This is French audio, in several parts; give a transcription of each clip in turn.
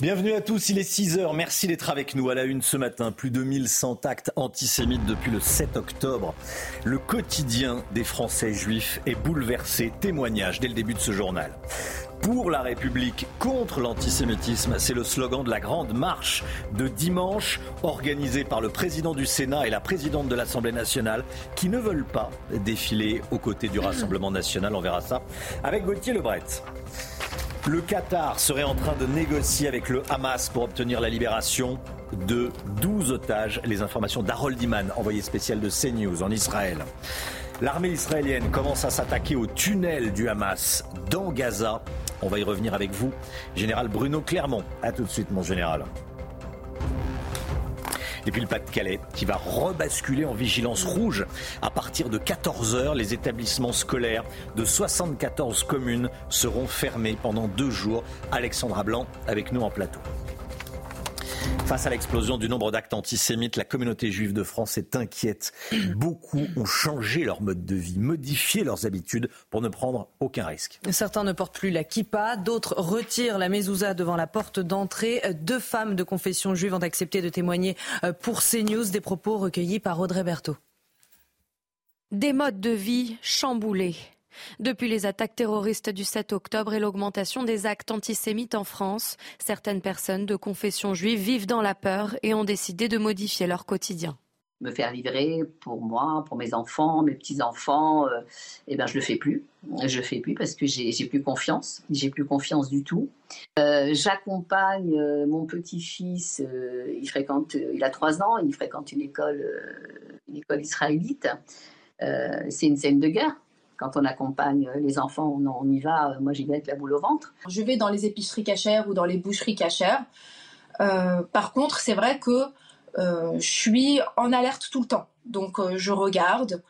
Bienvenue à tous, il est 6h, merci d'être avec nous à la une ce matin. Plus de 1100 actes antisémites depuis le 7 octobre. Le quotidien des Français juifs est bouleversé, témoignage dès le début de ce journal. Pour la République, contre l'antisémitisme, c'est le slogan de la grande marche de dimanche organisée par le président du Sénat et la présidente de l'Assemblée nationale qui ne veulent pas défiler aux côtés du Rassemblement national. On verra ça avec Gauthier Lebret. Le Qatar serait en train de négocier avec le Hamas pour obtenir la libération de 12 otages. Les informations d'Harold Iman, envoyé spécial de CNews en Israël. L'armée israélienne commence à s'attaquer au tunnel du Hamas dans Gaza. On va y revenir avec vous, général Bruno Clermont. A tout de suite, mon général. Et puis le Pas-de-Calais qui va rebasculer en vigilance rouge. À partir de 14h, les établissements scolaires de 74 communes seront fermés pendant deux jours. Alexandra Blanc avec nous en plateau. Face à l'explosion du nombre d'actes antisémites, la communauté juive de France est inquiète. Beaucoup ont changé leur mode de vie, modifié leurs habitudes pour ne prendre aucun risque. Certains ne portent plus la kippa, d'autres retirent la mezouza devant la porte d'entrée. Deux femmes de confession juive ont accepté de témoigner euh, pour CNews des propos recueillis par Audrey Berthaud. Des modes de vie chamboulés. Depuis les attaques terroristes du 7 octobre et l'augmentation des actes antisémites en France, certaines personnes de confession juive vivent dans la peur et ont décidé de modifier leur quotidien me faire livrer pour moi, pour mes enfants, mes petits-enfants, euh, eh ben, je le fais plus. Je le fais plus parce que j'ai plus confiance. J'ai plus confiance du tout. Euh, j'accompagne euh, mon petit-fils, il fréquente, il a trois ans, il fréquente une école, une école israélite. C'est une scène de guerre quand on accompagne les enfants, on, y va. Moi, j'y vais avec la boule au ventre. Je vais dans les épiceries cachères ou dans les boucheries cachères. Euh, par contre, c'est vrai que euh, je suis en alerte tout le temps. Donc, euh, je regarde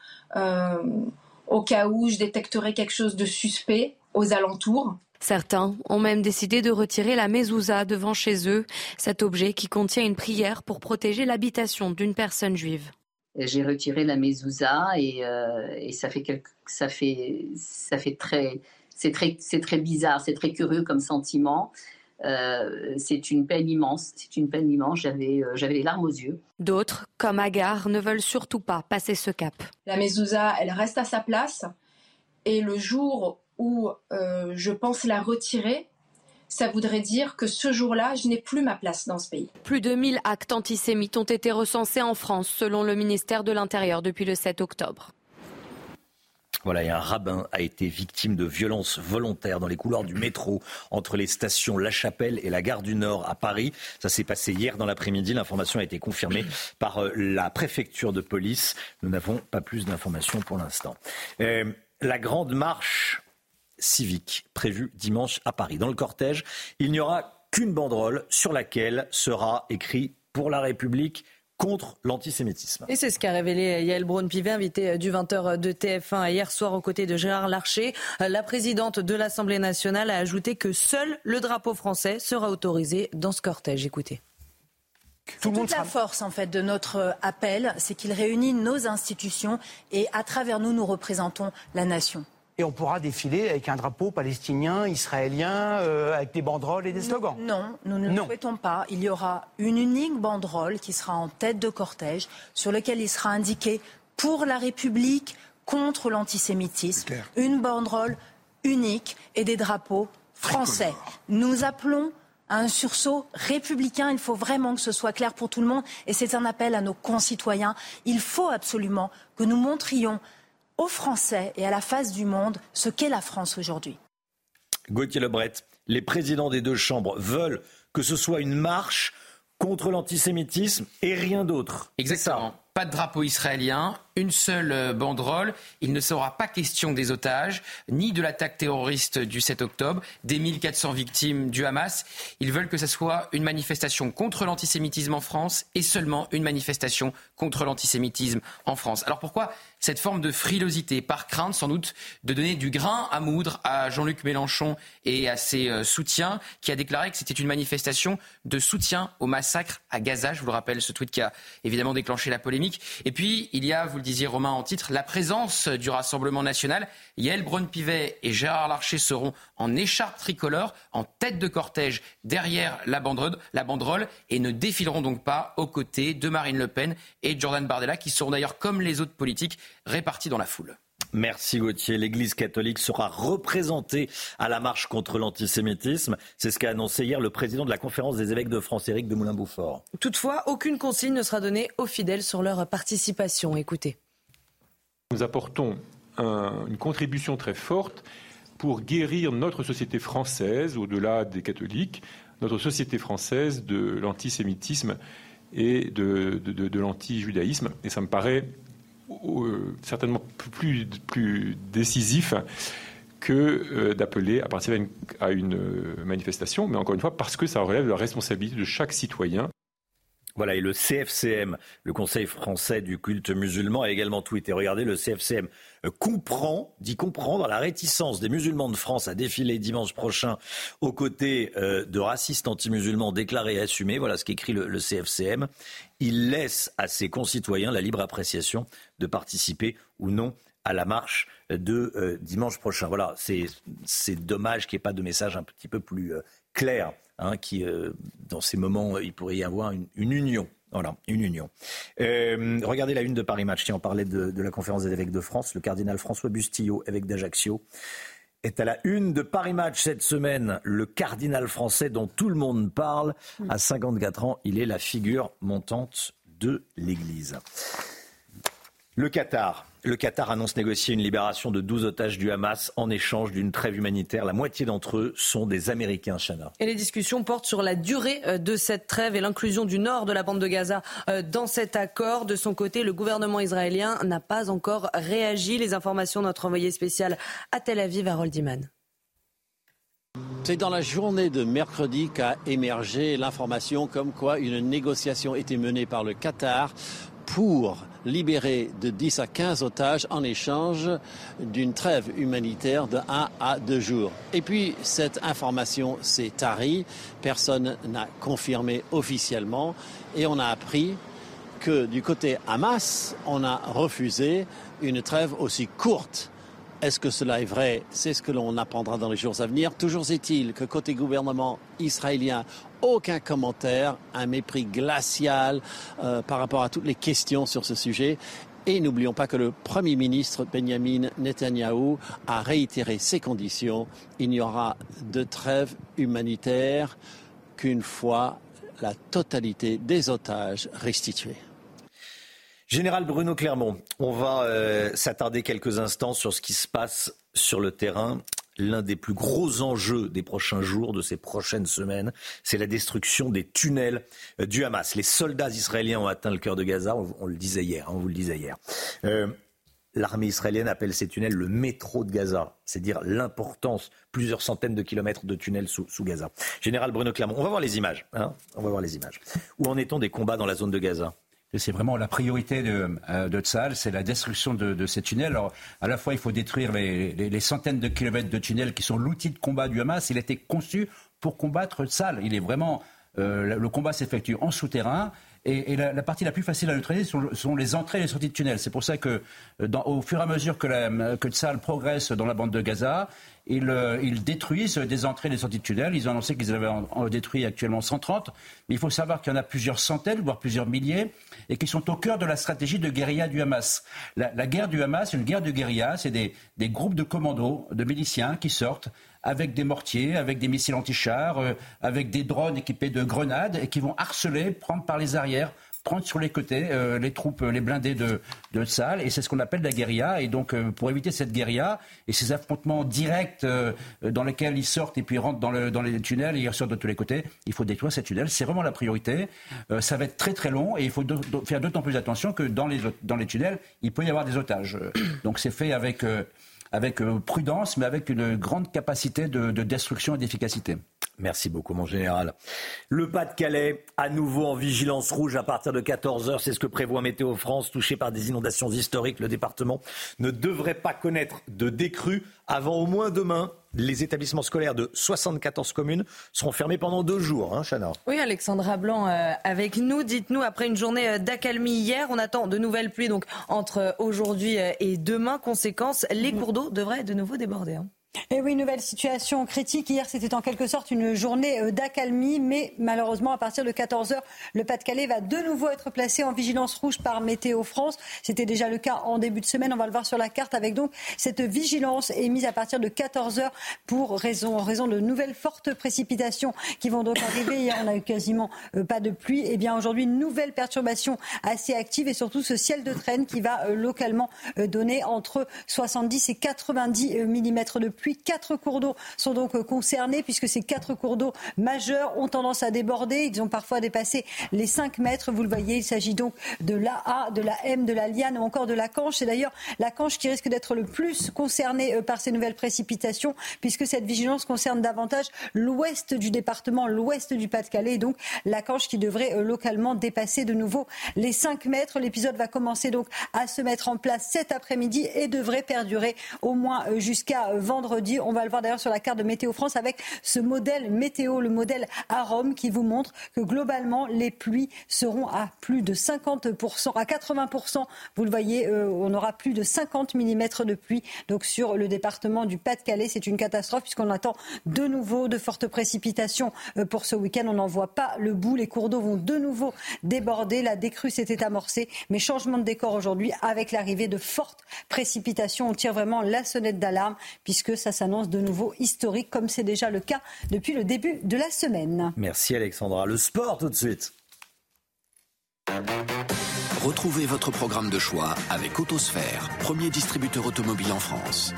au cas où je détecterai quelque chose de suspect aux alentours. Certains ont même décidé de retirer la mezouza devant chez eux, cet objet qui contient une prière pour protéger l'habitation d'une personne juive j'ai retiré la mezouza et, euh, et, ça fait quelque, ça fait ça fait très c'est très c'est très bizarre, c'est très curieux comme sentiment. Euh, c'est une peine immense, c'est une peine immense. J'avais euh, j'avais les larmes aux yeux. D'autres, comme Agar, ne veulent surtout pas passer ce cap. La mezouza, elle reste à sa place et le jour où je pense la retirer, ça voudrait dire que ce jour-là, je n'ai plus ma place dans ce pays. Plus de 1000 actes antisémites ont été recensés en France, selon le ministère de l'Intérieur, depuis le 7 octobre. Voilà, et un rabbin a été victime de violences volontaires dans les couloirs du métro entre les stations La Chapelle et la gare du Nord à Paris. Ça s'est passé hier dans l'après-midi. L'information a été confirmée par euh, la préfecture de police. Nous n'avons pas plus d'informations pour l'instant. Euh, la grande marche civique prévu dimanche à Paris. Dans le cortège, il n'y aura qu'une banderole sur laquelle sera écrit pour la République contre l'antisémitisme. Et c'est ce qu'a révélé Yael Braun-Pivet, invitée du 20h de TF1 hier soir aux côtés de Gérard Larcher. La présidente de l'Assemblée nationale a ajouté que seul le drapeau français sera autorisé dans ce cortège. Écoutez. Tout Toute la force en fait de notre appel, c'est qu'il réunit nos institutions et à travers nous, nous représentons la nation et on pourra défiler avec un drapeau palestinien, israélien, euh, avec des banderoles et des slogans. Non, nous ne le souhaitons pas. Il y aura une unique banderole qui sera en tête de cortège, sur laquelle il sera indiqué pour la République, contre l'antisémitisme. Une banderole unique et des drapeaux français. Nous appelons à un sursaut républicain. Il faut vraiment que ce soit clair pour tout le monde. Et c'est un appel à nos concitoyens. Il faut absolument que nous montrions aux Français et à la face du monde ce qu'est la France aujourd'hui. Gauthier Lebret, les présidents des deux chambres veulent que ce soit une marche contre l'antisémitisme et rien d'autre. Exactement. Pas de drapeau israélien, une seule euh, banderole. Il ne sera pas question des otages, ni de l'attaque terroriste du 7 octobre, des 1400 victimes du Hamas. Ils veulent que ce soit une manifestation contre l'antisémitisme en France et seulement une manifestation contre l'antisémitisme en France. Alors pourquoi cette forme de frilosité, par crainte sans doute de donner du grain à moudre à Jean-Luc Mélenchon et à ses euh, soutiens, qui a déclaré que c'était une manifestation de soutien au massacre à Gaza? Je vous le rappelle, ce tweet qui a évidemment déclenché la polémique. Et puis, il y a, vous disiez Romain en titre, la présence du Rassemblement national. Yael Braun-Pivet et Gérard Larcher seront en écharpe tricolore, en tête de cortège derrière la banderole, et ne défileront donc pas aux côtés de Marine Le Pen et Jordan Bardella, qui seront d'ailleurs, comme les autres politiques, répartis dans la foule. Merci Gauthier. L'Église catholique sera représentée à la marche contre l'antisémitisme. C'est ce qu'a annoncé hier le président de la conférence des évêques de France, Éric de Moulin-Beaufort. Toutefois, aucune consigne ne sera donnée aux fidèles sur leur participation. Écoutez. Nous apportons une contribution très forte pour guérir notre société française, au-delà des catholiques, notre société française de l'antisémitisme et de, de, de l'anti-judaïsme. Et ça me paraît certainement plus, plus décisif que euh, d'appeler à participer à une, euh, manifestation, mais encore une fois, parce que ça relève de la responsabilité de chaque citoyen. Voilà, et le CFCM, le Conseil français du culte musulman, a également tweeté. Regardez, le CFCM comprend, dit comprendre la réticence des musulmans de France à défiler dimanche prochain aux côtés de racistes anti-musulmans déclarés et assumés. Voilà ce qu'écrit le, CFCM il laisse à ses concitoyens la libre appréciation de participer ou non à la marche de euh, dimanche prochain. Voilà, c'est dommage qu'il n'y ait pas de message un petit peu plus euh, clair, hein, qui, euh, dans ces moments, il pourrait y avoir une, union. Voilà, une union. regardez la une de Paris Match. Tiens, on parlait de, de la conférence des évêques de France. Le cardinal François Bustillo, évêque d'Ajaccio, est à la une de Paris Match cette semaine. Le cardinal français dont tout le monde parle. À 54 ans, il est la figure montante de l'Église. Le Qatar. Le Qatar annonce négocier une libération de 12 otages du Hamas en échange d'une trêve humanitaire. La moitié d'entre eux sont des Américains, Chana. Et les discussions portent sur la durée euh, de cette trêve et l'inclusion du nord de la bande de Gaza euh, dans cet accord. De son côté, le gouvernement israélien n'a pas encore réagi. Les informations de notre envoyé spécial à Tel Aviv, Harold Iman. C'est dans la journée de mercredi qu'a émergé l'information comme quoi une négociation était menée par le Qatar pour libérer de 10 à 15 otages en échange d'une trêve humanitaire de 1 à 2 jours. Et puis cette information s'est tarie, personne n'a confirmé officiellement et on a appris que du côté Hamas, on a refusé une trêve aussi courte est-ce que cela est vrai? C'est ce que l'on apprendra dans les jours à venir. Toujours est-il que côté gouvernement israélien, aucun commentaire, un mépris glacial euh, par rapport à toutes les questions sur ce sujet. Et n'oublions pas que le Premier ministre Benjamin Netanyahu a réitéré ses conditions. Il n'y aura de trêve humanitaire qu'une fois la totalité des otages restitués. Général Bruno Clermont, on va euh, s'attarder quelques instants sur ce qui se passe sur le terrain. L'un des plus gros enjeux des prochains jours, de ces prochaines semaines, c'est la destruction des tunnels euh, du Hamas. Les soldats israéliens ont atteint le cœur de Gaza, on, le disait hier, hein, vous le disait hier. Euh, l'armée israélienne appelle ces tunnels le métro de Gaza, c'est dire l'importance, plusieurs centaines de kilomètres de tunnels sous, Gaza. Général Bruno Clermont, on va voir les images. Hein on va voir les images. Où en est-on des combats dans la zone de Gaza? C'est vraiment la priorité de, euh, de Tzal, c'est la destruction de, ces tunnels. Alors, à la fois, il faut détruire les, centaines de kilomètres de tunnels qui sont l'outil de combat du Hamas. Il a été conçu pour combattre Tzal. Il est vraiment euh, le combat s'effectue en souterrain. Et, la, partie la plus facile à neutraliser sont, les entrées et les sorties de tunnels. C'est pour ça que, euh, au fur et à mesure que, la, progresse dans la bande de Gaza, euh, ils, détruisent des entrées et des sorties de tunnels. Ils ont annoncé qu'ils avaient en, détruit actuellement 130. Mais il faut savoir qu'il y en a plusieurs centaines, voire plusieurs milliers, et qui sont au cœur de la stratégie de guérilla du Hamas. La, guerre du Hamas, une guerre de guérilla, c'est des, groupes de commandos, de miliciens qui sortent avec des mortiers, avec des missiles anti-chars, euh, avec des drones équipés de grenades et qui vont harceler, prendre par les arrières, prendre sur les côtés euh, les troupes, les blindés de, de Tsahal, et c'est ce qu'on appelle la guérilla. Et donc, euh, pour éviter cette guérilla et ces affrontements directs euh, dans lesquels ils sortent et puis rentrent dans, le, dans les tunnels et ils ressortent de tous les côtés, il faut détruire ces tunnels. C'est vraiment la priorité. ça va être très très long et il faut faire d'autant plus attention que dans les, dans les tunnels, il peut y avoir des otages. Donc, c'est fait avec avec prudence, mais avec une grande capacité de, de destruction et d'efficacité. Merci beaucoup, mon général. Le Pas-de-Calais, à nouveau en vigilance rouge à partir de 14h. C'est ce que prévoit Météo France. Touché par des inondations historiques, le département ne devrait pas connaître de décrue avant au moins demain. Les établissements scolaires de 74 communes seront fermés pendant deux jours, hein, Oui, Alexandra Blanc euh, avec nous. Dites-nous, après une journée euh, d'accalmie hier, on attend de nouvelles pluies donc entre aujourd'hui euh, et demain. Conséquence, les cours d'eau devraient de nouveau déborder. Hein. Et oui, nouvelle situation critique. Hier, c'était en quelque sorte une journée euh, d'accalmie, mais malheureusement, à partir de 14 h le Pas-de-Calais va de nouveau être placé en vigilance rouge par Météo France. C'était déjà le cas en début de semaine. On va le voir sur la carte avec donc cette vigilance émise à partir de 14 h pour raison, en raison de nouvelles fortes précipitations qui vont donc arriver. Hier, on a eu quasiment euh, pas de pluie. Et eh bien aujourd'hui, une nouvelle perturbation assez active et surtout ce ciel de traîne qui va euh, localement donner entre 70 et 90 mm de pluie Quatre cours d'eau sont donc concernés puisque ces quatre cours d'eau majeurs ont tendance à déborder. Ils ont parfois dépassé les 5 mètres. Vous le voyez, il s'agit donc de l'A, de la M, de la Liane ou encore de la Canche. C'est d'ailleurs la Canche qui risque d'être le plus concernée euh, par ces nouvelles précipitations puisque cette vigilance concerne davantage l'ouest du département, l'ouest du Pas-de-Calais. Donc la Canche qui devrait euh, localement dépasser de nouveau les 5 mètres. L'épisode va commencer donc à se mettre en place cet après-midi et devrait perdurer au moins euh, jusqu'à vendredi on va le voir d'ailleurs sur la carte de Météo France avec ce modèle météo, le modèle Rome, qui vous montre que globalement les pluies seront à plus de 50%, à 80%. Vous le voyez, euh, on aura plus de 50 mm de pluie. Donc sur le département du Pas-de-Calais, c'est une catastrophe puisqu'on attend de nouveau de fortes précipitations euh, pour ce week-end. On n'en voit pas le bout. Les cours d'eau vont de nouveau déborder. La décrue s'était amorcée, mais changement de décor aujourd'hui avec l'arrivée de fortes précipitations. On tire vraiment la sonnette d'alarme puisque ça s'annonce de nouveau historique, comme c'est déjà le cas depuis le début de la semaine. Merci Alexandra. Le sport tout de suite. Retrouvez votre programme de choix avec Autosphère, premier distributeur automobile en France.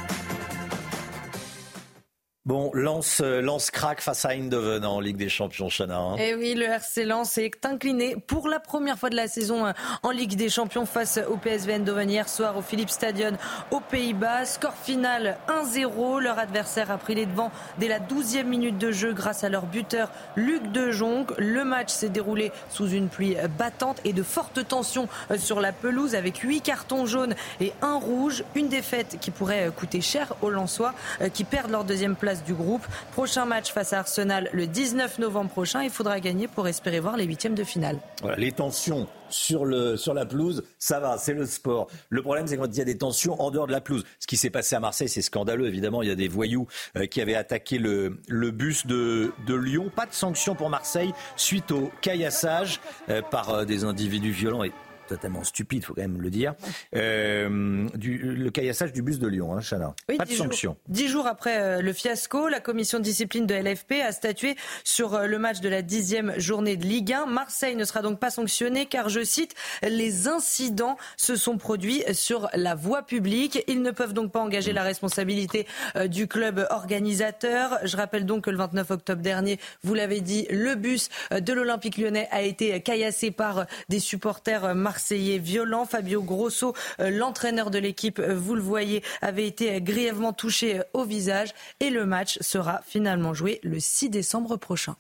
Bon, lance, euh, lance crack face à Eindhoven en Ligue des Champions, Chana. Hein. Et eh oui, le RC Lens est incliné pour la première fois de la saison euh, en Ligue des Champions face au PSV Eindhoven hier soir au Philips Stadion aux Pays-Bas. Score final 1-0. Leur adversaire a pris les devants dès la 12e minute de jeu grâce à leur buteur Luc De Jong. Le match s'est déroulé sous une pluie battante et de fortes tensions euh, sur la pelouse avec 8 cartons jaunes et un rouge. Une défaite qui pourrait coûter cher aux Lensois qui perdent leur deuxième place du groupe. Prochain match face à Arsenal le 19 novembre prochain. Il faudra gagner pour espérer voir les huitièmes de finale. Les tensions sur, le, sur la pelouse, ça va, c'est le sport. Le problème, c'est quand il y a des tensions en dehors de la pelouse. Ce qui s'est passé à Marseille, c'est scandaleux, évidemment. Il y a des voyous euh, qui avaient attaqué le, le bus de, de, Lyon. Pas de sanction pour Marseille suite au caillassage euh, par euh, des individus violents et totalement stupide, il faut quand même le dire, euh, du, le caillassage du bus de Lyon, hein, Chana. Pas de sanction. dix jours après euh, le fiasco, la commission de discipline de LFP a statué sur euh, le match de la dixième journée de Ligue 1. Marseille ne sera donc pas sanctionné car, je cite, les incidents se sont produits sur la voie publique. Ils ne peuvent donc pas engager la responsabilité du club organisateur. Je rappelle donc que le 29 octobre dernier, vous l'avez dit, le bus de l'Olympique lyonnais a été caillassé par des supporters marseillais Marseillais violent. Fabio Grosso, euh, l'entraîneur de l'équipe, euh, vous le voyez, avait été grièvement touché euh, au visage. Et le match sera finalement joué le 6 décembre prochain.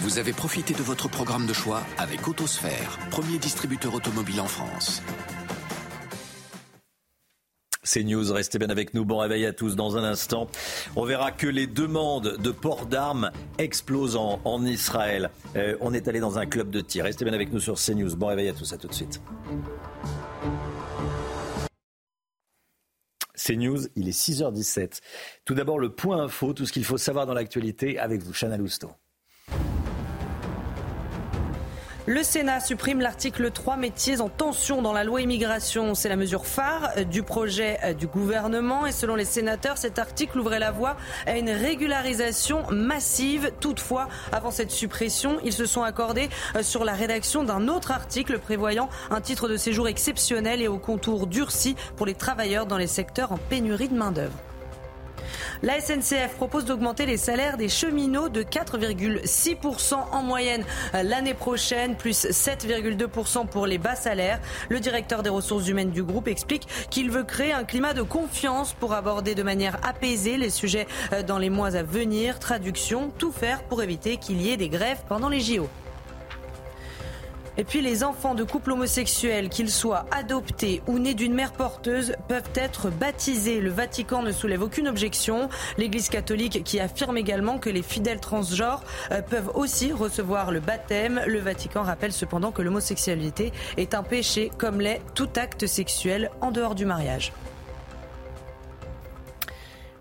Vous avez profité de votre programme de choix avec Autosphère, premier distributeur automobile en France. C'est News, restez bien avec nous. Bon réveil à tous dans un instant. On verra que les demandes de port d'armes explosent en, Israël. Euh, on est allé dans un club de tir. Restez bien avec nous sur CNews. Bon réveil à tous, à tout de suite. CNews, il est 6h17. Tout d'abord, le point info, tout ce qu'il faut savoir dans l'actualité avec vous, Chana Lousteau. Le Sénat supprime l'article 3 métiers en tension dans la loi immigration. C'est la mesure phare euh, du projet euh, du gouvernement et selon les sénateurs, cet article ouvrait la voie à une régularisation massive. Toutefois, avant cette suppression, ils se sont accordés euh, sur la rédaction d'un autre article prévoyant un titre de séjour exceptionnel et au contour durci pour les travailleurs dans les secteurs en pénurie de main-d'œuvre. La SNCF propose d'augmenter les salaires des cheminots de 4,6% en moyenne l'année prochaine, plus 7,2% pour les bas salaires. Le directeur des ressources humaines du groupe explique qu'il veut créer un climat de confiance pour aborder de manière apaisée les sujets euh, dans les mois à venir. Traduction, tout faire pour éviter qu'il y ait des grèves pendant les JO. Et puis les enfants de couples homosexuels, qu'ils soient adoptés ou nés d'une mère porteuse, peuvent être baptisés. Le Vatican ne soulève aucune objection. L'Église catholique qui affirme également que les fidèles transgenres euh, peuvent aussi recevoir le baptême. Le Vatican rappelle cependant que l'homosexualité est un péché comme l'est tout acte sexuel en dehors du mariage.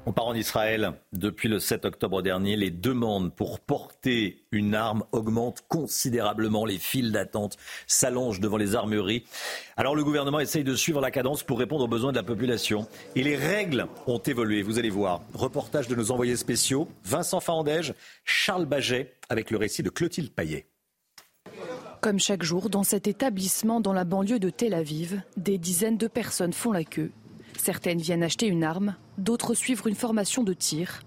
On part en Israël. Depuis le 7 octobre dernier, les demandes pour porter une arme augmentent considérablement. Les files d'attente s'allongent devant les armureries. Alors le gouvernement essaye de suivre la cadence pour répondre aux besoins de la population. Et les règles ont évolué, vous allez voir. Reportage de nos envoyés spéciaux, Vincent Farandège, Charles Baget, avec le récit de Clotilde Paillet. Comme chaque jour, dans cet établissement dans la banlieue de Tel Aviv, des dizaines de personnes font la queue Certaines viennent acheter une arme, d'autres suivre une formation de tir.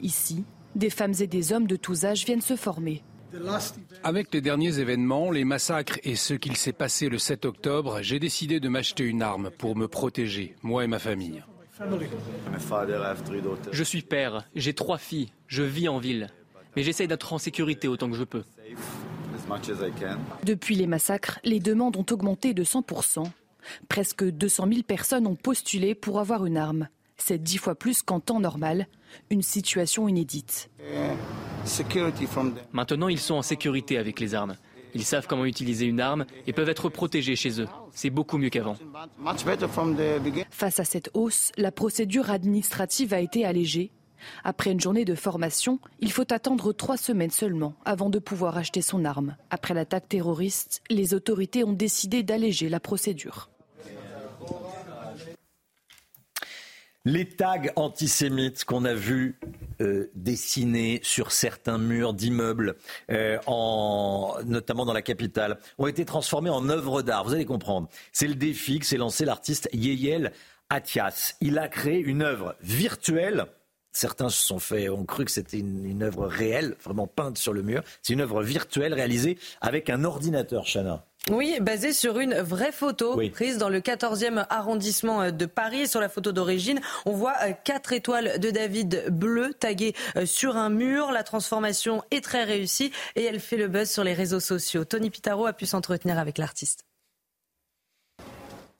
Ici, des femmes et des hommes de tous âges viennent se former. Avec les derniers événements, les massacres et ce qu'il s'est passé le 7 octobre, j'ai décidé de m'acheter une arme pour me protéger, moi et ma famille. Je suis père, j'ai trois filles, je vis en ville, mais j'essaye d'être en sécurité autant que je peux. Depuis les massacres, les demandes ont augmenté de 100%. Presque 200 000 personnes ont postulé pour avoir une arme. C'est dix fois plus qu'en temps normal, une situation inédite. Maintenant, ils sont en sécurité avec les armes. Ils savent comment utiliser une arme et peuvent être protégés chez eux. C'est beaucoup mieux qu'avant. Face à cette hausse, la procédure administrative a été allégée. Après une journée de formation, il faut attendre trois semaines seulement avant de pouvoir acheter son arme. Après l'attaque terroriste, les autorités ont décidé d'alléger la procédure. Les tags antisémites qu'on a vus euh, dessinés sur certains murs d'immeubles, euh, notamment dans la capitale, ont été transformés en œuvres d'art. Vous allez comprendre. C'est le défi que s'est lancé l'artiste Yeyel Atias. Il a créé une œuvre virtuelle Certains se sont fait, ont cru que c'était une, œuvre réelle, vraiment peinte sur le mur. C'est une œuvre virtuelle réalisée avec un ordinateur, Chana. Oui, basée sur une vraie photo prise dans le 14e arrondissement de Paris. Sur la photo d'origine, on voit euh, quatre étoiles de David bleues taguées euh, sur un mur. La transformation est très réussie et elle fait le buzz sur les réseaux sociaux. Tony Pitaro a pu s'entretenir avec l'artiste.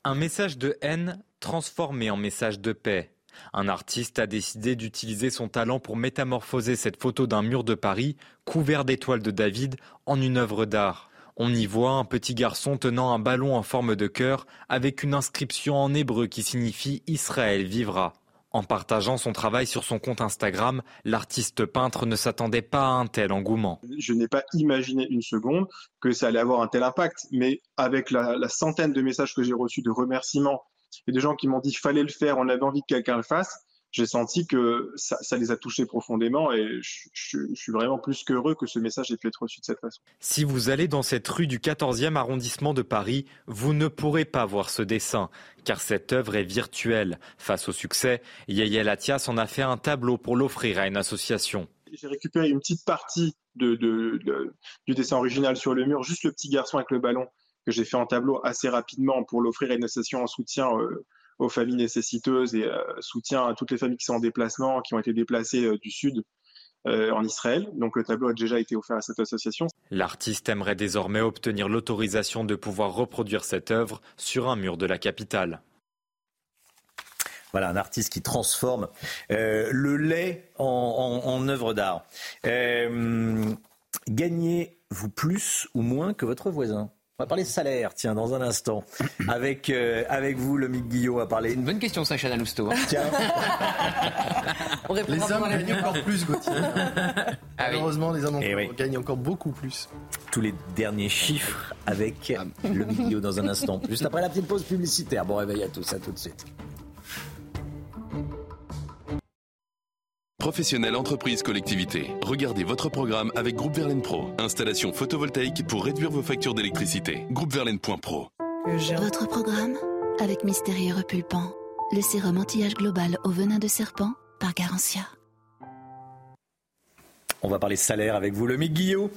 Un message de haine transformé en message de paix. Un artiste a décidé d'utiliser son talent pour métamorphoser cette photo d'un mur de Paris couvert d'étoiles de David en une œuvre d'art. On y voit un petit garçon tenant un ballon en forme de cœur avec une inscription en hébreu qui signifie Israël vivra. En partageant son travail sur son compte Instagram, l'artiste peintre ne s'attendait pas à un tel engouement. Je n'ai pas imaginé une seconde que ça allait avoir un tel impact, mais avec la, la centaine de messages que j'ai reçus de remerciements et des gens qui m'ont dit qu'il fallait le faire, on avait envie que quelqu'un le fasse, j'ai senti que ça, les a touchés profondément et je, suis vraiment plus qu'heureux que ce message ait pu être reçu de cette façon. Si vous allez dans cette rue du 14e arrondissement de Paris, vous ne pourrez pas voir ce dessin, car cette œuvre est virtuelle. Face au succès, Yaya Latias en a fait un tableau pour l'offrir à une association. J'ai récupéré une petite partie de, du dessin original sur le mur, juste le petit garçon avec le ballon que j'ai fait en tableau assez rapidement pour l'offrir à une association en soutien euh, aux familles nécessiteuses et euh, soutien à toutes les familles qui sont en déplacement, qui ont été déplacées euh, du sud en Israël. Donc le tableau a déjà été offert à cette association. L'artiste aimerait désormais obtenir l'autorisation de pouvoir reproduire cette œuvre sur un mur de la capitale. Voilà, un artiste qui transforme le lait en, en œuvre d'art. Gagnez-vous plus ou moins que votre voisin? On va parler salaire, tiens, dans un instant. Avec, euh, avec vous, le Mick Guillot, à parler. Une bonne question, Sacha Nalousto. Tiens. Les hommes gagnent encore plus, Gauthier. Ah Malheureusement, les hommes Eh gagnent encore beaucoup plus. Tous les derniers chiffres avec le vidéo dans un instant. Juste après la petite pause publicitaire. Bon réveil à tous, à tout de suite. Professionnels, entreprises, collectivités. Regardez votre programme avec Groupe Verlaine Pro. Installation photovoltaïque pour réduire vos factures d'électricité. Groupeverlaine.pro. Votre programme avec Mystérieux Repulpant, le sérum anti-âge global au venin de serpent par Garantia. On va parler salaire avec vous, le Guillot.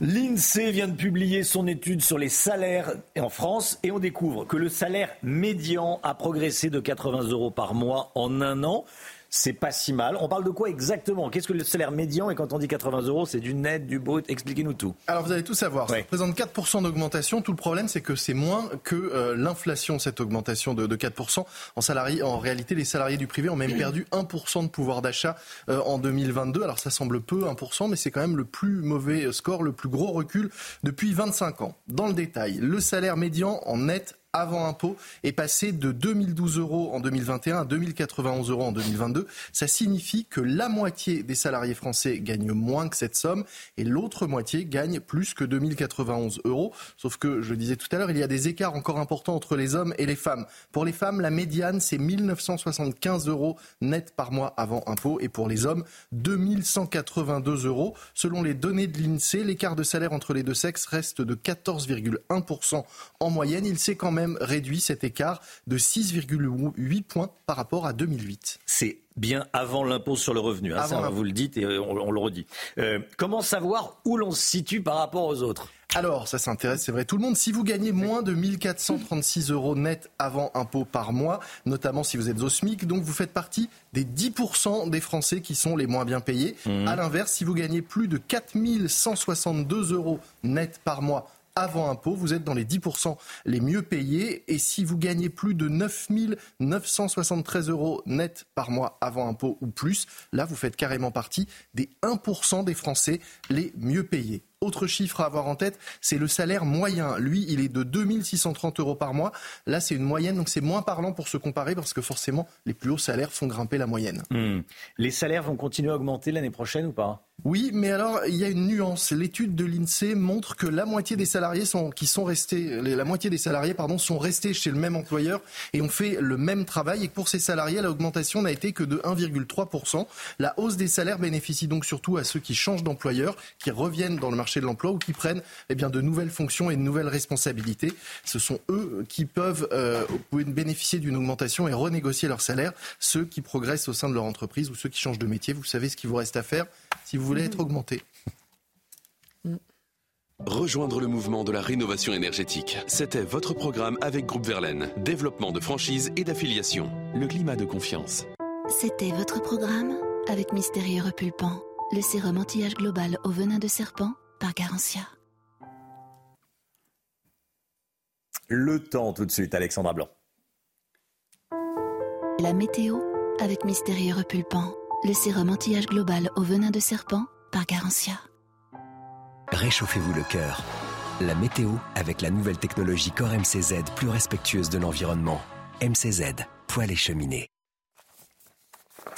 L'INSEE vient de publier son étude sur les salaires en France et on découvre que le salaire médian a progressé de 80 euros par mois en un an. C'est pas si mal. On parle de quoi exactement? Qu'est-ce que le salaire médian? Et quand on dit 80 euros, c'est du net, du brut Expliquez-nous tout. Alors vous allez tout savoir. Ça représente 4% d'augmentation. Tout le problème, c'est que c'est moins que euh, l'inflation, cette augmentation de, de 4%. En, salarié, en réalité, les salariés du privé ont même perdu 1% de pouvoir d'achat euh, en 2022. Alors ça semble peu, 1%, mais c'est quand même le plus mauvais score, le plus gros recul depuis 25 ans. Dans le détail, le salaire médian en net avant impôt est passé de 2012 euros en 2021 à 2091 euros en 2022. Ça signifie que la moitié des salariés français gagnent moins que cette somme et l'autre moitié gagne plus que 2091 euros. Sauf que, je le disais tout à l'heure, il y a des écarts encore importants entre les hommes et les femmes. Pour les femmes, la médiane, c'est 1975 euros net par mois avant impôt et pour les hommes, 2182 euros. Selon les données de l'INSEE, l'écart de salaire entre les deux sexes reste de 14,1% en moyenne. Il s'est quand même réduit cet écart de 6,8 points par rapport à 2008. C'est bien avant l'impôt sur le revenu. Hein, ça, vous le dites et on, on le redit. Euh, comment savoir où l'on se situe par rapport aux autres? Alors, ça s'intéresse, c'est vrai, tout le monde. Si vous gagnez moins de 1436 euros net avant impôt par mois, notamment si vous êtes au SMIC, donc vous faites partie des 10% des Français qui sont les moins bien payés. À l'inverse, si vous gagnez plus de 4162 euros net par mois, avant impôt, vous êtes dans les 10% les mieux payés. Et si vous gagnez plus de 9 973 euros net par mois avant impôt ou plus, là, vous faites carrément partie des 1% des Français les mieux payés. Autre chiffre à avoir en tête, c'est le salaire moyen. Lui, il est de 2630 euros par mois. Là, c'est une moyenne, donc c'est moins parlant pour se comparer parce que forcément, les plus hauts salaires font grimper la moyenne. Hmm. Les salaires vont continuer à augmenter l'année prochaine ou pas? Oui, mais alors il y a une nuance. L'étude de l'INSEE montre que la moitié des salariés sont, qui sont restés, la moitié des salariés pardon, sont restés chez le même employeur et ont fait le même travail. Et pour ces salariés, l'augmentation n'a été que de 1,3 La hausse des salaires bénéficie donc surtout à ceux qui changent d'employeur, qui reviennent dans le marché de l'emploi ou qui prennent eh bien de nouvelles fonctions et de nouvelles responsabilités. Ce sont eux qui peuvent euh, bénéficier d'une augmentation et renégocier leur salaire. Ceux qui progressent au sein de leur entreprise ou ceux qui changent de métier, vous savez ce qu'il vous reste à faire si vous voulez être augmenté. Rejoindre le mouvement de la rénovation énergétique. C'était votre programme avec Groupe Verlaine. Développement de franchise et d'affiliation. Le climat de confiance. C'était votre programme avec Mystérieux Repulpant, le sérum anti-âge global au venin de serpent par Garantia. Le temps tout de suite, Alexandra Blanc. La météo avec Mystérieux Repulpant, le sérum anti-âge global au venin de serpent par Garantia. Réchauffez-vous le cœur. La météo avec la nouvelle technologie Core MCZ plus respectueuse de l'environnement. MCZ, poêle et cheminée.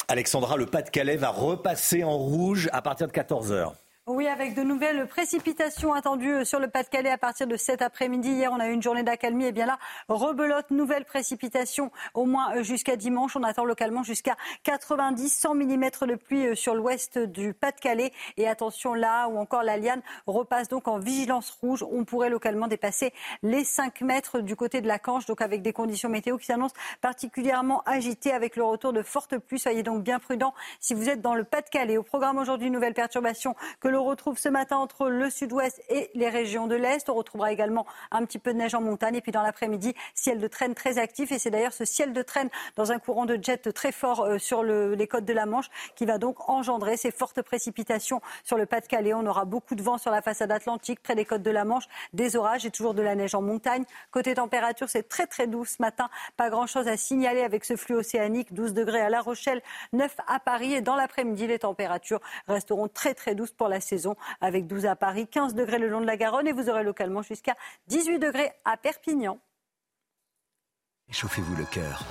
Alexandra, le Pas-de-Calais va repasser en rouge à partir de 14h. Oui, avec de nouvelles précipitations attendues sur le Pas-de-Calais à partir de cet après-midi. Hier, on a eu une journée d'accalmie. Et bien là, rebelote, nouvelles précipitations au moins jusqu'à dimanche. On attend localement jusqu'à 90-100 mm de pluie sur l'ouest du Pas-de-Calais. Et attention là où encore la Liane repasse donc en vigilance rouge. On pourrait localement dépasser les 5 mètres du côté de la Canche. Donc avec des conditions météo qui s'annoncent particulièrement agitées avec le retour de fortes pluies. Soyez donc bien prudents si vous êtes dans le Pas-de-Calais. Au programme aujourd'hui, nouvelle perturbation que l'on retrouve ce matin entre le sud-ouest et les régions de l'Est. On retrouvera également un petit peu de neige en montagne. Et puis dans l'après-midi, ciel de traîne très actif. Et c'est d'ailleurs ce ciel de traîne dans un courant de jet très fort euh, sur le- les côtes de la Manche qui va donc engendrer ces fortes précipitations sur le Pas-de-Calais. On aura beaucoup de vent sur la façade atlantique, près des côtes de la Manche, des orages et toujours de la neige en montagne. Côté température, c'est très très doux ce matin. Pas grand-chose à signaler avec ce flux océanique. 12 degrés à La Rochelle, 9 à Paris. Et dans l'après-midi, les températures resteront très très douces pour la saison, avec 12 à Paris, 15 degrés le long de la Garonne et vous aurez localement jusqu'à 18 degrés à Perpignan. Réchauffez-vous le cœur.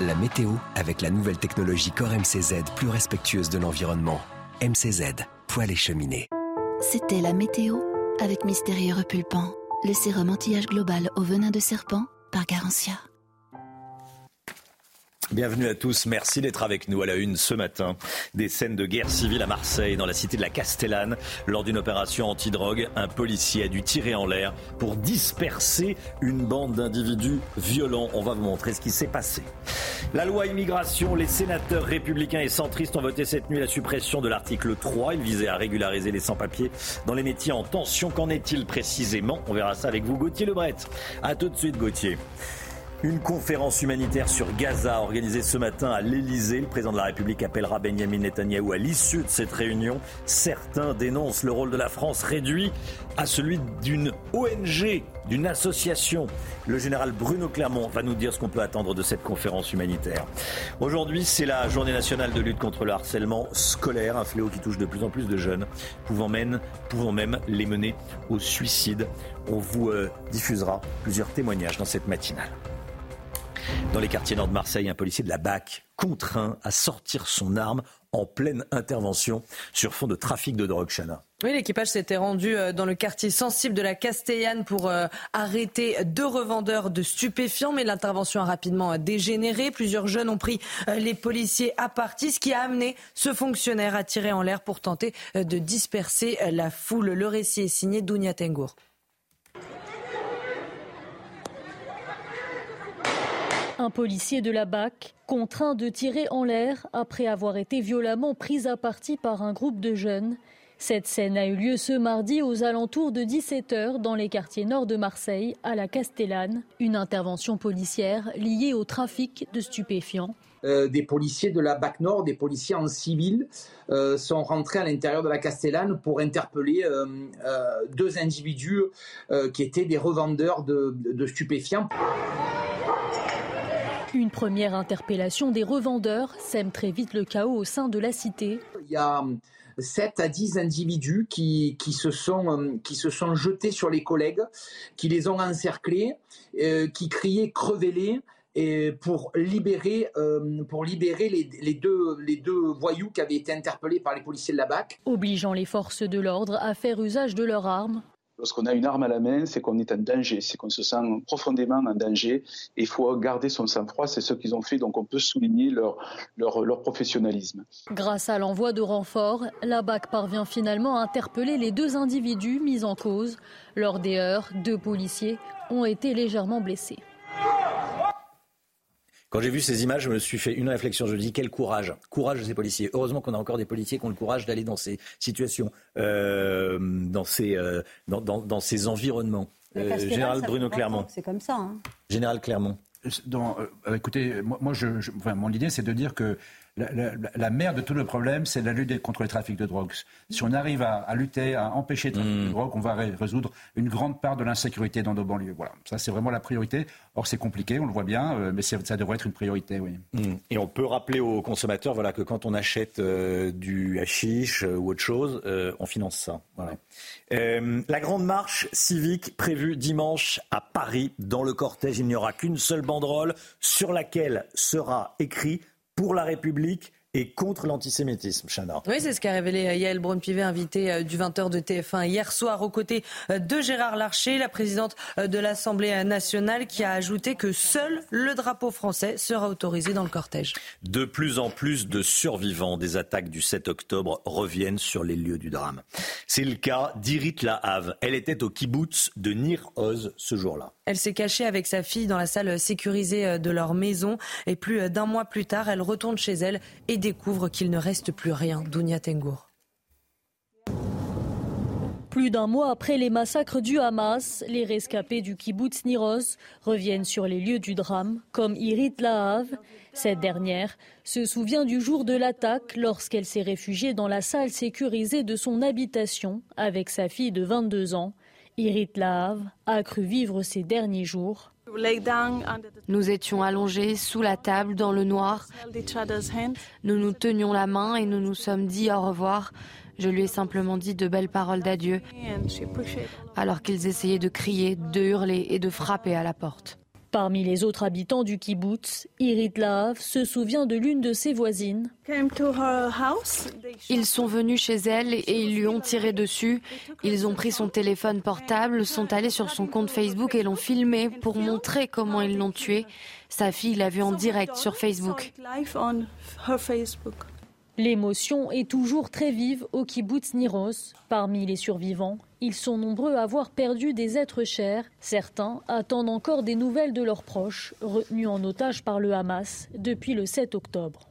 La météo avec la nouvelle technologie Core MCZ plus respectueuse de l'environnement. MCZ, poêle et cheminée. C'était la météo avec Mystérieux Repulpant, le sérum anti-âge global au venin de serpent par Garantia. Bienvenue à tous, merci d'être avec nous à la une ce matin. Des scènes de guerre civile à Marseille, dans la cité de la Castellane. Lors d'une opération antidrogue, un policier a dû tirer en l'air pour disperser une bande d'individus violents. On va vous montrer ce qui s'est passé. La loi immigration, les sénateurs républicains et centristes ont voté cette nuit la suppression de l'article 3. Il visait à régulariser les sans-papiers dans les métiers en tension. Qu'en est-il précisément? On verra ça avec vous, Gauthier Lebret. A tout de suite, Gauthier. Une conférence humanitaire sur Gaza organisée ce matin à l'Elysée. Le président de la République appellera Benjamin Netanyahou à l'issue de cette réunion. Certains dénoncent le rôle de la France réduit à celui d'une ONG, d'une association. Le général Bruno Clermont va nous dire ce qu'on peut attendre de cette conférence humanitaire. Aujourd'hui, c'est la journée nationale de lutte contre le harcèlement scolaire, un fléau qui touche de plus en plus de jeunes, pouvant même, pouvant même les mener au suicide. On vous euh, diffusera plusieurs témoignages dans cette matinale. Dans les quartiers nord de Marseille, un policier de la BAC contraint à sortir son arme en pleine intervention sur fond de trafic de drogue, Chana. Oui, l'équipage s'était rendu euh, dans le quartier sensible de la Castellane pour euh, arrêter deux revendeurs de stupéfiants, mais l'intervention a rapidement euh, dégénéré. Plusieurs jeunes ont pris les policiers à partie, ce qui a amené ce fonctionnaire à tirer en l'air pour tenter de disperser la foule. Le récit est signé Dounia Tengour. Un policier de la BAC contraint de tirer en l'air après avoir été violemment pris à partie par un groupe de jeunes. Cette scène a eu lieu ce mardi aux alentours de 17h dans les quartiers nord de Marseille, à la Castellane. Une intervention policière liée au trafic de stupéfiants. Euh, des policiers de la BAC Nord, des policiers en civil, euh, sont rentrés à l'intérieur de la Castellane pour interpeller euh, deux individus qui étaient des revendeurs de, de stupéfiants. Une première interpellation des revendeurs sème très vite le chaos au sein de la cité. Il y a 7 à 10 individus qui, qui, se sont, qui se sont jetés sur les collègues, qui les ont encerclés, euh, qui criaient crevez-les et pour libérer, euh, pour libérer les, les, deux, les deux voyous qui avaient été interpellés par les policiers de la BAC. Obligeant les forces de l'ordre à faire usage de leurs armes. Lorsqu'on a une arme à la main, c'est qu'on est en danger, c'est qu'on se sent profondément en danger. Et il faut garder son sang-froid, c'est ce qu'ils ont fait, donc on peut souligner leur, leur, leur professionnalisme. Grâce à l'envoi de renforts, la BAC parvient finalement à interpeller les deux individus mis en cause. Lors des heures, deux policiers ont été légèrement blessés. Quand j'ai vu ces images, je me suis fait une réflexion. Je me dis quel courage, courage de ces policiers. Heureusement qu'on a encore des policiers qui ont le courage d'aller dans ces situations, euh, dans, ces, euh, dans, dans, dans, ces environnements. Euh, Général Bruno Clermont. C'est comme ça. Hein. Général Clermont. Dans, euh, écoutez, moi, moi je, je, enfin, mon idée, c'est de dire que la, la, la, mère de tout le problème, c'est la lutte contre le trafic de drogue. Si on arrive à, à lutter, à empêcher le trafic mmh. de drogue, on va résoudre une grande part de l'insécurité dans nos banlieues. Voilà, ça c'est vraiment la priorité. Or c'est compliqué, on le voit bien, euh, mais ça devrait être une priorité, oui. Mmh. Et on peut rappeler aux consommateurs, voilà, que quand on achète euh, du hashish euh, ou autre chose, euh, on finance ça. Voilà. La grande marche civique prévue dimanche à Paris. Dans le cortège, il n'y aura qu'une seule banderole sur laquelle sera écrit pour la République et contre l'antisémitisme, Chana. Oui, c'est ce qu'a révélé euh, Yael Braun-Pivet, invitée euh, du 20h de TF1 hier soir aux côtés euh, de Gérard Larcher, la présidente de l'Assemblée nationale, qui a ajouté que seul le drapeau français sera autorisé dans le cortège. De plus en plus de survivants des attaques du 7 octobre reviennent sur les lieux du drame. C'est le cas d'Irit Lahave. Elle était au kibbutz de Nir Oz ce jour-là. Elle s'est cachée avec sa fille dans la salle sécurisée de leur maison et plus d'un mois plus tard, elle retourne chez elle et découvre qu'il ne reste plus rien. Dounia Tengour. Plus d'un mois après les massacres du Hamas, les rescapés du kibbutz Niroz reviennent sur les lieux du drame, comme Irit Lahav. Cette dernière se souvient du jour de l'attaque lorsqu'elle s'est réfugiée dans la salle sécurisée de son habitation avec sa fille de 22 ans. Irit Lahav a cru vivre ses derniers jours. Nous étions allongés sous la table dans le noir. Nous nous tenions la main et nous nous sommes dit au revoir. Je lui ai simplement dit de belles paroles d'adieu, alors qu'ils essayaient de crier, de hurler et de frapper à la porte. Parmi les autres habitants du kibbutz, Irit Lahav se souvient de l'une de ses voisines. Ils sont venus chez elle et ils lui ont tiré dessus. Ils ont pris son téléphone portable, sont allés sur son compte Facebook et l'ont filmé pour montrer comment ils l'ont tué. Sa fille l'a vu en direct sur Facebook. L'émotion est toujours très vive au kibbutz Niros. Parmi les survivants, ils sont nombreux à avoir perdu des êtres chers. Certains attendent encore des nouvelles de leurs proches, retenus en otage par le Hamas depuis le 7 octobre.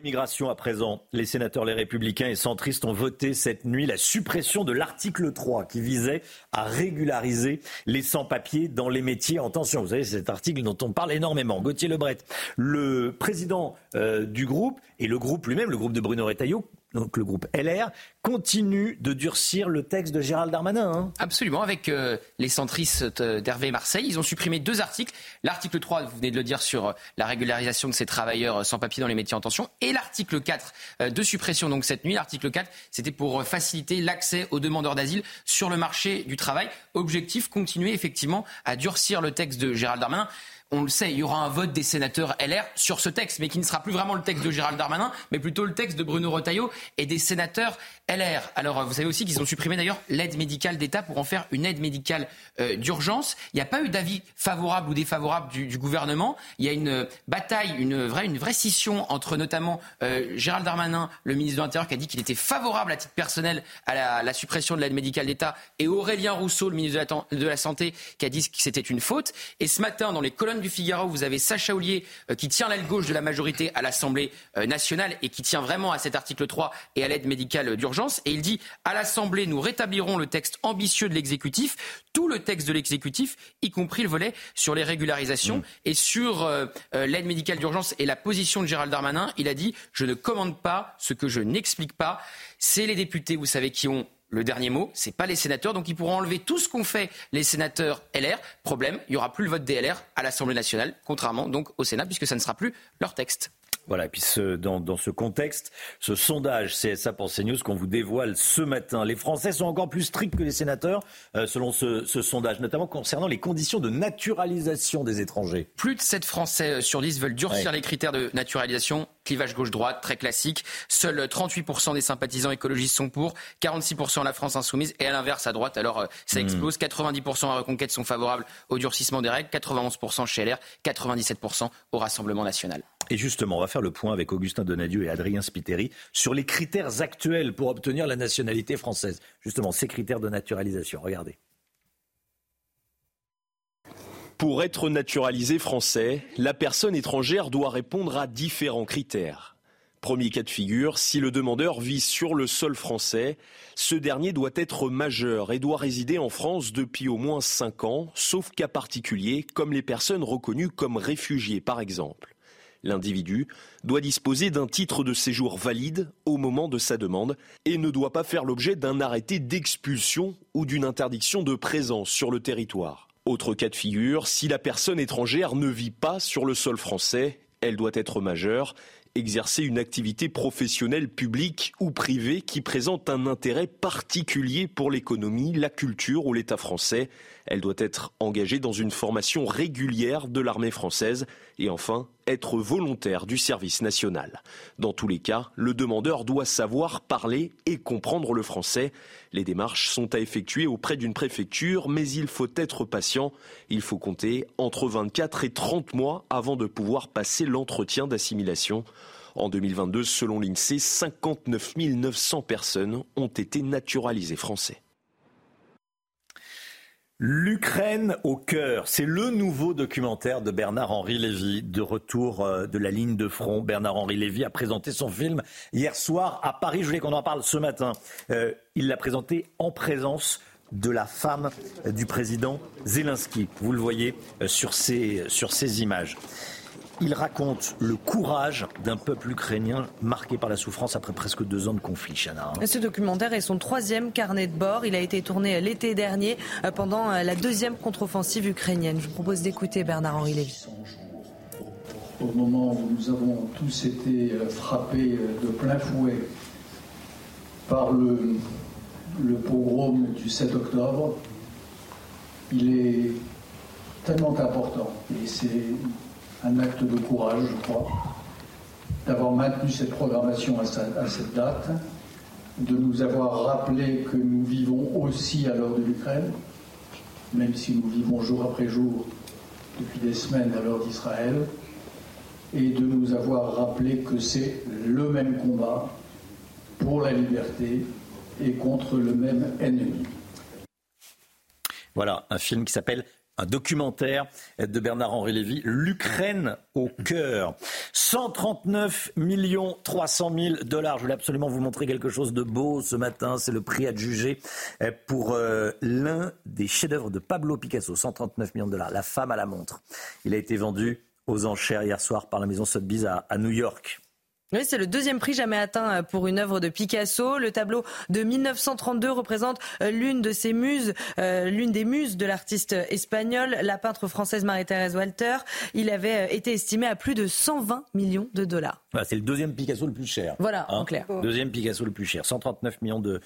Immigration à présent. Les sénateurs, les républicains et centristes ont voté cette nuit la suppression de l'article 3 qui visait à régulariser les sans-papiers dans les métiers en tension. Vous savez, c'est cet article dont on parle énormément. Gauthier Lebret, le président euh, du groupe et le groupe lui-même, le groupe de Bruno Retailleau, donc le groupe LR, continue de durcir le texte de Gérald Darmanin. Hein. Absolument, avec euh, les centristes d'Hervé Marseille, ils ont supprimé deux articles. L'article 3, vous venez de le dire, sur euh, la régularisation de ces travailleurs euh, sans papier dans les métiers en tension, et l'article 4 de suppression donc cette nuit. L'article 4, c'était pour faciliter l'accès aux demandeurs d'asile sur le marché du travail. Objectif, continuer effectivement à durcir le texte de Gérald Darmanin on le sait, il y aura un vote des sénateurs LR sur ce texte, mais qui ne sera plus vraiment le texte de Gérald Darmanin, mais plutôt le texte de Bruno Retailleau et des sénateurs LR. Alors, vous savez aussi qu'ils ont supprimé d'ailleurs l'aide médicale d'État pour en faire une aide médicale euh, d'urgence. Il n'y a pas eu d'avis favorable ou défavorable du, gouvernement. Il y a une bataille, une vraie, une vraie scission entre notamment euh, Gérald Darmanin, le ministre de l'Intérieur, qui a dit qu'il était favorable à titre personnel à la, suppression de l'aide médicale d'État, et Aurélien Rousseau, le ministre de la, de la Santé, qui a dit que c'était une faute. Et ce matin, dans les colonnes du Figaro, vous avez Sacha Ollier euh, qui tient l'aile gauche de la majorité à l'Assemblée euh, nationale et qui tient vraiment à cet article 3 et à l'aide médicale d'urgence. Et il dit à l'Assemblée, nous rétablirons le texte ambitieux de l'exécutif, tout le texte de l'exécutif, y compris le volet sur les régularisations mmh. et sur euh, l'aide médicale d'urgence et la position de Gérald Darmanin. Il a dit je ne commande pas ce que je n'explique pas. C'est les députés, vous savez, qui ont le dernier mot, c'est pas les sénateurs, donc ils pourront enlever tout ce qu'ont fait les sénateurs LR. Problème, il y aura plus le vote des LR à l'Assemblée nationale, contrairement donc au Sénat, puisque ça ne sera plus leur texte. Voilà, et puis dans, ce contexte, ce sondage CSA pour CNews qu'on vous dévoile ce matin, les Français sont encore plus stricts que les sénateurs, euh, selon ce, sondage, notamment concernant les conditions de naturalisation des étrangers. Plus de 7 Français sur 10 veulent durcir les critères de naturalisation. Clivage gauche-droite, très classique. Seuls 38% des sympathisants écologistes sont pour, 46% la France insoumise, et à l'inverse, à droite, alors euh, ça hmm. explose. 90% à Reconquête sont favorables au durcissement des règles, 91% chez LR, 97% au Rassemblement national. Et justement, on va faire le point avec Augustin Donadieu et Adrien Spiteri sur les critères actuels pour obtenir la nationalité française. Justement, ces critères de naturalisation. Regardez. Pour être naturalisé français, la personne étrangère doit répondre à différents critères. Premier cas de figure, si le demandeur vit sur le sol français, ce dernier doit être majeur et doit résider en France depuis au moins 5 ans, sauf cas particuliers comme les personnes reconnues comme réfugiés par exemple. L'individu doit disposer d'un titre de séjour valide au moment de sa demande et ne doit pas faire l'objet d'un arrêté d'expulsion ou d'une interdiction de présence sur le territoire. Autre cas de figure, si la personne étrangère ne vit pas sur le sol français, elle doit être majeure exercer une activité professionnelle publique ou privée qui présente un intérêt particulier pour l'économie, la culture ou l'État français. Elle doit être engagée dans une formation régulière de l'armée française et enfin être volontaire du service national. Dans tous les cas, le demandeur doit savoir parler et comprendre le français. Les démarches sont à effectuer auprès d'une préfecture, mais il faut être patient. Il faut compter entre 24 et 30 mois avant de pouvoir passer l'entretien d'assimilation. En 2022, selon l'INSEE, 59 900 personnes ont été naturalisées français. L'Ukraine au cœur, c'est le nouveau documentaire de Bernard-Henri Lévy, de retour euh, de la ligne de front. Bernard-Henri Lévy a présenté son film hier soir à Paris. Je voulais qu'on en parle ce matin. Euh, il l'a présenté en présence de la femme du président Zelensky. Vous le voyez euh, sur ces, sur ces images. Il raconte le courage d'un peuple ukrainien marqué par la souffrance après presque deux ans de conflit, Chana. Ce documentaire est son troisième carnet de bord. Il a été tourné l'été dernier euh, pendant euh, la deuxième contre-offensive ukrainienne. Je vous propose d'écouter Bernard-Henri Lévy. Au moment où nous avons tous été euh, frappés de plein fouet par le, le pogrom du 7 octobre, il est tellement important, et c'est un acte de courage, je crois, d'avoir maintenu cette programmation à, cette date, de nous avoir rappelé que nous vivons aussi à l'heure de l'Ukraine, même si nous vivons jour après jour depuis des semaines à l'heure d'Israël, et de nous avoir rappelé que c'est le même combat pour la liberté et contre le même ennemi. Voilà, un film qui s'appelle un documentaire de Bernard-Henri Lévy, L'Ukraine au cœur. 139 millions 300 000 dollars. Je voulais absolument vous montrer quelque chose de beau ce matin. C'est le prix adjugé pour euh, l'un des chefs-d'œuvre de Pablo Picasso. 139 millions de dollars. La femme à la montre. Il a été vendu aux enchères hier soir par la maison Sotheby's à New York. Oui, c'est le deuxième prix jamais atteint euh, pour une œuvre de Picasso. Le tableau de 1932 représente euh, l'une de ses muses, euh, l'une des muses de l'artiste espagnol, la peintre française Marie-Thérèse Walter. Il avait été estimé à plus de 120 millions de dollars. c'est le deuxième Picasso le plus cher. Voilà, en hein clair. Deuxième Picasso le plus cher, 139 millions de,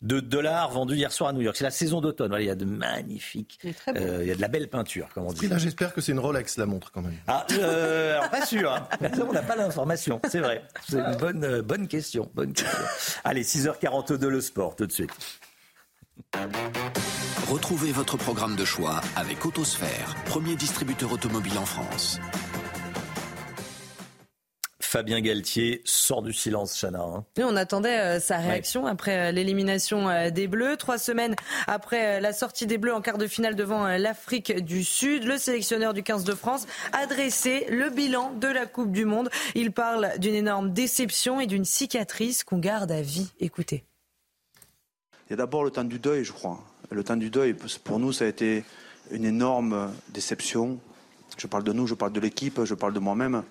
de dollars vendus hier soir à New York. C'est la saison d'automne. il y a de magnifiques. Euh, il y a de la belle peinture, comme on dit. J'espère que c'est une Rolex, la montre, quand même. Ah, euh, pas sûr. Hein. on n'a pas l'information. C'est vrai. C'est une bonne, euh, bonne question. Bonne question. Allez, 6h42, le sport, tout de suite. Retrouvez votre programme de choix avec Autosphère, premier distributeur automobile en France. Fabien Galtier sort du silence, Chana. Hein. on attendait euh, sa réaction après euh, l'élimination euh, des Bleus. Trois semaines après la sortie des Bleus en quart de finale devant l'Afrique du Sud, le sélectionneur du 15 de France a dressé le bilan de la Coupe du Monde. Il parle d'une énorme déception et d'une cicatrice qu'on garde à vie. Écoutez. Il y a d'abord le temps du deuil, je crois. Le temps du deuil, pour nous, ça a été une énorme déception. Je parle de nous, je parle de l'équipe, je parle de moi-même.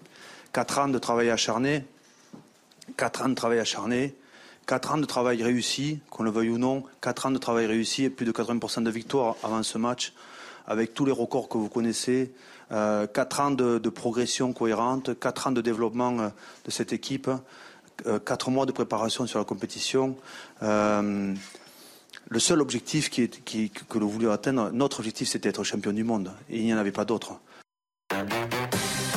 Quatre ans de travail acharné, quatre ans de travail acharné, quatre ans de travail réussi, qu'on le veuille ou non, quatre ans de travail réussi et plus de 80% de victoires avant ce match, avec tous les records que vous connaissez, euh, quatre ans de, progression cohérente, quatre ans de développement euh, de cette équipe, euh, quatre mois de préparation sur la compétition. le seul objectif que nous voulions atteindre, notre objectif, c'était être champion du monde. Et il n'y en avait pas d'autre.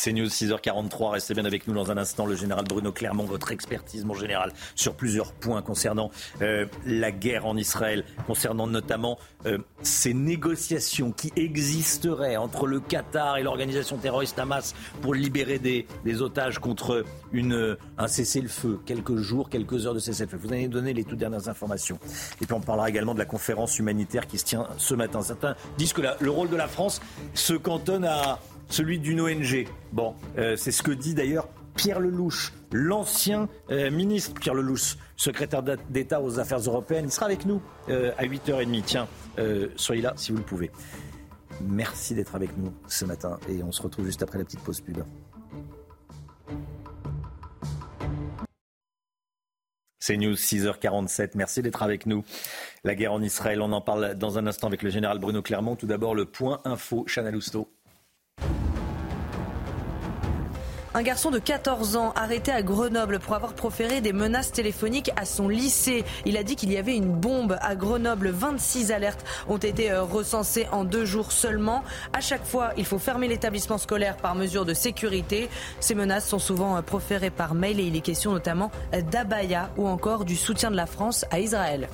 C'est News 6h43. Restez bien avec nous dans un instant. Le général Bruno Clermont, votre expertise, mon général, sur plusieurs points concernant euh, la guerre en Israël, concernant notamment euh, ces négociations qui existeraient entre le Qatar et l'organisation terroriste Hamas pour libérer des, otages contre une, un cessez-le-feu. Quelques jours, quelques heures de cessez-le-feu. Vous allez donner les toutes dernières informations. Et puis on parlera également de la conférence humanitaire qui se tient ce matin. Certains disent que le rôle de la France se cantonne à celui d'une ONG. Bon, euh, c'est ce que dit d'ailleurs Pierre Lelouch, l'ancien euh, ministre Pierre Lelouch, secrétaire d'État aux affaires européennes. Il sera avec nous euh, à 8h30. Tiens, soyez là si vous le pouvez. Merci d'être avec nous ce matin et on se retrouve juste après la petite pause pub. C'est News 6h47. Merci d'être avec nous. La guerre en Israël, on en parle dans un instant avec le général Bruno Clermont. Tout d'abord, le point info, Chana Lousteau. Un garçon de 14 ans arrêté à Grenoble pour avoir proféré des menaces téléphoniques à son lycée. Il a dit qu'il y avait une bombe à Grenoble. 26 alertes ont été euh, recensées en deux jours seulement. À chaque fois, il faut fermer l'établissement scolaire par mesure de sécurité. Ces menaces sont souvent euh, proférées par mail et il est question notamment d'Abaya ou encore du soutien de la France à Israël.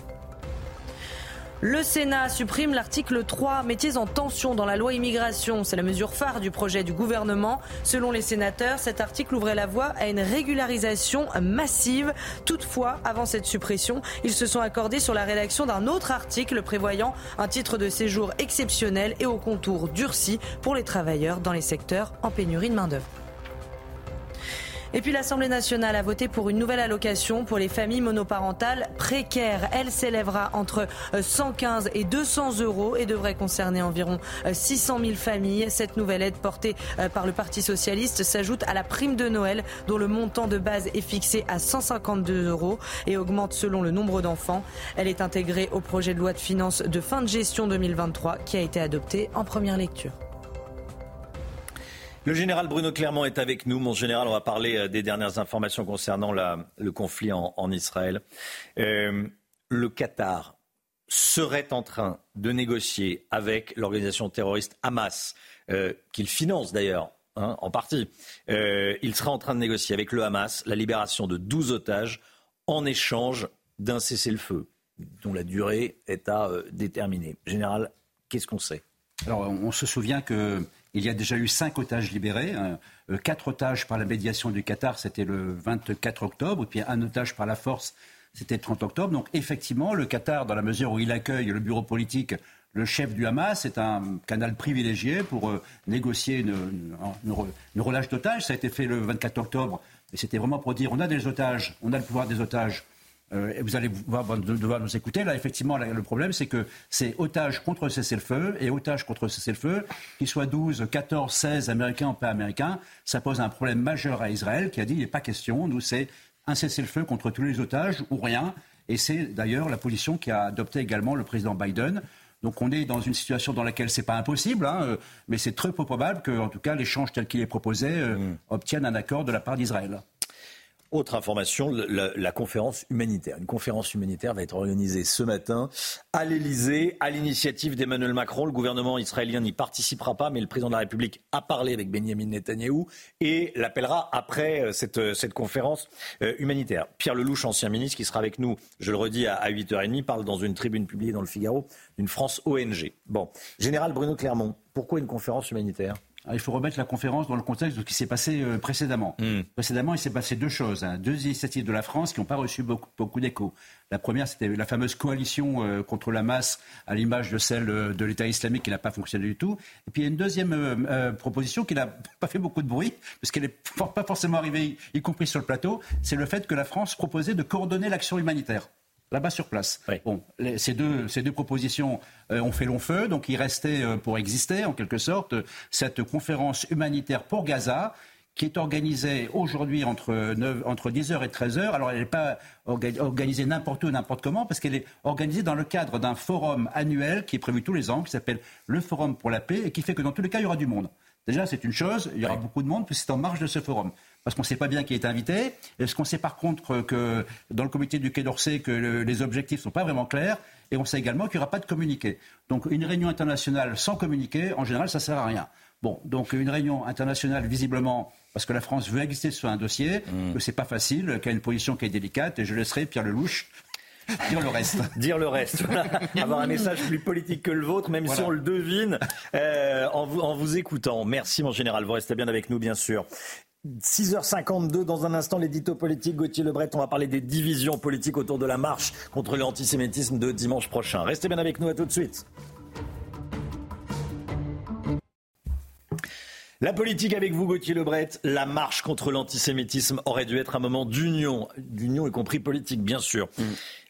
Le Sénat supprime l'article 3, métiers en tension dans la loi immigration. C'est la mesure phare du projet du gouvernement. Selon les sénateurs, cet article ouvrait la voie à une régularisation massive. Toutefois, avant cette suppression, ils se sont accordés sur la rédaction d'un autre article prévoyant un titre de séjour exceptionnel et au contour durci pour les travailleurs dans les secteurs en pénurie de main-d'œuvre. Et puis l'Assemblée nationale a voté pour une nouvelle allocation pour les familles monoparentales précaires. Elle s'élèvera entre 115 euh, et 200 euros et devrait concerner environ 600 euh, 000 familles. Cette nouvelle aide portée euh, par le Parti socialiste s'ajoute à la prime de Noël dont le montant de base est fixé à 152 euros et augmente selon le nombre d'enfants. Elle est intégrée au projet de loi de finances de fin de gestion 2023 qui a été adopté en première lecture. Le général Bruno Clermont est avec nous. Mon général, on va parler euh, des dernières informations concernant le conflit en, Israël. Euh, le Qatar serait en train de négocier avec l'organisation terroriste Hamas, euh, qu'il finance d'ailleurs hein, en partie. il sera en train de négocier avec le Hamas la libération de 12 otages en échange d'un cessez-le-feu dont la durée est à déterminer. Général, qu'est-ce qu'on sait? Alors, on se souvient que il y a déjà eu cinq otages libérés, hein. euh, quatre otages par la médiation du Qatar, c'était le 24 octobre, puis un otage par la force, c'était le 30 octobre. Donc effectivement, le Qatar, dans la mesure où il accueille le bureau politique, le chef du Hamas, est un canal privilégié pour euh, négocier une, relâche d'otages. Ça a été fait le 24 octobre, et c'était vraiment pour dire on a des otages, on a le pouvoir des otages, et vous allez devoir nous écouter. Là, effectivement, le problème, c'est que c'est otage contre cessez-le-feu et otage contre cessez-le-feu, qu'ils soient 12, 14, 16 américains ou pas américains, ça pose un problème majeur à Israël qui a dit il n'est pas question, nous, c'est un cessez-le-feu contre tous les otages ou rien. Et c'est d'ailleurs la position qu'a adoptée également le président Biden. Donc on est dans une situation dans laquelle c'est pas impossible, hein, euh, mais c'est très peu probable que, en tout cas, l'échange tel qu'il est proposé euh, mm. obtienne un accord de la part d'Israël. Autre information, la, conférence humanitaire. Une conférence humanitaire va être organisée ce matin à l'Elysée, à l'initiative d'Emmanuel Macron. Le gouvernement israélien n'y participera pas, mais le président de la République a parlé avec Benjamin Netanyahou et l'appellera après euh, cette, euh, cette conférence euh, humanitaire. Pierre Lelouch, ancien ministre, qui sera avec nous, je le redis, à, 8h30, parle dans une tribune publiée dans le Figaro d'une France ONG. Bon, Général Bruno Clermont, pourquoi une conférence humanitaire? Il faut remettre la conférence dans le contexte de ce qui s'est passé euh, précédemment. Hmm. Précédemment, il s'est passé deux choses. Hein. Deux initiatives de la France qui n'ont pas reçu beaucoup, beaucoup d'écho. La première, c'était la fameuse coalition euh, contre la masse, à l'image de celle euh, de l'État islamique qui n'a pas fonctionné du tout. Et puis il y a une deuxième proposition qui n'a pas fait beaucoup de bruit, parce qu'elle n'est pas forcément arrivée, y compris sur le plateau, c'est le fait que la France proposait de coordonner l'action humanitaire là-bas sur place. Bon, ces, deux, ces deux propositions euh, ont fait long feu, donc il restait euh, pour exister, en quelque sorte, cette conférence humanitaire pour Gaza qui est organisée aujourd'hui entre, entre 10h et 13h. Alors, elle n'est pas organisée n'importe où, n'importe comment, parce qu'elle est organisée dans le cadre d'un forum annuel qui est prévu tous les ans, qui s'appelle le Forum pour la paix, et qui fait que dans tous les cas, il y aura du monde. Déjà, c'est une chose, il y aura beaucoup de monde, puis c'est en marge de ce forum parce qu'on ne sait pas bien qui est invité. Est-ce qu'on sait par contre que dans le comité du Quai d'Orsay, que les objectifs ne sont pas vraiment clairs Et on sait également qu'il n'y aura pas de communiqué. Donc une réunion internationale sans communiqué, en général, ça ne sert à rien. Bon, donc une réunion internationale, visiblement, parce que la France veut exister sur un dossier, mmh. que ce n'est pas facile, qu'il y a une position qui est délicate, et je laisserai Pierre Lelouch Dire le reste. Dire le reste. Avoir un message plus politique que le vôtre, même si on le devine euh, en, vous, en vous écoutant. Merci, mon général. Vous restez bien avec nous, bien sûr. 6h52, dans un instant, l'édito politique. Gauthier Lebret, on va parler des divisions politiques autour de la marche contre l'antisémitisme de dimanche prochain. Restez bien avec nous, à tout de suite. La politique avec vous, Gauthier Lebret. La marche contre l'antisémitisme aurait dû être un moment d'union, d'union y compris politique, bien sûr. Mm.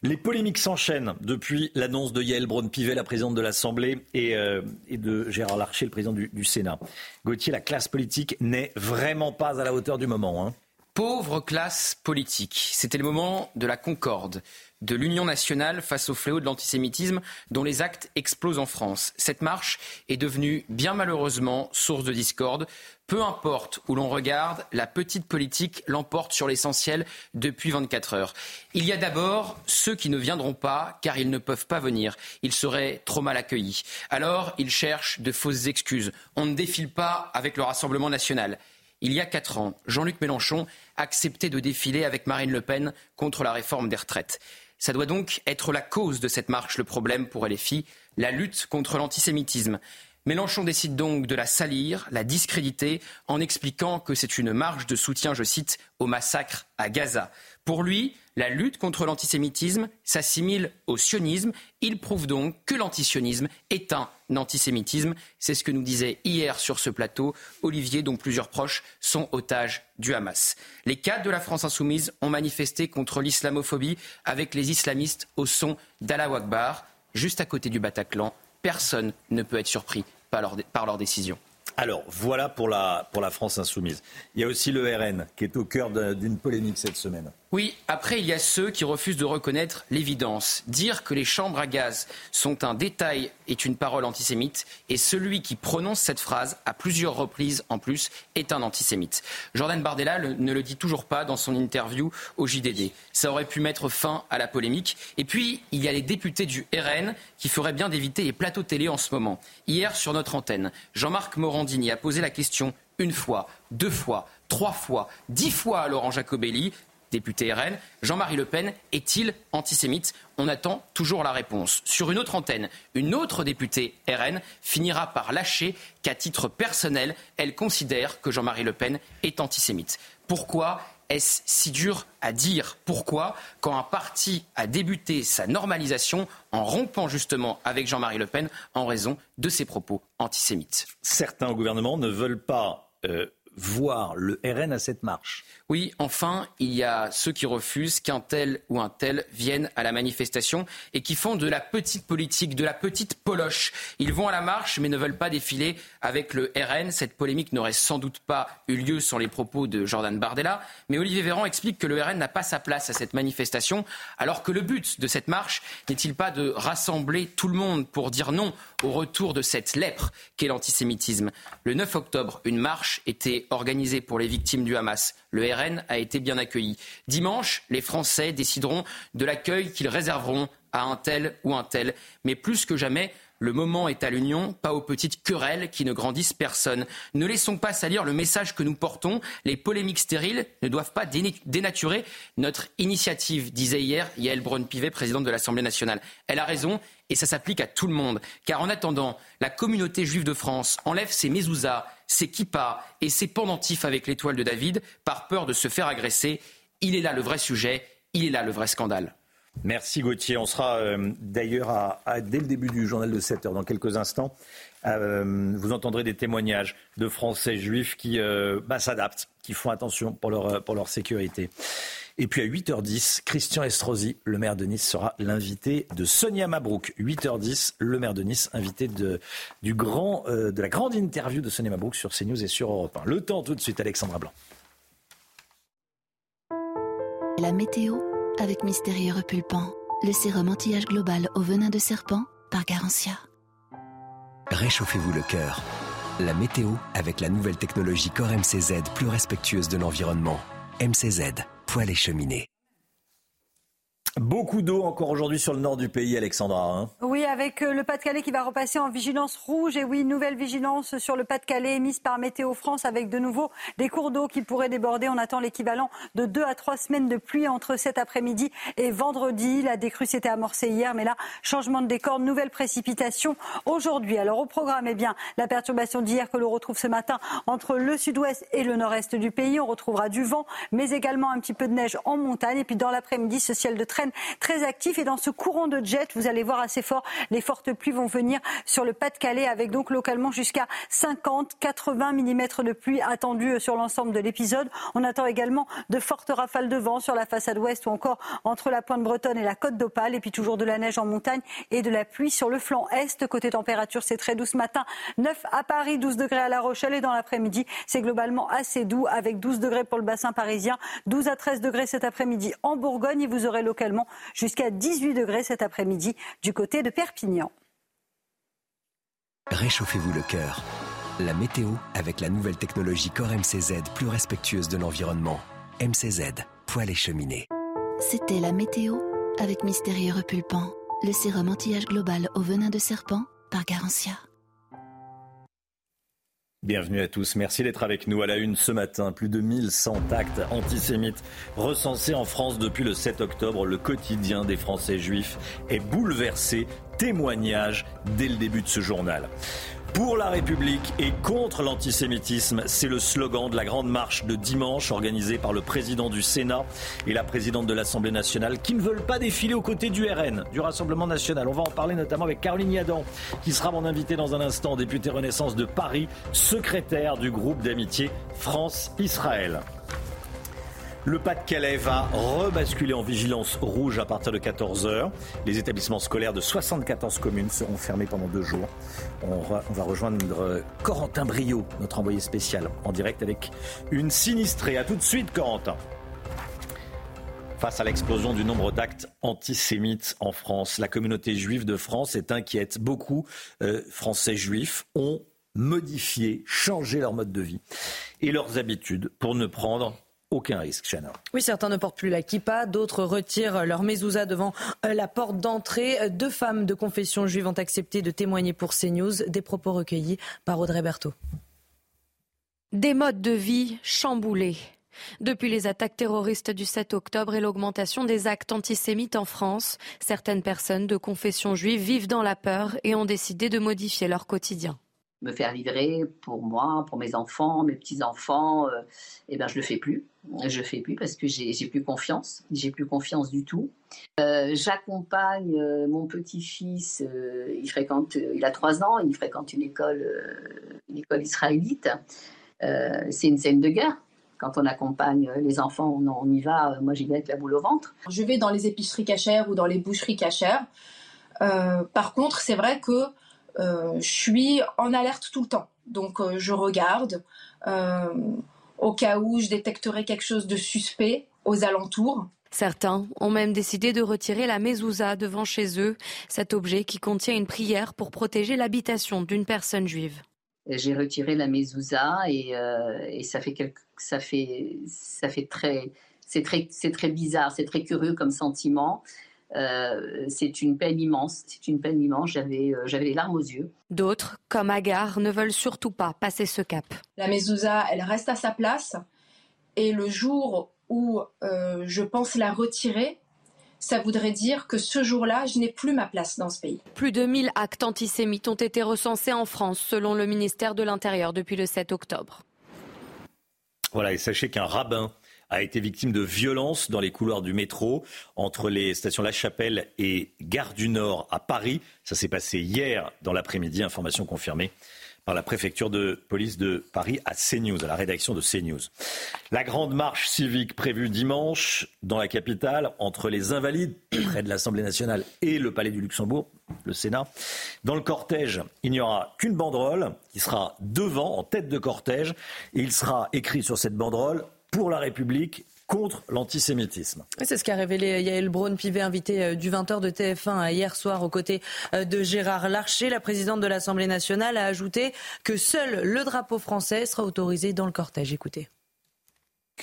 Les polémiques s'enchaînent depuis l'annonce de Yael Braun-Pivet, la présidente de l'Assemblée, et, euh, de Gérard Larcher, le président du, Sénat. Gauthier, la classe politique n'est vraiment pas à la hauteur du moment. Hein. Pauvre classe politique. C'était le moment de la concorde de l'Union nationale face au fléau de l'antisémitisme dont les actes explosent en France. Cette marche est devenue bien malheureusement source de discorde. Peu importe où l'on regarde, la petite politique l'emporte sur l'essentiel depuis 24 heures. Il y a d'abord ceux qui ne viendront pas car ils ne peuvent pas venir. Ils seraient trop mal accueillis. Alors, ils cherchent de fausses excuses. On ne défile pas avec le Rassemblement national. Il y a quatre ans, Jean-Luc Mélenchon acceptait de défiler avec Marine Le Pen contre la réforme des retraites. Ça doit donc être la cause de cette marche, le problème pour LFI, la lutte contre l'antisémitisme. Mélenchon décide donc de la salir, la discréditer, en expliquant que c'est une marche de soutien, je cite, au massacre à Gaza. Pour lui, la lutte contre l'antisémitisme s'assimile au sionisme. Il prouve donc que l'antisionisme est un antisémitisme. C'est ce que nous disait hier sur ce plateau Olivier, dont plusieurs proches sont otages du Hamas. Les cadres de la France insoumise ont manifesté contre l'islamophobie avec les islamistes au son d'Allah Akbar, juste à côté du Bataclan. Personne ne peut être surpris par leur, par leur décision. Alors, voilà pour la, pour la France insoumise. Il y a aussi le RN qui est au cœur d'une polémique cette semaine. Oui, après, il y a ceux qui refusent de reconnaître l'évidence. Dire que les chambres à gaz sont un détail est une parole antisémite, et celui qui prononce cette phrase à plusieurs reprises en plus est un antisémite. Jordan Bardella ne le dit toujours pas dans son interview au JDD. Ça aurait pu mettre fin à la polémique. Et puis, il y a les députés du RN qui feraient bien d'éviter les plateaux télé en ce moment. Hier, sur notre antenne, Jean-Marc Morandini a posé la question une fois, deux fois, trois fois, dix fois à Laurent Jacobelli député RN. Jean-Marie Le Pen est-il antisémite? On attend toujours la réponse. Sur une autre antenne, une autre députée RN finira par lâcher qu'à titre personnel, elle considère que Jean-Marie Le Pen est antisémite. Pourquoi est-ce si dur à dire? Pourquoi, quand un parti a débuté sa normalisation en rompant justement avec Jean-Marie Le Pen en raison de ses propos antisémites? Certains au gouvernement ne veulent pas euh, voir le RN à cette marche. Oui, enfin, il y a ceux qui refusent qu'un tel ou un tel vienne à la manifestation et qui font de la petite politique, de la petite poloche. Ils vont à la marche mais ne veulent pas défiler avec le RN. Cette polémique n'aurait sans doute pas eu lieu sans les propos de Jordan Bardella. Mais Olivier Véran explique que le RN n'a pas sa place à cette manifestation alors que le but de cette marche n'est-il pas de rassembler tout le monde pour dire non au retour de cette lèpre qu'est l'antisémitisme? Le 9 octobre, une marche était organisée pour les victimes du Hamas. Le RN a été bien accueilli. Dimanche, les Français décideront de l'accueil qu'ils réserveront à un tel ou un tel. Mais plus que jamais, le moment est à l'union, pas aux petites querelles qui ne grandissent personne. Ne laissons pas salir le message que nous portons. Les polémiques stériles ne doivent pas dénaturer notre initiative, disait hier Yael Braun-Pivet, présidente de l'Assemblée nationale. Elle a raison et ça s'applique à tout le monde. Car en attendant, la communauté juive de France enlève ses mezuzahs, ses kippas et ses pendentifs avec l'étoile de David par peur de se faire agresser. Il est là le vrai sujet, il est là le vrai scandale. Merci Gauthier. On sera euh, d'ailleurs à, dès le début du journal de 7 heures, dans quelques instants. Euh, vous entendrez des témoignages de Français juifs qui euh, bah, s'adaptent, qui font attention pour leur, pour leur sécurité. Et puis à 8h10, Christian Estrosi, le maire de Nice, sera l'invité de Sonia Mabrouk. 8h10, le maire de Nice, invité de, du grand, de la grande interview de Sonia Mabrouk sur CNews et sur Europe 1. Le temps tout de suite, Alexandra Blanc. La météo avec Mystérieux Repulpant, le sérum anti-âge global au venin de serpent par Garantia. Réchauffez-vous le cœur. La météo avec la nouvelle technologie Core MCZ plus respectueuse de l'environnement. MCZ, poêle et cheminée. Beaucoup d'eau encore aujourd'hui sur le nord du pays, Alexandra. Hein. oui, avec euh, le Pas-de-Calais qui va repasser en vigilance rouge. Et oui, nouvelle vigilance sur le Pas-de-Calais émise par Météo France avec de nouveau des cours d'eau qui pourraient déborder. On attend l'équivalent de deux à trois semaines de pluie entre cet après-midi et vendredi. La décrue s'était amorcée hier, mais là, changement de décor, nouvelle précipitation aujourd'hui. Alors au programme, eh bien, la perturbation d'hier que l'on retrouve ce matin entre le sud-ouest et le nord-est du pays. On retrouvera du vent, mais également un petit peu de neige en montagne. Et puis dans l'après-midi, ce ciel de très actif. Et dans ce courant de jet, vous allez voir assez fort, les fortes pluies vont venir sur le Pas-de-Calais avec donc localement jusqu'à 50, 80 mm de pluie attendue sur l'ensemble de l'épisode. On attend également de fortes rafales de vent sur la façade ouest ou encore entre la pointe bretonne et la côte d'Opale. Et puis toujours de la neige en montagne et de la pluie sur le flanc est. Côté température, c'est très doux ce matin. 9 à Paris, 12 degrés à La Rochelle et dans l'après-midi, c'est globalement assez doux avec 12 degrés pour le bassin parisien, 12 à 13 degrés cet après-midi en Bourgogne et vous aurez localement jusqu'à 18 degrés cet après-midi du côté de Perpignan. Réchauffez-vous le cœur. La météo avec la nouvelle technologie Core MCZ plus respectueuse de l'environnement. MCZ, poêle et cheminée. C'était la météo avec Mystérieux Repulpant, le sérum anti-âge global au venin de serpent par Garantia. Bienvenue à tous. Merci d'être avec nous à la une ce matin. Plus de 1100 actes antisémites recensés en France depuis le 7 octobre. Le quotidien des Français juifs est bouleversé. Témoignage dès le début de ce journal pour la République et contre l'antisémitisme. C'est le slogan de la grande marche de dimanche organisée par le président du Sénat et la présidente de l'Assemblée nationale qui ne veulent pas défiler aux côtés du RN, du Rassemblement national. On va en parler notamment avec Caroline Yadan, qui sera mon invitée dans un instant, députée Renaissance de Paris, secrétaire du groupe d'amitié France-Israël. Le Pas-de-Calais va rebasculer en vigilance rouge à partir de 14h. Les établissements scolaires de 74 communes seront fermés pendant deux jours. On, va rejoindre Corentin Brio, notre envoyé spécial, en direct avec une sinistrée. A tout de suite, Corentin. Face à l'explosion du nombre d'actes antisémites en France, la communauté juive de France est inquiète. Beaucoup euh, Français juifs ont modifié, changé leur mode de vie et leurs habitudes pour ne prendre aucun risque, Chana. Oui, certains ne portent plus la kippa, d'autres retirent leur mezouza devant euh, la porte d'entrée. Deux femmes de confession juive ont accepté de témoigner pour CNews. Des propos recueillis par Audrey Berthaud. Des modes de vie chamboulés. Depuis les attaques terroristes du 7 octobre et l'augmentation des actes antisémites en France, certaines personnes de confession juive vivent dans la peur et ont décidé de modifier leur quotidien me faire livrer pour moi, pour mes enfants, mes petits-enfants, euh, eh ben, je le fais plus. Je fais plus parce que j'ai plus confiance. J'ai plus confiance du tout. Euh, j'accompagne euh, mon petit-fils. il fréquente, il a trois ans. Il fréquente une école, une école israélite. C'est une scène de guerre. Quand on accompagne les enfants, on, on y va. Moi, j'y vais avec la boule au ventre. Je vais dans les épiceries cachères ou dans les boucheries cachères. par contre, c'est vrai que euh, je suis en alerte tout le temps. Donc euh, je regarde euh, au cas où je détecterai quelque chose de suspect aux alentours. Certains ont même décidé de retirer la mezouza devant chez eux, cet objet qui contient une prière pour protéger l'habitation d'une personne juive. J'ai retiré la mezouza et, et ça fait quelque, ça fait ça fait très c'est très c'est très bizarre, c'est très curieux comme sentiment. Euh, c'est une peine immense. C'est une peine immense. J'avais, euh, j'avais les larmes aux yeux. D'autres, comme Agar, ne veulent surtout pas passer ce cap. La mezouza, elle reste à sa place. Et le jour où euh, je pense la retirer, ça voudrait dire que ce jour-là, je n'ai plus ma place dans ce pays. Plus de 1000 actes antisémites ont été recensés en France, selon le ministère de l'Intérieur, depuis le 7 octobre. Voilà, et sachez qu'un rabbin a été victime de violences dans les couloirs du métro entre les stations La Chapelle et Gare du Nord à Paris. Ça s'est passé hier dans l'après-midi, information confirmée par la préfecture de police de Paris à CNews, à la rédaction de CNews. La grande marche civique prévue dimanche dans la capitale entre les Invalides, près de l'Assemblée nationale, et le Palais du Luxembourg, le Sénat. Dans le cortège, il n'y aura qu'une banderole qui sera devant, en tête de cortège, et il sera écrit sur cette banderole pour la République contre l'antisémitisme. C'est ce qu'a révélé Yael Braun-Pivet, invité euh, du 20h de TF1 hier soir aux côtés euh, de Gérard Larcher. La présidente de l'Assemblée nationale a ajouté que seul le drapeau français sera autorisé dans le cortège. Écoutez.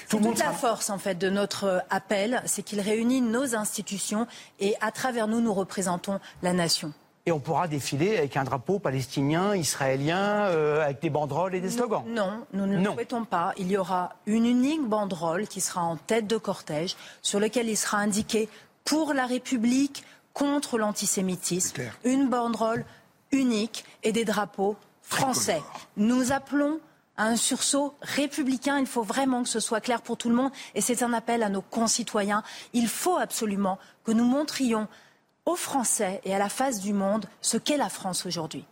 Toute la force en fait de notre euh, appel, c'est qu'il réunit nos institutions et à travers nous, nous représentons la nation et on pourra défiler avec un drapeau palestinien, israélien, euh, avec des banderoles et des slogans. Non, nous ne le souhaitons pas. Il y aura une unique banderole qui sera en tête de cortège, sur laquelle il sera indiqué pour la République, contre l'antisémitisme. Une banderole unique et des drapeaux français. Nous appelons à un sursaut républicain. Il faut vraiment que ce soit clair pour tout le monde. Et c'est un appel à nos concitoyens. Il faut absolument que nous montrions aux Français et à la face du monde ce qu'est la France aujourd'hui.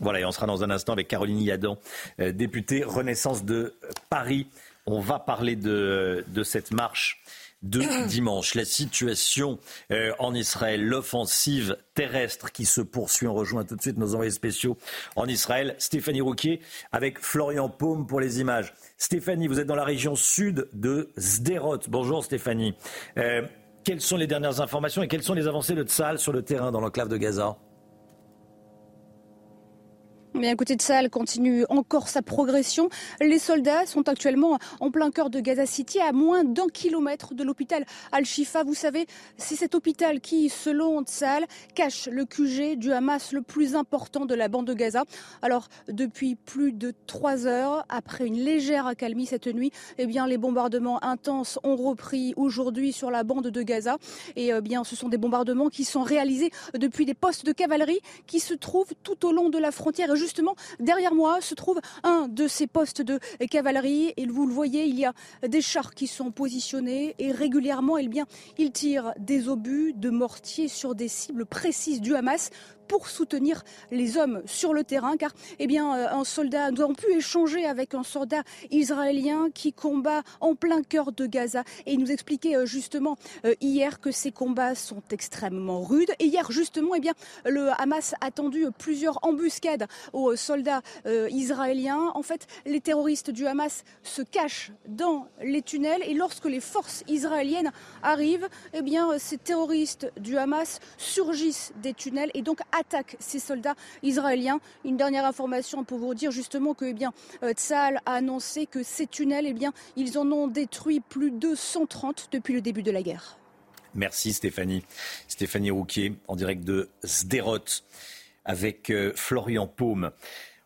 Voilà, et on sera dans un instant avec Caroline Yadan, euh, députée Renaissance de Paris. On va parler de, de cette marche de dimanche. La situation euh, en Israël, l'offensive terrestre qui se poursuit. On rejoint tout de suite nos envoyés spéciaux en Israël. Stéphanie Rouquier avec Florian Paume pour les images. Stéphanie, vous êtes dans la région sud de Sderot. Bonjour Stéphanie. Euh, quelles sont les dernières informations et quelles sont les avancées de Tsahal sur le terrain dans l'enclave de Gaza? Mais un côté de ça, elle continue encore sa progression. Les soldats sont actuellement en plein cœur de Gaza City, à moins d'un kilomètre de l'hôpital Al-Shifa. Vous savez, c'est cet hôpital qui, selon Tsahal, cache le QG du Hamas le plus important de la bande de Gaza. Alors, depuis plus de trois heures, après une légère accalmie cette nuit, eh bien, les bombardements intenses ont repris aujourd'hui sur la bande de Gaza. Et eh bien, ce sont des bombardements qui sont réalisés depuis des postes de cavalerie qui se trouvent tout au long de la frontière justement, derrière moi se trouve un de ces postes de cavalerie. Et vous le voyez, il y a des chars qui sont positionnés et régulièrement, eh bien, ils tirent des obus de mortier sur des cibles précises du Hamas pour soutenir les hommes sur le terrain, car eh bien, euh, un soldat, nous avons pu échanger avec un soldat israélien qui combat en plein cœur de Gaza et il nous expliquait euh, justement euh, hier que ces combats sont extrêmement rudes. Et hier, justement, eh bien, le Hamas a tendu plusieurs embuscades aux soldats israéliens. En fait, les terroristes du Hamas se cachent dans les tunnels et lorsque les forces israéliennes arrivent, eh bien, ces terroristes du Hamas surgissent des tunnels et donc attaquent ces soldats israéliens. Une dernière information pour vous dire justement que eh euh, a annoncé que ces tunnels, eh bien, ils en ont détruit plus de 130 depuis le début de la guerre. Merci Stéphanie. Stéphanie Rouquier en direct de Sderot avec euh, Florian Paume.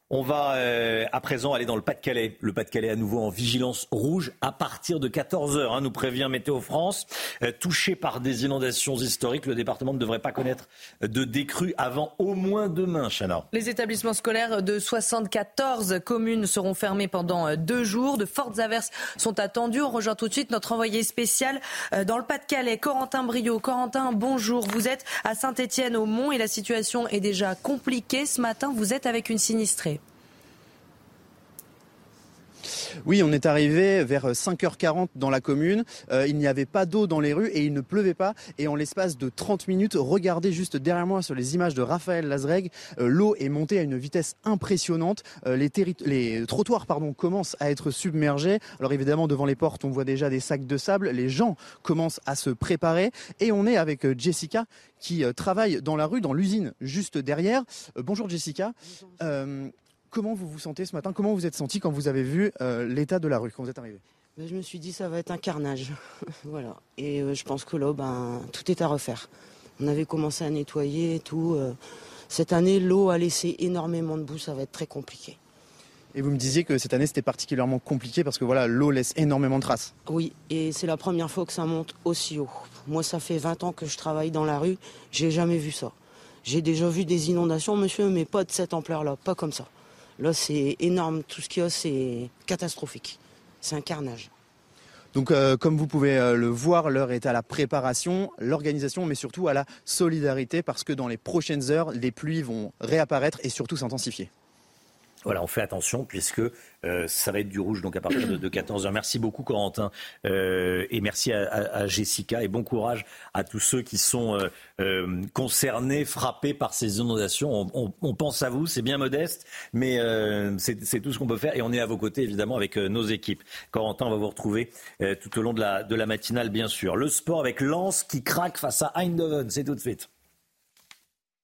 On va euh, à présent aller dans le Pas-de-Calais. Le Pas-de-Calais à nouveau en vigilance rouge à partir de 14h, hein, nous prévient Météo France. Euh, touché par des inondations historiques, le département ne devrait pas connaître de décrue avant au moins demain, Chana. Les établissements scolaires de 74 communes seront fermés pendant euh, deux jours. De fortes averses sont attendues. On rejoint tout de suite notre envoyé spécial dans le Pas-de-Calais, Corentin Brio. Corentin, bonjour. Vous êtes à Saint-Étienne-au-Mont et la situation est déjà compliquée. Ce matin, vous êtes avec une sinistrée. Oui, on est arrivé vers 5h40 dans la commune. Euh, il n'y avait pas d'eau dans les rues et il ne pleuvait pas. Et en l'espace de 30 minutes, regardez juste derrière moi sur les images de Raphaël Lazreg, euh, l'eau est montée à une vitesse impressionnante. Euh, les, les, trottoirs pardon, commencent à être submergés. Alors évidemment, devant les portes, on voit déjà des sacs de sable. Les gens commencent à se préparer. Et on est avec Jessica qui travaille dans la rue, dans l'usine juste derrière. bonjour Jessica. Comment vous vous sentez ce matin Comment vous êtes senti quand vous avez vu euh, l'état de la rue, quand vous êtes arrivé? Ben, Je me suis dit ça va être un carnage. voilà. Et euh, je pense que là, ben, tout est à refaire. On avait commencé à nettoyer et tout. Euh. cette année, l'eau a laissé énormément de boue, ça va être très compliqué. Et vous me disiez que cette année c'était particulièrement compliqué parce que voilà, l'eau laisse énormément de traces. Oui, et c'est la première fois que ça monte aussi haut. Moi, ça fait 20 ans que je travaille dans la rue, j'ai jamais vu ça. J'ai déjà vu des inondations, monsieur, mais pas de cette ampleur-là, pas comme ça. Là, c'est énorme. Tout ce qu'il y a, c'est catastrophique. C'est un carnage. Donc, euh, comme vous pouvez euh, le voir, l'heure est à la préparation, l'organisation, mais surtout à la solidarité, parce que dans les prochaines heures, les pluies vont réapparaître et surtout s'intensifier. Voilà, on fait attention puisque euh, ça va être du rouge donc à partir de, 14h. Merci beaucoup Corentin euh, et merci à, Jessica et bon courage à tous ceux qui sont euh, concernés, frappés par ces inondations. On, pense à vous, c'est bien modeste, mais c'est tout ce qu'on peut faire et on est à vos côtés évidemment avec nos équipes. Corentin, on va vous retrouver tout au long de la, de matinale bien sûr. Le sport avec Lens qui craque face à Eindhoven, c'est tout de suite.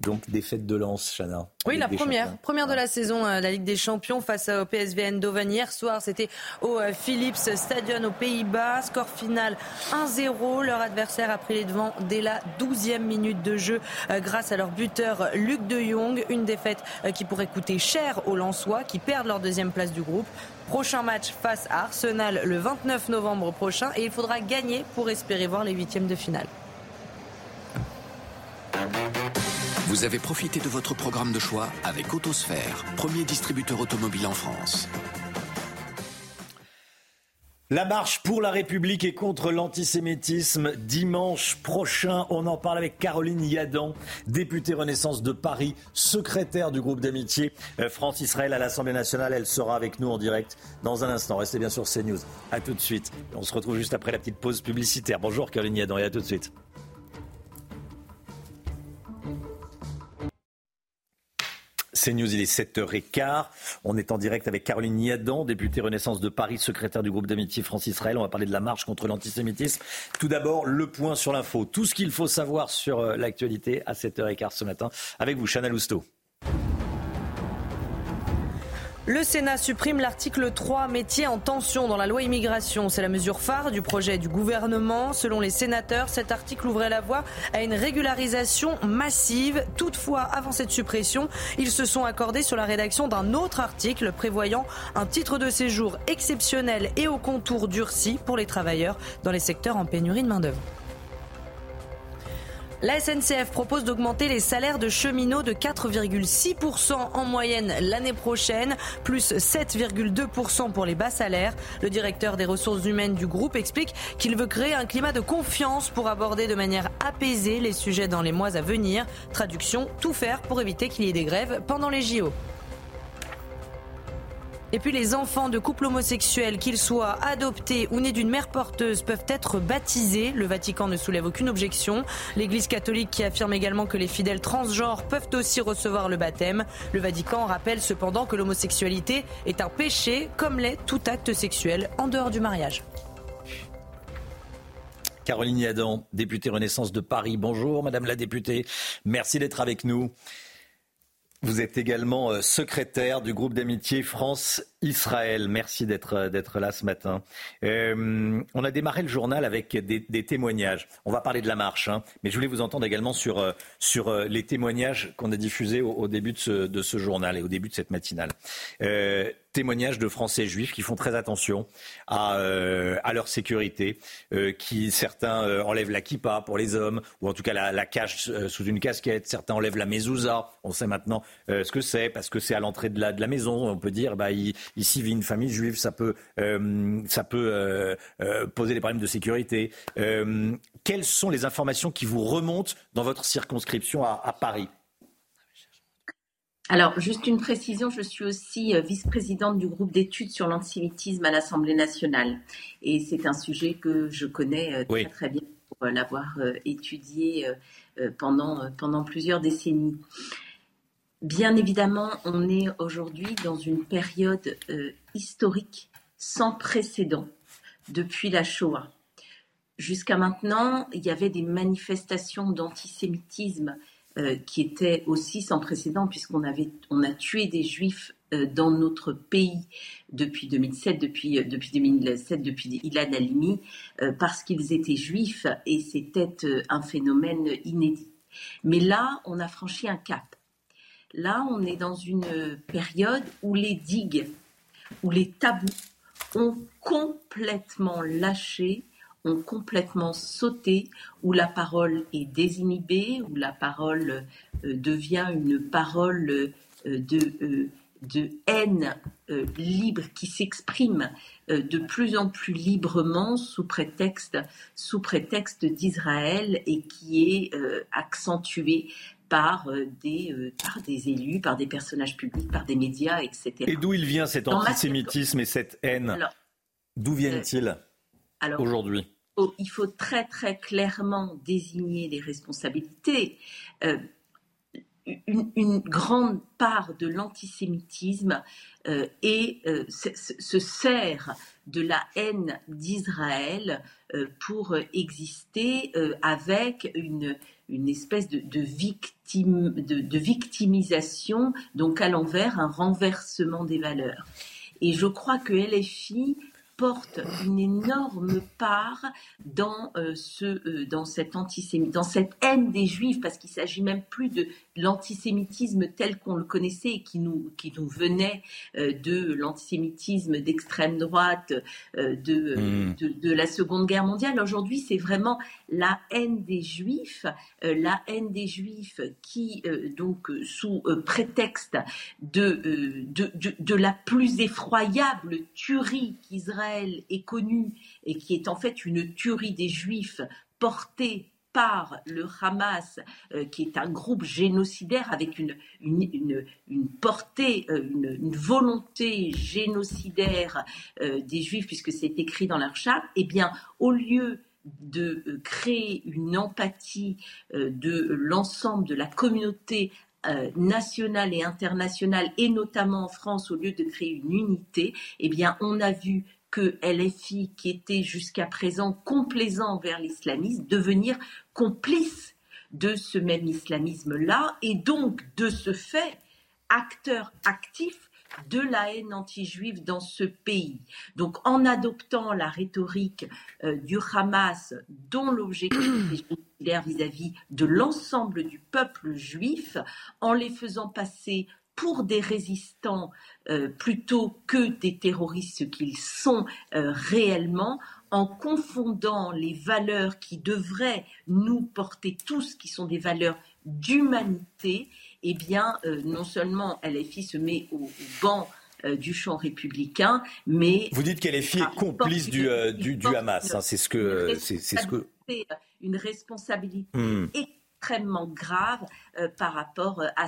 Donc défaite de Lens, Chana. Oui, la première, première de la saison, euh, la Ligue des Champions face au PSV Eindhoven hier soir. C'était au euh, Philips Stadion aux Pays-Bas. Score final 1-0. Leur adversaire a pris les devants dès la 12e minute de jeu euh, grâce à leur buteur Luc de Jong. Une défaite qui pourrait coûter cher aux Lensois qui perdent leur deuxième place du groupe. Prochain match face à Arsenal le 29 novembre prochain et il faudra gagner pour espérer voir les huitièmes de finale. Vous avez profité de votre programme de choix avec Autosphère, premier distributeur automobile en France. La marche pour la République et contre l'antisémitisme dimanche prochain. On en parle avec Caroline Yadan, députée Renaissance de Paris, secrétaire du groupe d'amitié euh, France-Israël à l'Assemblée nationale. Elle sera avec nous en direct dans un instant. Restez bien sur CNews. A tout de suite. On se retrouve juste après la petite pause publicitaire. Bonjour Caroline Yadan et à tout de suite. C'est News, il est 7h15. On est en direct avec Caroline Niadan, députée Renaissance de Paris, secrétaire du groupe d'amitié France-Israël. On va parler de la marche contre l'antisémitisme. Tout d'abord, le point sur l'info. Tout ce qu'il faut savoir sur euh, l'actualité à 7h15 ce matin. Avec vous, Chana Lousteau. Le Sénat supprime l'article 3, métier en tension dans la loi immigration. C'est la mesure phare du projet du gouvernement. Selon les sénateurs, cet article ouvrait la voie à une régularisation massive. Toutefois, avant cette suppression, ils se sont accordés sur la rédaction d'un autre article prévoyant un titre de séjour exceptionnel et au contour durci pour les travailleurs dans les secteurs en pénurie de main-d'œuvre. La SNCF propose d'augmenter les salaires de cheminots de 4,6% en moyenne l'année prochaine, plus 7,2% pour les bas salaires. Le directeur des ressources humaines du groupe explique qu'il veut créer un climat de confiance pour aborder de manière apaisée les sujets dans les mois à venir. Traduction, tout faire pour éviter qu'il y ait des grèves pendant les JO. Et puis les enfants de couples homosexuels, qu'ils soient adoptés ou nés d'une mère porteuse, peuvent être baptisés. Le Vatican ne soulève aucune objection. L'Église catholique qui affirme également que les fidèles transgenres peuvent aussi recevoir le baptême. Le Vatican rappelle cependant que l'homosexualité est un péché, comme l'est tout acte sexuel en dehors du mariage. Caroline Yadan, députée Renaissance de Paris. Bonjour, Madame la députée. Merci d'être avec nous. Vous êtes également euh, secrétaire du groupe d'amitié France-Israël. Merci d'être euh, d'être là ce matin. Euh, on a démarré le journal avec des, témoignages. On va parler de la marche, hein, mais je voulais vous entendre également sur, sur les témoignages qu'on a diffusés au, début de ce, de ce, journal et au début de cette matinale témoignages de Français juifs qui font très attention à, euh, leur sécurité, euh, qui certains euh, enlèvent la kippa pour les hommes, ou en tout cas la, cachent sous une casquette, certains enlèvent la mezouza, on sait maintenant ce que c'est, parce que c'est à l'entrée de la, maison, on peut dire, bah, ici vit une famille juive, ça peut, poser des problèmes de sécurité. quelles sont les informations qui vous remontent dans votre circonscription à Paris? Alors, juste une précision, je suis aussi euh, vice-présidente du groupe d'études sur l'antisémitisme à l'Assemblée nationale. Et c'est un sujet que je connais euh, très très bien pour euh, l'avoir étudié pendant, pendant plusieurs décennies. Bien évidemment, on est aujourd'hui dans une période historique sans précédent depuis la Shoah. Jusqu'à maintenant, il y avait des manifestations d'antisémitisme euh, qui était aussi sans précédent puisqu'on avait on a tué des juifs euh, dans notre pays depuis 2007, depuis, euh, depuis 2007, depuis Ilan Halimi, parce qu'ils étaient juifs et c'était un phénomène inédit. Mais là, on a franchi un cap. Là, on est dans une période où les digues, où les tabous ont complètement lâché ont complètement sauté, où la parole est désinhibée, où la parole euh, devient une parole euh, de, euh, de haine libre qui s'exprime de plus en plus librement sous prétexte, sous prétexte d'Israël et qui est accentuée par des, par des élus, par des personnages publics, par des médias, etc. Et d'où il vient cet antisémitisme et cette haine? D'où viennent-ils aujourd'hui? Il faut très très clairement désigner les responsabilités. Euh, une, grande part de l'antisémitisme euh, euh se, sert de la haine d'Israël pour exister avec une, une espèce de, victime, de victimisation, donc à l'envers, un renversement des valeurs. Et je crois que LFI porte une énorme part dans euh, ce euh, dans cet antisémitisme, dans cette haine des juifs parce qu'il s'agit même plus de l'antisémitisme tel qu'on le connaissait et qui nous qui nous venait euh, de l'antisémitisme d'extrême droite de, hmm. de, de la Seconde Guerre mondiale aujourd'hui c'est vraiment la haine des juifs la haine des juifs qui donc sous prétexte de, de de la plus effroyable tuerie qu'Israël est connue et qui est en fait une tuerie des juifs portée par le Hamas, euh, qui est un groupe génocidaire avec une, une, portée, euh, une, volonté génocidaire euh, des juifs, puisque c'est écrit dans leur charte, eh bien, au lieu de créer une empathie de l'ensemble de la communauté nationale et internationale, et notamment en France, au lieu de créer une unité, eh bien, on a vu que LFI, qui était jusqu'à présent complaisant envers l'islamisme, devenir complice de ce même islamisme-là, et donc de ce fait, acteur actif de la haine anti-juive dans ce pays. Donc en adoptant la rhétorique euh, du Hamas, dont l'objectif est vis-à-vis de l'ensemble du peuple juif, en les faisant passer pour des résistants euh, plutôt que des terroristes, ce qu'ils sont euh, réellement, en confondant les valeurs qui devraient nous porter tous, qui sont des valeurs d'humanité, eh bien, euh, non seulement LFI se met au, banc du champ républicain, mais vous dites qu'elle est complice du, du, du, Hamas. Hein, c'est ce que c'est ce que une responsabilité hmm extrêmement grave euh, par rapport euh, à,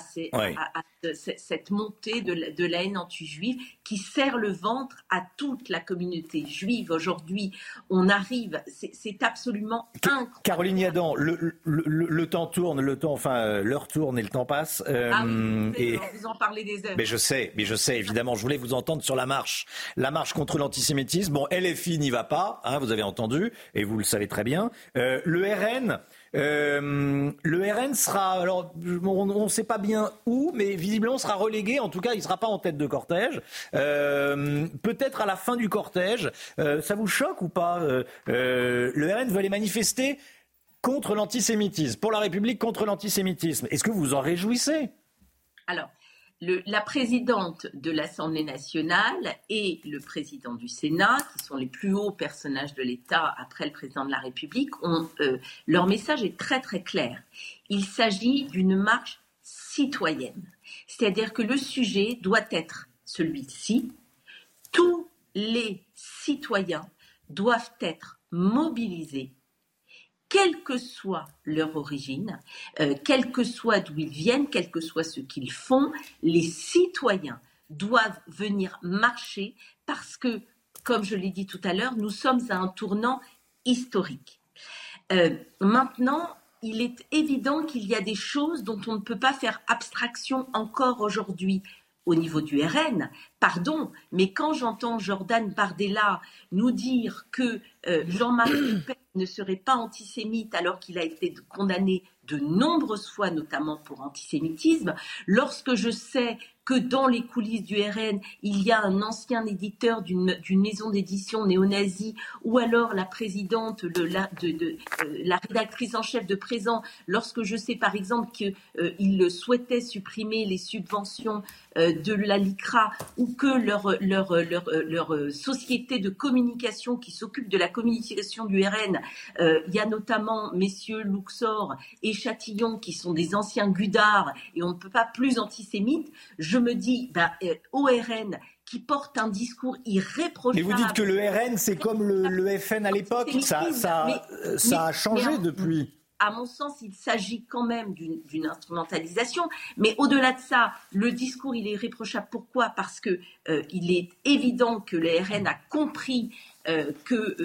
cette montée de la, haine anti-juive qui serre le ventre à toute la communauté juive. Aujourd'hui, on arrive, c'est absolument incroyable. Caroline Yadan, le, temps tourne, le temps, enfin, euh, l'heure tourne et le temps passe. ah oui, et... vous en parlez des heures. Mais je sais, mais je sais, évidemment, je voulais vous entendre sur la marche. La marche contre l'antisémitisme. Bon, LFI n'y va pas, hein, vous avez entendu, et vous le savez très bien. le RN, euh, le RN sera, alors on ne sait pas bien où, mais visiblement sera relégué. En tout cas, il ne sera pas en tête de cortège. Euh, peut-être à la fin du cortège. Euh, ça vous choque ou pas Le RN veut aller manifester contre l'antisémitisme, pour la République contre l'antisémitisme. Est-ce que vous en réjouissez? Alors, la présidente de l'Assemblée nationale et le président du Sénat, qui sont les plus hauts personnages de l'État après le président de la République, ont, euh, leur message est très très clair. Il s'agit d'une marche citoyenne. C'est-à-dire que le sujet doit être celui-ci. Tous les citoyens doivent être mobilisés quelle que soit leur origine, euh, quel que soit d'où ils viennent, quel que soit ce qu'ils font, les citoyens doivent venir marcher parce que, comme je l'ai dit tout à l'heure, nous sommes à un tournant historique. Euh, maintenant, il est évident qu'il y a des choses dont on ne peut pas faire abstraction encore aujourd'hui au niveau du RN, pardon, mais quand j'entends Jordan Bardella nous dire que euh, Jean-Marie Le ne serait pas antisémite alors qu'il a été condamné de nombreuses fois, notamment pour antisémitisme, lorsque je sais que dans les coulisses du RN, il y a un ancien éditeur d'une maison d'édition néo-nazie, ou alors la présidente, euh, la rédactrice en chef de présent, lorsque je sais par exemple qu'il euh, souhaitait supprimer les subventions euh, de la LICRA, ou que leur, leur, leur société de communication qui s'occupe de la communication du RN, il y a notamment messieurs Luxor et Châtillon qui sont des anciens gudards et on ne peut pas plus antisémites, je me dis, ben, euh, ORN qui porte un discours irréprochable. Mais vous dites que le RN, c'est comme le, FN à l'époque, ça, ça, ça a changé depuis à mon sens, il s'agit quand même d'une instrumentalisation. Mais au-delà de ça, le discours, il est irréprochable. Pourquoi? Parce que euh, il est évident que le RN a compris euh, que,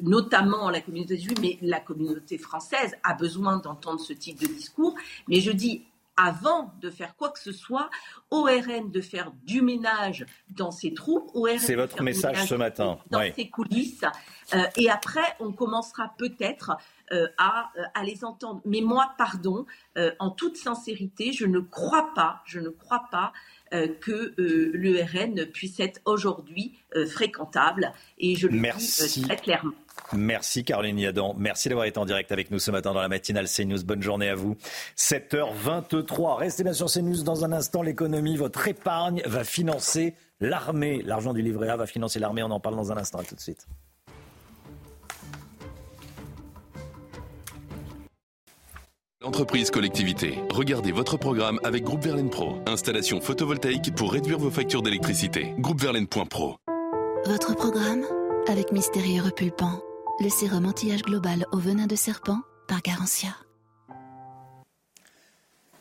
notamment la communauté juive, mais la communauté française a besoin d'entendre ce type de discours. Mais je dis avant de faire quoi que ce soit, au RN de faire du ménage dans ses troupes, au C'est votre message ce matin. Dans ses coulisses. Euh, et après, on commencera peut-être euh, à, euh, à, les entendre. Mais moi, pardon, en toute sincérité, je ne crois pas, je ne crois pas que le RN puisse être aujourd'hui fréquentable. Et je le dis très clairement. Merci Caroline Yadan. Merci d'avoir été en direct avec nous ce matin dans la matinale CNews. Bonne journée à vous. 7h23. Restez bien sur CNews dans un instant. L'économie, votre épargne va financer l'armée. L'argent du livret A va financer l'armée. On en parle dans un instant. À tout de suite. Entreprise collectivité. Regardez votre programme avec Groupe Verlaine Pro. Installation photovoltaïque pour réduire vos factures d'électricité. Groupeverlaine.pro. Votre programme avec Mystérieux Repulpant le sérum anti-âge global au venin de serpent par Garantia.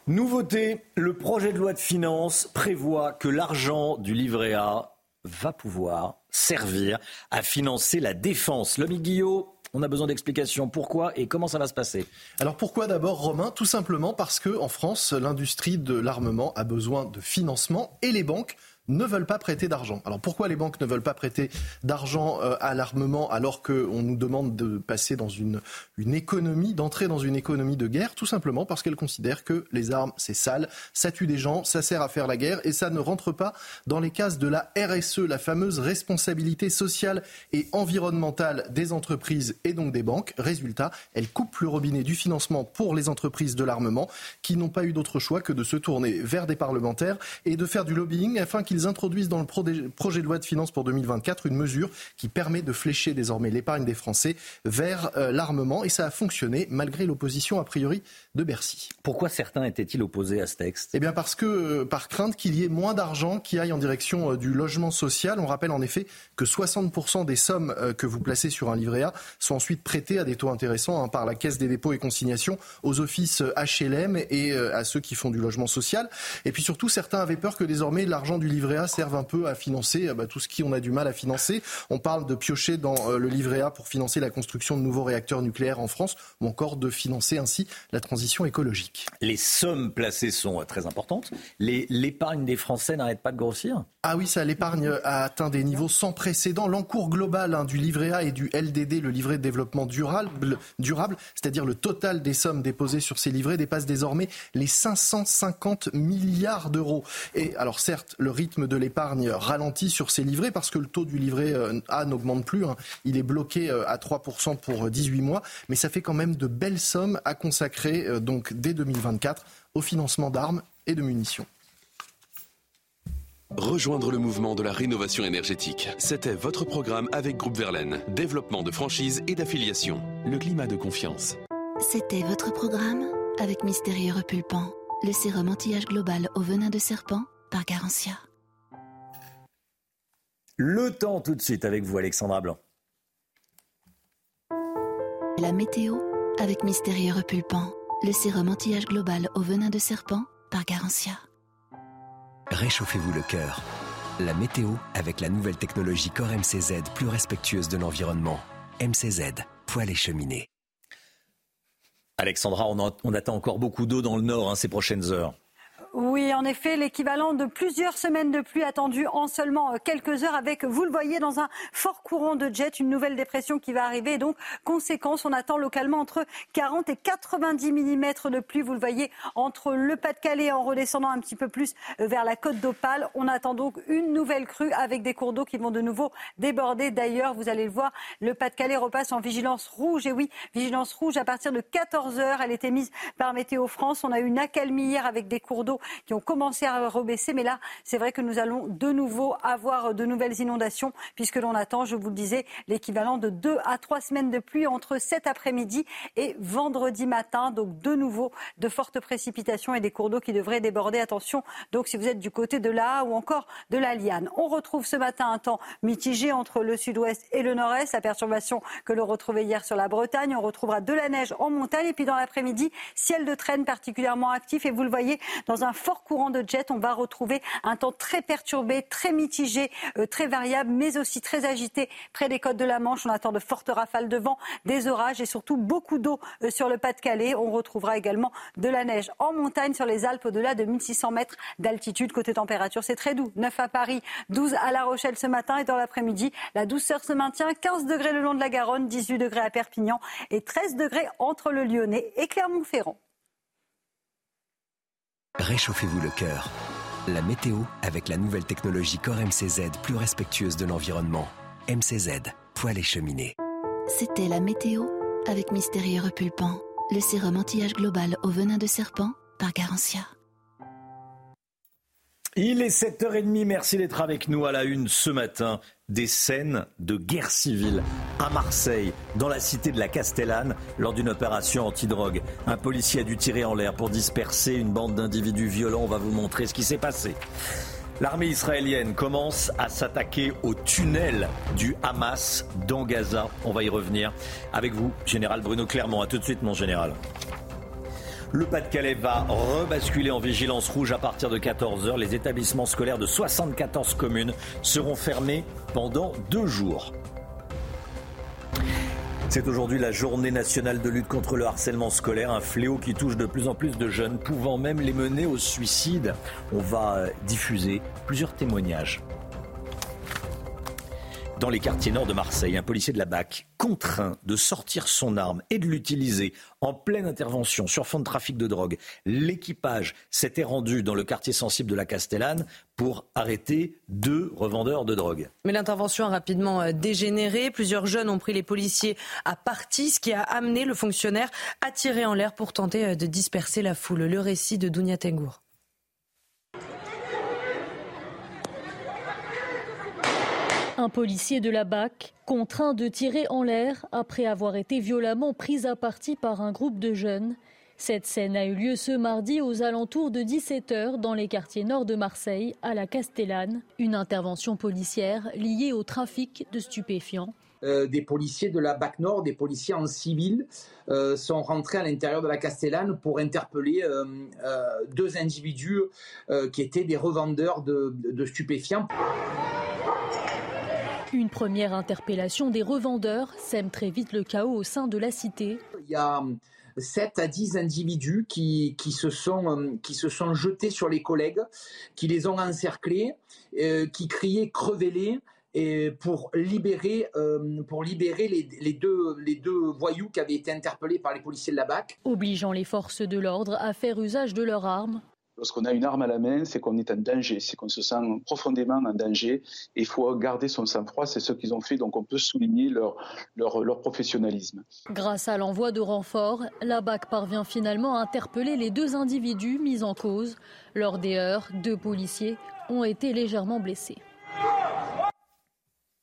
Nouveauté, le projet de loi de finances prévoit que l'argent du livret A va pouvoir servir à financer la défense. L'homme Guillot, on a besoin d'explications. Pourquoi et comment ça va se passer Alors pourquoi d'abord, Romain? Tout simplement parce que en France, l'industrie de l'armement a besoin de financement et les banques ne veulent pas prêter d'argent. Alors pourquoi les banques ne veulent pas prêter d'argent euh, à l'armement alors qu'on nous demande de passer dans une, une économie, d'entrer dans une économie de guerre? Tout simplement parce qu'elles considèrent que les armes, c'est sale, ça tue des gens, ça sert à faire la guerre et ça ne rentre pas dans les cases de la RSE, la fameuse responsabilité sociale et environnementale des entreprises et donc des banques. Résultat, elles coupent le robinet du financement pour les entreprises de l'armement qui n'ont pas eu d'autre choix que de se tourner vers des parlementaires et de faire du lobbying afin qu'ils ils introduisent dans le projet de loi de finances pour 2024 une mesure qui permet de flécher désormais l'épargne des Français vers euh, l'armement. Et ça a fonctionné malgré l'opposition a priori de Bercy. Pourquoi certains étaient-ils opposés à ce texte? Eh bien parce que, euh, par crainte qu'il y ait moins d'argent qui aille en direction euh, du logement social. On rappelle en effet que 60% des sommes que vous placez sur un livret A sont ensuite prêtées à des taux intéressants hein, par la Caisse des dépôts et consignations aux offices HLM et à ceux qui font du logement social. Et puis surtout, certains avaient peur que désormais l'argent du livret A servent un peu à financer euh, bah, tout ce qui on a du mal à financer. On parle de piocher dans euh, le livret A pour financer la construction de nouveaux réacteurs nucléaires en France ou encore de financer ainsi la transition écologique. Les sommes placées sont euh, très importantes. L'épargne des Français n'arrête pas de grossir? Ah oui, ça, l'épargne a atteint des niveaux sans précédent. L'encours global hein, du livret A et du LDD, le livret de développement durable, durable c'est-à-dire le total des sommes déposées sur ces livrets, dépasse désormais les 550 milliards d'euros. Et alors certes, le rythme de l'épargne ralentit sur ces livrets parce que le taux du livret euh, A n'augmente plus. Hein. Il est bloqué euh, à 3% pour 18 mois, mais ça fait quand même de belles sommes à consacrer donc dès 2024 au financement d'armes et de munitions. Rejoindre le mouvement de la rénovation énergétique. C'était votre programme avec Groupe Verlaine. Développement de franchise et d'affiliation. Le climat de confiance. C'était votre programme avec Mystérieux Repulpant. Le sérum anti-âge global au venin de serpent par Garantia. Le temps tout de suite avec vous, Alexandra Blanc. La météo avec Mystérieux Repulpant, le sérum anti-âge global au venin de serpent par Garantia. Réchauffez-vous le cœur. La météo avec la nouvelle technologie Core MCZ plus respectueuse de l'environnement. MCZ, poêle et cheminée. Alexandra, on, attend encore beaucoup d'eau dans le nord hein, ces prochaines heures. Oui, en effet, l'équivalent de plusieurs semaines de pluie attendues en seulement euh, quelques heures avec, vous le voyez, dans un fort courant de jet, une nouvelle dépression qui va arriver. donc, conséquence, on attend localement entre 40 et 90 mm de pluie. Vous le voyez, entre le Pas-de-Calais en redescendant un petit peu plus euh, vers la côte d'Opale. On attend donc une nouvelle crue avec des cours d'eau qui vont de nouveau déborder. D'ailleurs, vous allez le voir, le Pas-de-Calais repasse en vigilance rouge. Et oui, vigilance rouge à partir de 14 heures. Elle était mise par Météo France. On a eu une accalmie hier avec des cours d'eau qui ont commencé à rebaisser. Mais là, c'est vrai que nous allons de nouveau avoir de nouvelles inondations puisque l'on attend, je vous le disais, l'équivalent de deux à trois semaines de pluie entre cet après-midi et vendredi matin. Donc de nouveau de fortes précipitations et des cours d'eau qui devraient déborder. Attention, donc si vous êtes du côté de là ou encore de la Liane. On retrouve ce matin un temps mitigé entre le sud-ouest et le nord-est. La perturbation que l'on retrouvait hier sur la Bretagne. On retrouvera de la neige en montagne et puis dans l'après-midi, ciel de traîne particulièrement actif et vous le voyez dans un fort courant de jet, on va retrouver un temps très perturbé, très mitigé, euh, très variable, mais aussi très agité près des côtes de la Manche. On attend de fortes rafales de vent, des orages et surtout beaucoup d'eau euh, sur le Pas-de-Calais. On retrouvera également de la neige en montagne sur les Alpes au-delà de 1600 mètres d'altitude. Côté température, c'est très doux. 9 à Paris, 12 à La Rochelle ce matin et dans l'après-midi, la douceur se maintient. 15 degrés le long de la Garonne, 18 degrés à Perpignan et 13 degrés entre le Lyonnais et Clermont-Ferrand. Réchauffez-vous le cœur. La météo avec la nouvelle technologie Core MCZ plus respectueuse de l'environnement. MCZ, poêle et cheminée. C'était la météo avec Mystérieux Repulpant, le sérum anti-âge global au venin de serpent par Garantia. Il est 7h30, merci d'être avec nous à la une ce matin. Des scènes de guerre civile à Marseille, dans la cité de la Castellane, lors d'une opération antidrogue. Un policier a dû tirer en l'air pour disperser une bande d'individus violents. On va vous montrer ce qui s'est passé. L'armée israélienne commence à s'attaquer au tunnel du Hamas dans Gaza. On va y revenir avec vous, général Bruno Clermont. A tout de suite, mon général. Le Pas-de-Calais va rebasculer en vigilance rouge à partir de 14h. Les établissements scolaires de 74 communes seront fermés pendant deux jours. C'est aujourd'hui la journée nationale de lutte contre le harcèlement scolaire, un fléau qui touche de plus en plus de jeunes, pouvant même les mener au suicide. On va diffuser plusieurs témoignages. Dans les quartiers nord de Marseille, un policier de la BAC contraint de sortir son arme et de l'utiliser en pleine intervention sur fond de trafic de drogue. L'équipage s'était rendu dans le quartier sensible de la Castellane pour arrêter deux revendeurs de drogue. Mais l'intervention a rapidement euh, dégénéré. Plusieurs jeunes ont pris les policiers à partie, ce qui a amené le fonctionnaire à tirer en l'air pour tenter euh, de disperser la foule. Le récit de Dounia Tengour. Un policier de la BAC contraint de tirer en l'air après avoir été violemment pris à partie par un groupe de jeunes. Cette scène a eu lieu ce mardi aux alentours de 17h dans les quartiers nord de Marseille, à la Castellane. Une intervention policière liée au trafic de stupéfiants. Euh, des policiers de la BAC Nord, des policiers en civil, euh, sont rentrés à l'intérieur de la Castellane pour interpeller euh, deux individus qui étaient des revendeurs de, de stupéfiants. Une première interpellation des revendeurs sème très vite le chaos au sein de la cité. Il y a 7 à 10 individus qui, qui, se sont, euh, qui se sont jetés sur les collègues, qui les ont encerclés, euh, qui criaient crevez-les et pour libérer, euh, pour libérer les, les, deux, les deux voyous qui avaient été interpellés par les policiers de la BAC. Obligeant les forces de l'ordre à faire usage de leurs armes. Lorsqu'on a une arme à la main, c'est qu'on est en danger, c'est qu'on se sent profondément en danger. Et il faut garder son sang-froid, c'est ce qu'ils ont fait, donc on peut souligner leur, leur, leur professionnalisme. Grâce à l'envoi de renforts, la BAC parvient finalement à interpeller les deux individus mis en cause. Lors des heures, deux policiers ont été légèrement blessés.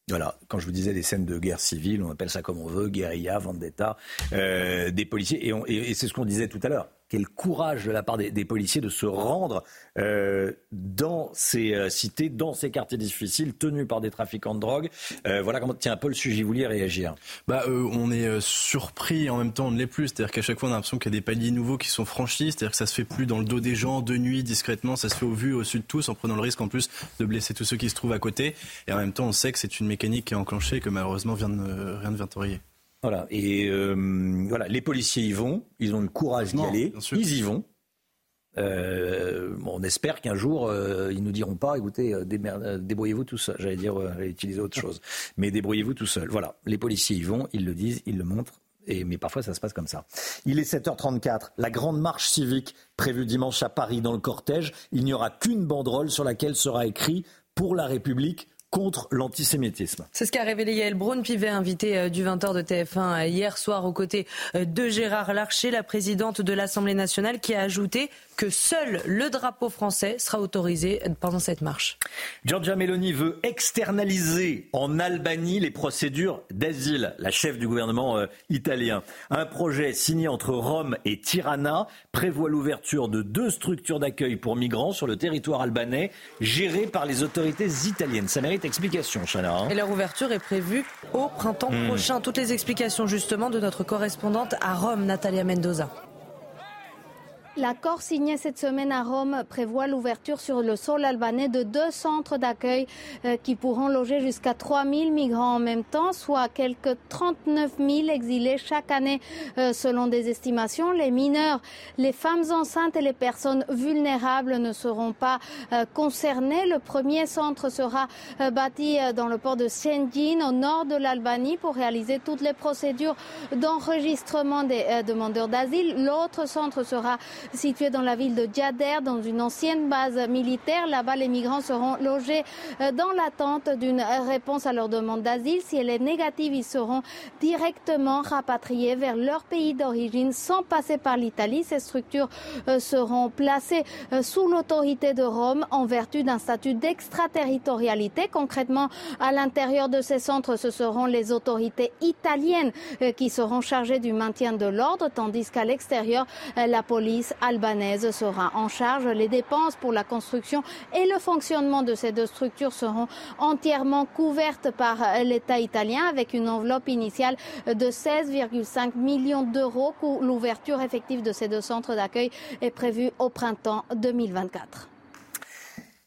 Voilà, quand je vous disais des scènes de guerre civile, on appelle ça comme on veut, guérilla, vendetta, euh, des policiers, et, et, et c'est ce qu'on disait tout à l'heure quel courage de la part des, policiers de se rendre euh, dans ces euh, cités, dans ces quartiers difficiles, tenus par des trafiquants de drogue. Euh, voilà comment, tiens, Paul Sugy, vous réagir bah, On est surpris en même temps, on ne l'est plus. C'est-à-dire qu'à chaque fois, on a l'impression qu'il y a des paliers nouveaux qui sont franchis. C'est-à-dire que ça se fait plus dans le dos des gens, de nuit, discrètement. Ça se fait au vu, au sud de tous, en prenant le risque en plus de blesser tous ceux qui se trouvent à côté. Et en même temps, on sait que c'est une mécanique qui est enclenchée et que malheureusement, rien ne vient de enrayer. Voilà. Et euh, voilà, les policiers y vont, ils ont le courage d'y aller, ils y vont. Euh, on espère qu'un jour, euh, ils nous diront pas, écoutez, débrouillez-vous tout seul. J'allais dire, j'allais utiliser autre chose. Mais débrouillez-vous tout seul. Voilà, les policiers y vont, ils le disent, ils le montrent. Et, mais parfois, ça se passe comme ça. Il est 7h34. La grande marche civique prévue dimanche à Paris dans le cortège, il n'y aura qu'une banderole sur laquelle sera écrit pour la République, contre l'antisémitisme. C'est ce qu'a révélé Yael Braun-Pivet, invité euh, du 20h de TF1 euh, hier soir aux côtés euh, de Gérard Larcher, la présidente de l'Assemblée nationale, qui a ajouté que seul le drapeau français sera autorisé pendant cette marche. Giorgia Meloni veut externaliser en Albanie les procédures d'asile, la chef du gouvernement italien. Un projet signé entre Rome et Tirana prévoit l'ouverture de deux structures d'accueil pour migrants sur le territoire albanais, gérées par les autorités italiennes. Ça mérite explication, Chana. Et leur ouverture est prévue au printemps hmm. prochain. Toutes les explications justement de notre correspondante à Rome, Natalia Mendoza. L'accord signé cette semaine à Rome prévoit l'ouverture sur le sol albanais de deux centres d'accueil euh, qui pourront loger jusqu'à 3000 migrants en même temps, soit quelques 39 000 exilés chaque année euh, selon des estimations. Les mineurs, les femmes enceintes et les personnes vulnérables ne seront pas euh, concernés. Le premier centre sera bâti dans le port de Sendjin au nord de l'Albanie pour réaliser toutes les procédures d'enregistrement des demandeurs d'asile. L'autre centre sera situé dans la ville de Djader, dans une ancienne base militaire. Là-bas, les migrants seront logés euh, dans l'attente d'une réponse à leur demande d'asile. Si elle est négative, ils seront directement rapatriés vers leur pays d'origine sans passer par l'Italie. Ces structures euh, seront placées euh, sous l'autorité de Rome en vertu d'un statut d'extraterritorialité. Concrètement, à l'intérieur de ces centres, ce seront les autorités italiennes qui seront chargées du maintien de l'ordre, tandis qu'à l'extérieur, la police albanaise sera en charge. Les dépenses pour la construction et le fonctionnement de ces deux structures seront entièrement couvertes par l'État italien avec une enveloppe initiale de 16,5 millions d'euros. L'ouverture effective de ces deux centres d'accueil est prévue au printemps 2024.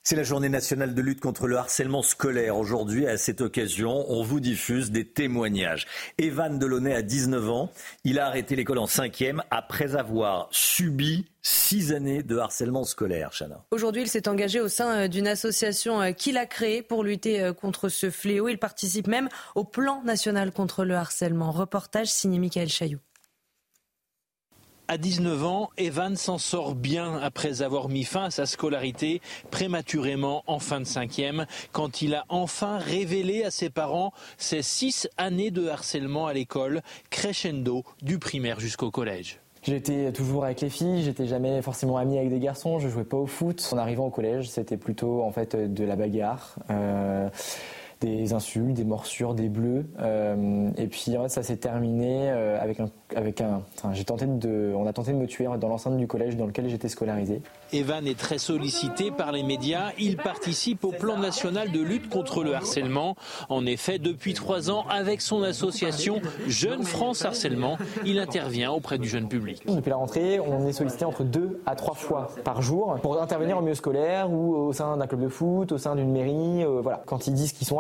C'est la journée nationale de lutte contre le harcèlement scolaire. Aujourd'hui, à cette occasion, on vous diffuse des témoignages. Evan Delaunay a 19 ans. Il a arrêté l'école en cinquième après avoir subi six années de harcèlement scolaire, Chana. Aujourd'hui, il s'est engagé au sein euh, d'une association euh, qu'il a créée pour lutter euh, contre ce fléau. Il participe même au plan national contre le harcèlement. Reportage signé Michael Chailloux. À 19 ans, Evan s'en sort bien après avoir mis fin à sa scolarité prématurément en fin de cinquième, quand il a enfin révélé à ses parents ses six années de harcèlement à l'école, crescendo du primaire jusqu'au collège. J'étais toujours avec les filles, j'étais jamais forcément ami avec des garçons, je jouais pas au foot. En arrivant au collège, c'était plutôt en fait de la bagarre. Euh, des insultes, des morsures, des bleus. Euh, et puis en fait, ça s'est terminé euh, avec un, avec un. Enfin, j'ai tenté de, on a tenté de me tuer dans l'enceinte du collège dans lequel j'étais scolarisé. Evan est très sollicité par les médias. Il participe au plan national de lutte contre le harcèlement. En effet, depuis trois ans, avec son association Jeune France Harcèlement, il intervient auprès du jeune public. Depuis la rentrée, on est sollicité entre deux à trois fois par jour pour intervenir au milieu scolaire ou au sein d'un club de foot, au sein d'une mairie. Euh, voilà, quand ils disent qu'ils sont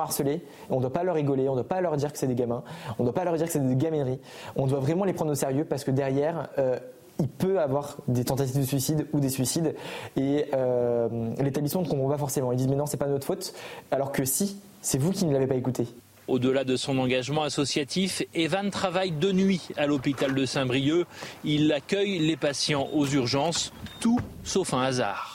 on ne doit pas leur rigoler, on ne doit pas leur dire que c'est des gamins, on ne doit pas leur dire que c'est des gamineries. On doit vraiment les prendre au sérieux parce que derrière, euh, il peut avoir des tentatives de suicide ou des suicides et euh, l'établissement ne comprend pas forcément. Ils disent mais non c'est pas notre faute alors que si c'est vous qui ne l'avez pas écouté. Au-delà de son engagement associatif, Evan travaille de nuit à l'hôpital de Saint-Brieuc. Il accueille les patients aux urgences, tout sauf un hasard.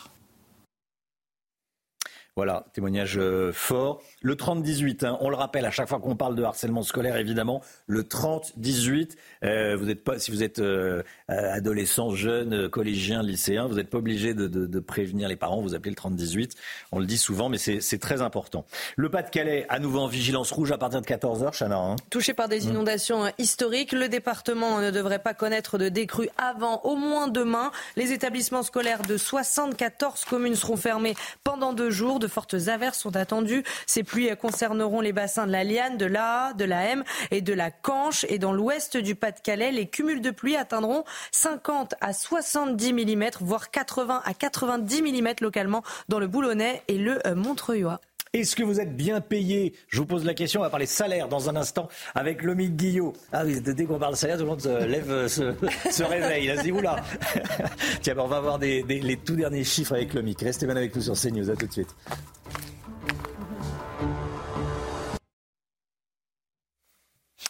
Voilà, témoignage euh, fort. Le 30-18, hein, on le rappelle à chaque fois qu'on parle de harcèlement scolaire, évidemment, le 30-18, euh, vous êtes pas, si vous êtes euh, adolescent, jeune, collégien, lycéen, vous n'êtes pas obligé de, prévenir les parents, vous appelez le 30-18. On le dit souvent, mais c'est très important. Le Pas-de-Calais, à nouveau en vigilance rouge à partir de 14h, Chana. Hein. Touché par des mmh. inondations historiques, le département ne devrait pas connaître de décrue avant au moins demain. Les établissements scolaires de 74 communes seront fermés pendant deux jours. De fortes averses sont attendues. Ces pluies concerneront les bassins de la Liane, de l'A, de la M et de la Canche. Et dans l'ouest du Pas-de-Calais, les cumuls de pluie atteindront 50 à 70 mm, voire 80 à 90 mm localement dans le Boulonnais et le Montreuil. Est-ce que vous êtes bien payé? Je vous pose la question. On va parler salaire dans un instant avec Lomique Guillot. Ah oui, dès qu'on parle salaire, tout le monde se lève, euh, se, réveille. Là, se oula. Tiens, ben, on va voir les tout derniers chiffres avec Lomique. Restez bien avec nous sur CNews. À tout de suite.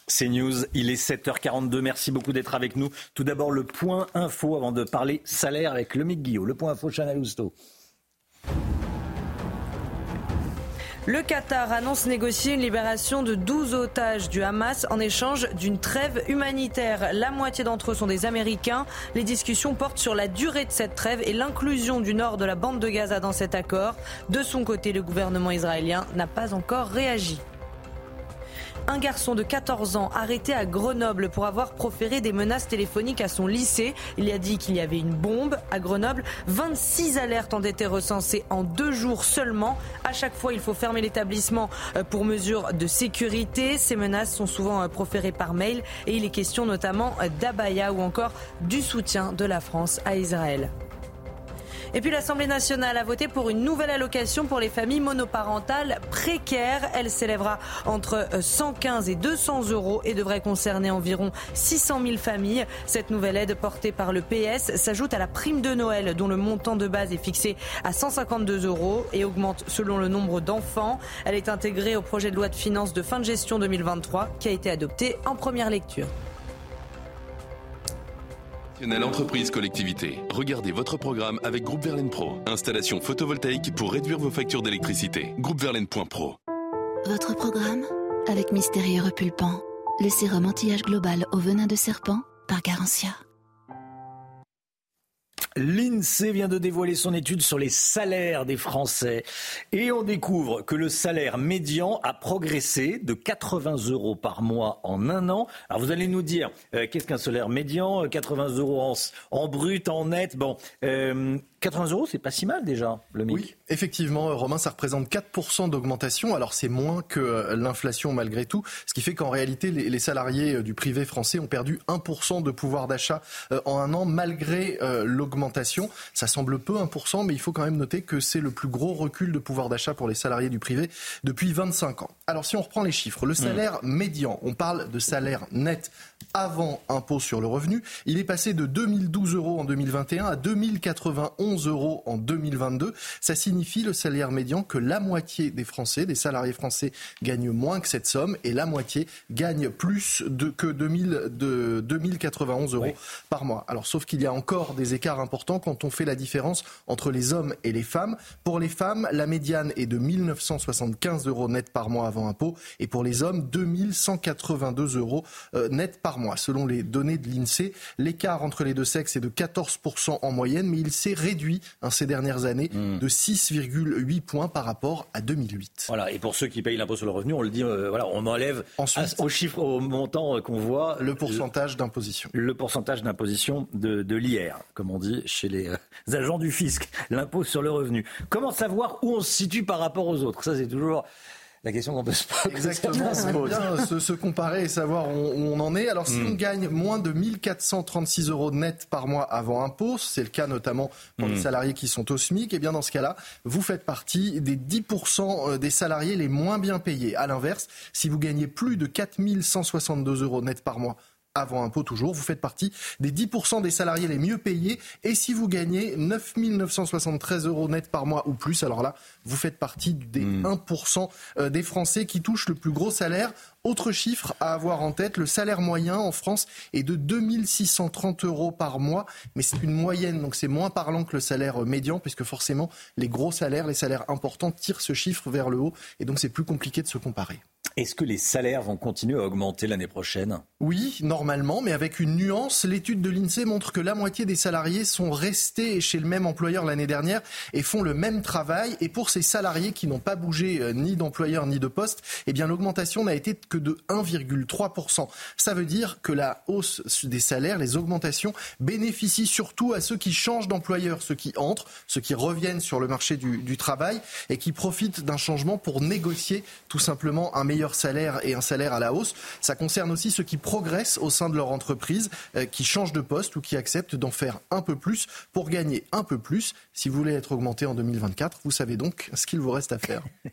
C'est News, il est 7h42. Merci beaucoup d'être avec nous. Tout d'abord, le point info avant de parler salaire avec le Guillot. Le point info, Chanel Housteau. Le Qatar annonce négocier une libération de 12 otages du Hamas en échange d'une trêve humanitaire. La moitié d'entre eux sont des Américains. Les discussions portent sur la durée de cette trêve et l'inclusion du nord de la bande de Gaza dans cet accord. De son côté, le gouvernement israélien n'a pas encore réagi. Un garçon de 14 ans arrêté à Grenoble pour avoir proféré des menaces téléphoniques à son lycée. Il a dit qu'il y avait une bombe à Grenoble. 26 alertes ont été recensées en deux jours seulement. À chaque fois, il faut fermer l'établissement euh, pour mesure de sécurité. Ces menaces sont souvent euh, proférées par mail et il est question notamment euh, d'Abaya ou encore du soutien de la France à Israël. Et puis l'Assemblée nationale a voté pour une nouvelle allocation pour les familles monoparentales précaires. Elle s'élèvera entre 115 et 200 euros et devrait concerner environ 600 000 familles. Cette nouvelle aide portée par le PS s'ajoute à la prime de Noël dont le montant de base est fixé à 152 euros et augmente selon le nombre d'enfants. Elle est intégrée au projet de loi de finances de fin de gestion 2023 qui a été adopté en première lecture. Entreprise collectivité. Regardez votre programme avec Groupe Verlaine Pro. Installation photovoltaïque pour réduire vos factures d'électricité. Groupeverlaine.pro. Votre programme avec Mystérieux Repulpant. Le sérum anti-âge global au venin de serpent par Garantia. L'INSEE vient de dévoiler son étude sur les salaires des Français et on découvre que le salaire médian a progressé de 80 euros par mois en un an. Alors vous allez nous dire, euh, qu'est-ce qu'un salaire médian 80 euh, euros en, en, brut, en net? Bon, euh, 80 euros, c'est pas si mal déjà, le MIC. Oui, effectivement, Romain, ça représente 4% d'augmentation. Alors c'est moins que euh, l'inflation malgré tout, ce qui fait qu'en réalité, les, salariés euh, du privé français ont perdu 1% de pouvoir d'achat euh, en un an malgré l'augmentation augmentation. Ça semble peu, 1%, mais il faut quand même noter que c'est le plus gros recul de pouvoir d'achat pour les salariés du privé depuis 25 ans. Alors si on reprend les chiffres, le salaire médian, on parle de salaire net avant impôt sur le revenu, il est passé de 2012 euros en 2021 à 2091 euros en 2022. Ça signifie le salaire médian que la moitié des Français, des salariés français, gagnent moins que cette somme et la moitié gagne plus de, que 2000, de 2091 euros par mois. Alors sauf qu'il y a encore des écarts importants quand on fait la différence entre les hommes et les femmes. Pour les femmes, la médiane est de 1975 euros net par mois avant impôt et pour les hommes, 2182 euros euh, net par mois. Selon les données de l'INSEE, l'écart entre les deux sexes est de 14% en moyenne, mais il s'est réduit hein, ces dernières années Hmm. de 6,8 points par rapport à 2008. Voilà, et pour ceux qui payent l'impôt sur le revenu, on le dit, euh, voilà, on enlève Ensuite, à- au chiffre, au montant euh, qu'on voit. Le pourcentage d'imposition. Le pourcentage d'imposition de, de l'IR, comme on dit chez les euh, agents du fisc, l'impôt sur le revenu. Comment savoir où on se situe par rapport aux autres? Ça, c'est toujours la question qu'on peut se poser. Exactement, se pose. bien se, se comparer et savoir où, où on en est. Alors si Mm. on gagne moins de 1436 euros net par mois avant impôt, c'est le cas notamment pour les salariés qui sont au SMIC, et bien dans ce cas-là, vous faites partie des 10% des salariés les moins bien payés. À l'inverse, si vous gagnez plus de 4162 euros net par mois, avant impôt toujours, vous faites partie des 10% des salariés les mieux payés. Et si vous gagnez 9 973 euros net par mois ou plus, alors là, vous faites partie des 1% euh, des Français qui touchent le plus gros salaire. Autre chiffre à avoir en tête, le salaire moyen en France est de 2630 euros par mois, mais c'est une moyenne, donc c'est moins parlant que le salaire euh, médian, puisque forcément les gros salaires, les salaires importants tirent ce chiffre vers le haut, et donc c'est plus compliqué de se comparer. Est-ce que les salaires vont continuer à augmenter l'année prochaine? Oui, normalement, mais avec une nuance. L'étude de l'INSEE montre que la moitié des salariés sont restés chez le même employeur l'année dernière et font le même travail. Et pour ces salariés qui n'ont pas bougé euh, ni d'employeur ni de poste, eh bien l'augmentation n'a été que de 1,3%. Ça veut dire que la hausse des salaires, les augmentations, bénéficient surtout à ceux qui changent d'employeur, ceux qui entrent, ceux qui reviennent sur le marché du, du travail et qui profitent d'un changement pour négocier tout simplement un meilleur salaire et un salaire à la hausse. Ça concerne aussi ceux qui progressent au sein de leur entreprise, euh, qui changent de poste ou qui acceptent d'en faire un peu plus pour gagner un peu plus. Si vous voulez être augmenté en 2024, vous savez donc ce qu'il vous reste à faire.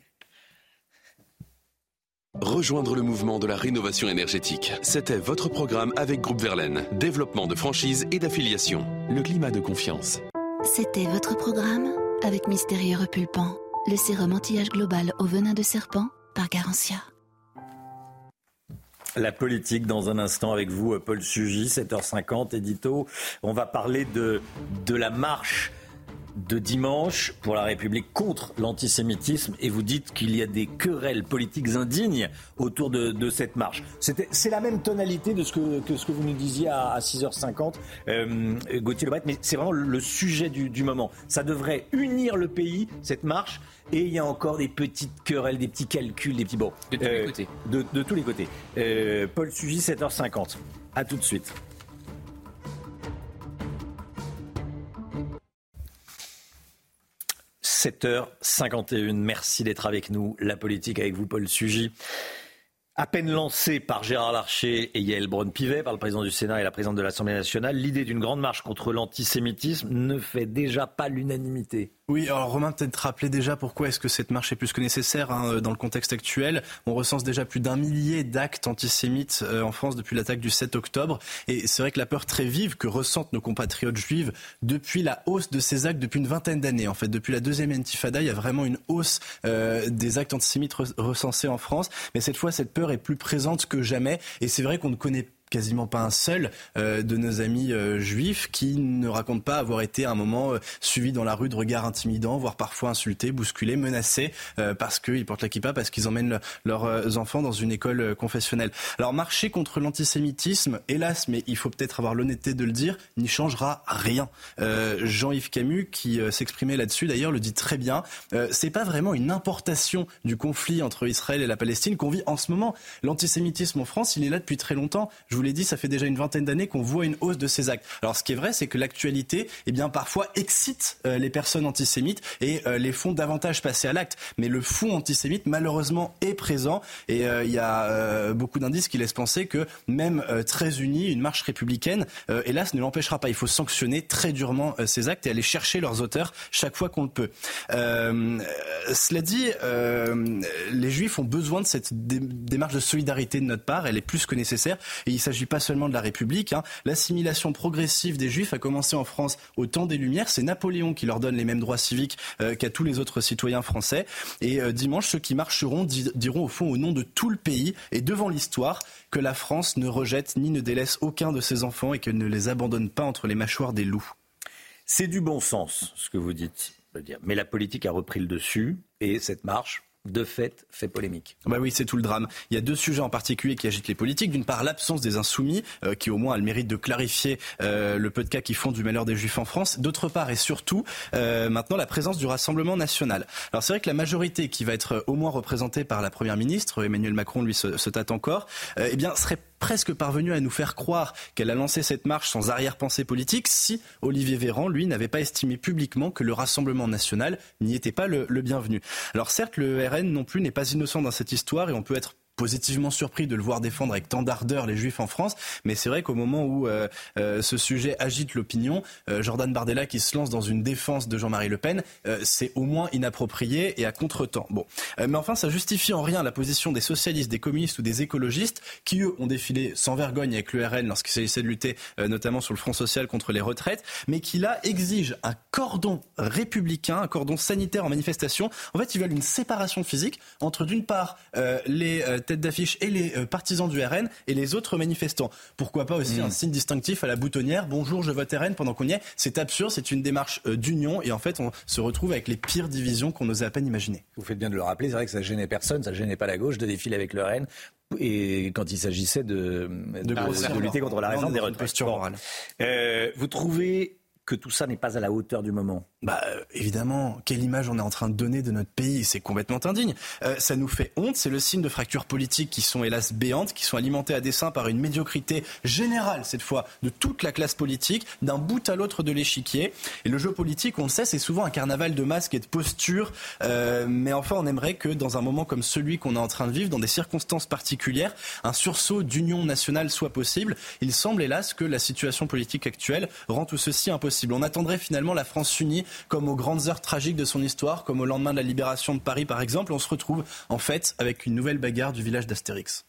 Rejoindre le mouvement de la rénovation énergétique. C'était votre programme avec Groupe Verlaine. Développement de franchise et d'affiliation. Le climat de confiance. C'était votre programme avec Mystérieux Repulpant, le sérum anti-âge global au venin de serpent La politique dans un instant avec vous, Paul Sugy, 7h50, édito. On va parler de, de la marche de dimanche pour la République contre l'antisémitisme et vous dites qu'il y a des querelles politiques indignes autour de, de cette marche. C'est la même tonalité de ce que, que ce que vous nous disiez à, à 6h50, euh, Gauthier Lebret, mais c'est vraiment le sujet du, du moment. Ça devrait unir le pays, cette marche, et il y a encore des petites querelles, des petits calculs, des petits... Bon, de tous les côtés. De, de tous les côtés. Euh, Paul Sugy, 7h50. À tout de suite. – 7h51. Merci d'être avec nous. La politique avec vous, Paul Sugy. À peine lancée par Gérard Larcher et Yael Braun-Pivet, par le président du Sénat et la présidente de l'Assemblée nationale, l'idée d'une grande marche contre l'antisémitisme ne fait déjà pas l'unanimité. Oui, alors Romain, peut-être rappeler déjà pourquoi est-ce que cette marche est plus que nécessaire hein, dans le contexte actuel. On recense déjà plus d'un millier d'actes antisémites euh, en France depuis l'attaque du 7 octobre. Et c'est vrai que la peur très vive que ressentent nos compatriotes juifs depuis la hausse de ces actes depuis une vingtaine d'années. En fait, depuis la deuxième intifada, il y a vraiment une hausse euh, des actes antisémites re- recensés en France. Mais cette fois, cette peur est plus présente que jamais. Et c'est vrai qu'on ne connaît quasiment pas un seul euh, de nos amis euh, juifs qui ne raconte pas avoir été à un moment euh, suivi dans la rue de regards intimidants, voire parfois insultés, bousculés, menacés euh, parce qu'ils portent la kippa, parce qu'ils emmènent le- leurs enfants dans une école confessionnelle. Alors marcher contre l'antisémitisme, hélas, mais il faut peut-être avoir l'honnêteté de le dire, n'y changera rien. Jean-Yves Camus, qui s'exprimait là-dessus d'ailleurs, le dit très bien. C'est pas vraiment une importation du conflit entre Israël et la Palestine qu'on vit en ce moment. L'antisémitisme en France, il est là depuis très longtemps. Vous l'ai dit, ça fait déjà une vingtaine d'années qu'on voit une hausse de ces actes. Alors ce qui est vrai, c'est que l'actualité, eh bien parfois excite euh, les personnes antisémites et euh, les font davantage passer à l'acte. Mais le fond antisémite, malheureusement, est présent et euh, il y a beaucoup d'indices qui laissent penser que même très unis, une marche républicaine, hélas, ne l'empêchera pas. Il faut sanctionner très durement ces actes et aller chercher leurs auteurs chaque fois qu'on le peut. cela dit, les Juifs ont besoin de cette démarche de solidarité de notre part. Elle est plus que nécessaire. Et il ne s'agit pas seulement de la République. Hein. L'assimilation progressive des Juifs a commencé en France au temps des Lumières. C'est Napoléon qui leur donne les mêmes droits civiques euh, qu'à tous les autres citoyens français. Et euh, dimanche, ceux qui marcheront diront au fond au nom de tout le pays et devant l'histoire que la France ne rejette ni ne délaisse aucun de ses enfants et qu'elle ne les abandonne pas entre les mâchoires des loups. C'est du bon sens, ce que vous dites. Mais la politique a repris le dessus et cette marche de fait fait polémique. Bah oui, c'est tout le drame. Il y a deux sujets en particulier qui agitent les politiques. D'une part, l'absence des insoumis, euh, qui au moins a le mérite de clarifier euh, le peu de cas qui font du malheur des juifs en France. D'autre part, et surtout, euh, maintenant, la présence du Rassemblement national. Alors c'est vrai que la majorité qui va être au moins représentée par la Première ministre, Emmanuel Macron, lui, se, se tâte encore, eh bien, serait presque parvenue à nous faire croire qu'elle a lancé cette marche sans arrière-pensée politique si Olivier Véran, lui, n'avait pas estimé publiquement que le Rassemblement national n'y était pas le, le bienvenu. Alors certes, le RN non plus n'est pas innocent dans cette histoire et on peut être positivement surpris de le voir défendre avec tant d'ardeur les Juifs en France. Mais c'est vrai qu'au moment où euh, euh, ce sujet agite l'opinion, euh, Jordan Bardella qui se lance dans une défense de Jean-Marie Le Pen, c'est au moins inapproprié et à contretemps. Bon, mais enfin, ça justifie en rien la position des socialistes, des communistes ou des écologistes qui eux ont défilé sans vergogne avec l'URN lorsqu'il s'agissait de lutter notamment sur le front social contre les retraites, mais qui là exigent un cordon républicain, un cordon sanitaire en manifestation. En fait, ils veulent une séparation physique entre d'une part les tête d'affiche et les euh, partisans du RN et les autres manifestants. Pourquoi pas aussi mm. un signe distinctif à la boutonnière Bonjour, je vote RN pendant qu'on y est. C'est absurde, c'est une démarche euh, d'union et en fait on se retrouve avec les pires divisions qu'on n'osait à peine imaginer. Vous faites bien de le rappeler, c'est vrai que ça gênait personne, ça gênait pas la gauche de défiler avec le RN et quand il s'agissait de, de, lutter contre la réforme des retraites. Euh, vous trouvez que tout ça n'est pas à la hauteur du moment bah euh, évidemment, quelle image on est en train de donner de notre pays C'est complètement indigne. Euh, ça nous fait honte. C'est le signe de fractures politiques qui sont hélas béantes, qui sont alimentées à dessein par une médiocrité générale cette fois de toute la classe politique, d'un bout à l'autre de l'échiquier. Et le jeu politique, on le sait, c'est souvent un carnaval de masques et de postures. Euh, mais enfin, on aimerait que dans un moment comme celui qu'on est en train de vivre, dans des circonstances particulières, un sursaut d'union nationale soit possible. Il semble hélas que la situation politique actuelle rend tout ceci impossible. On attendrait finalement la France unie comme aux grandes heures tragiques de son histoire, comme au lendemain de la libération de Paris par exemple, on se retrouve en fait avec une nouvelle bagarre du village d'Astérix.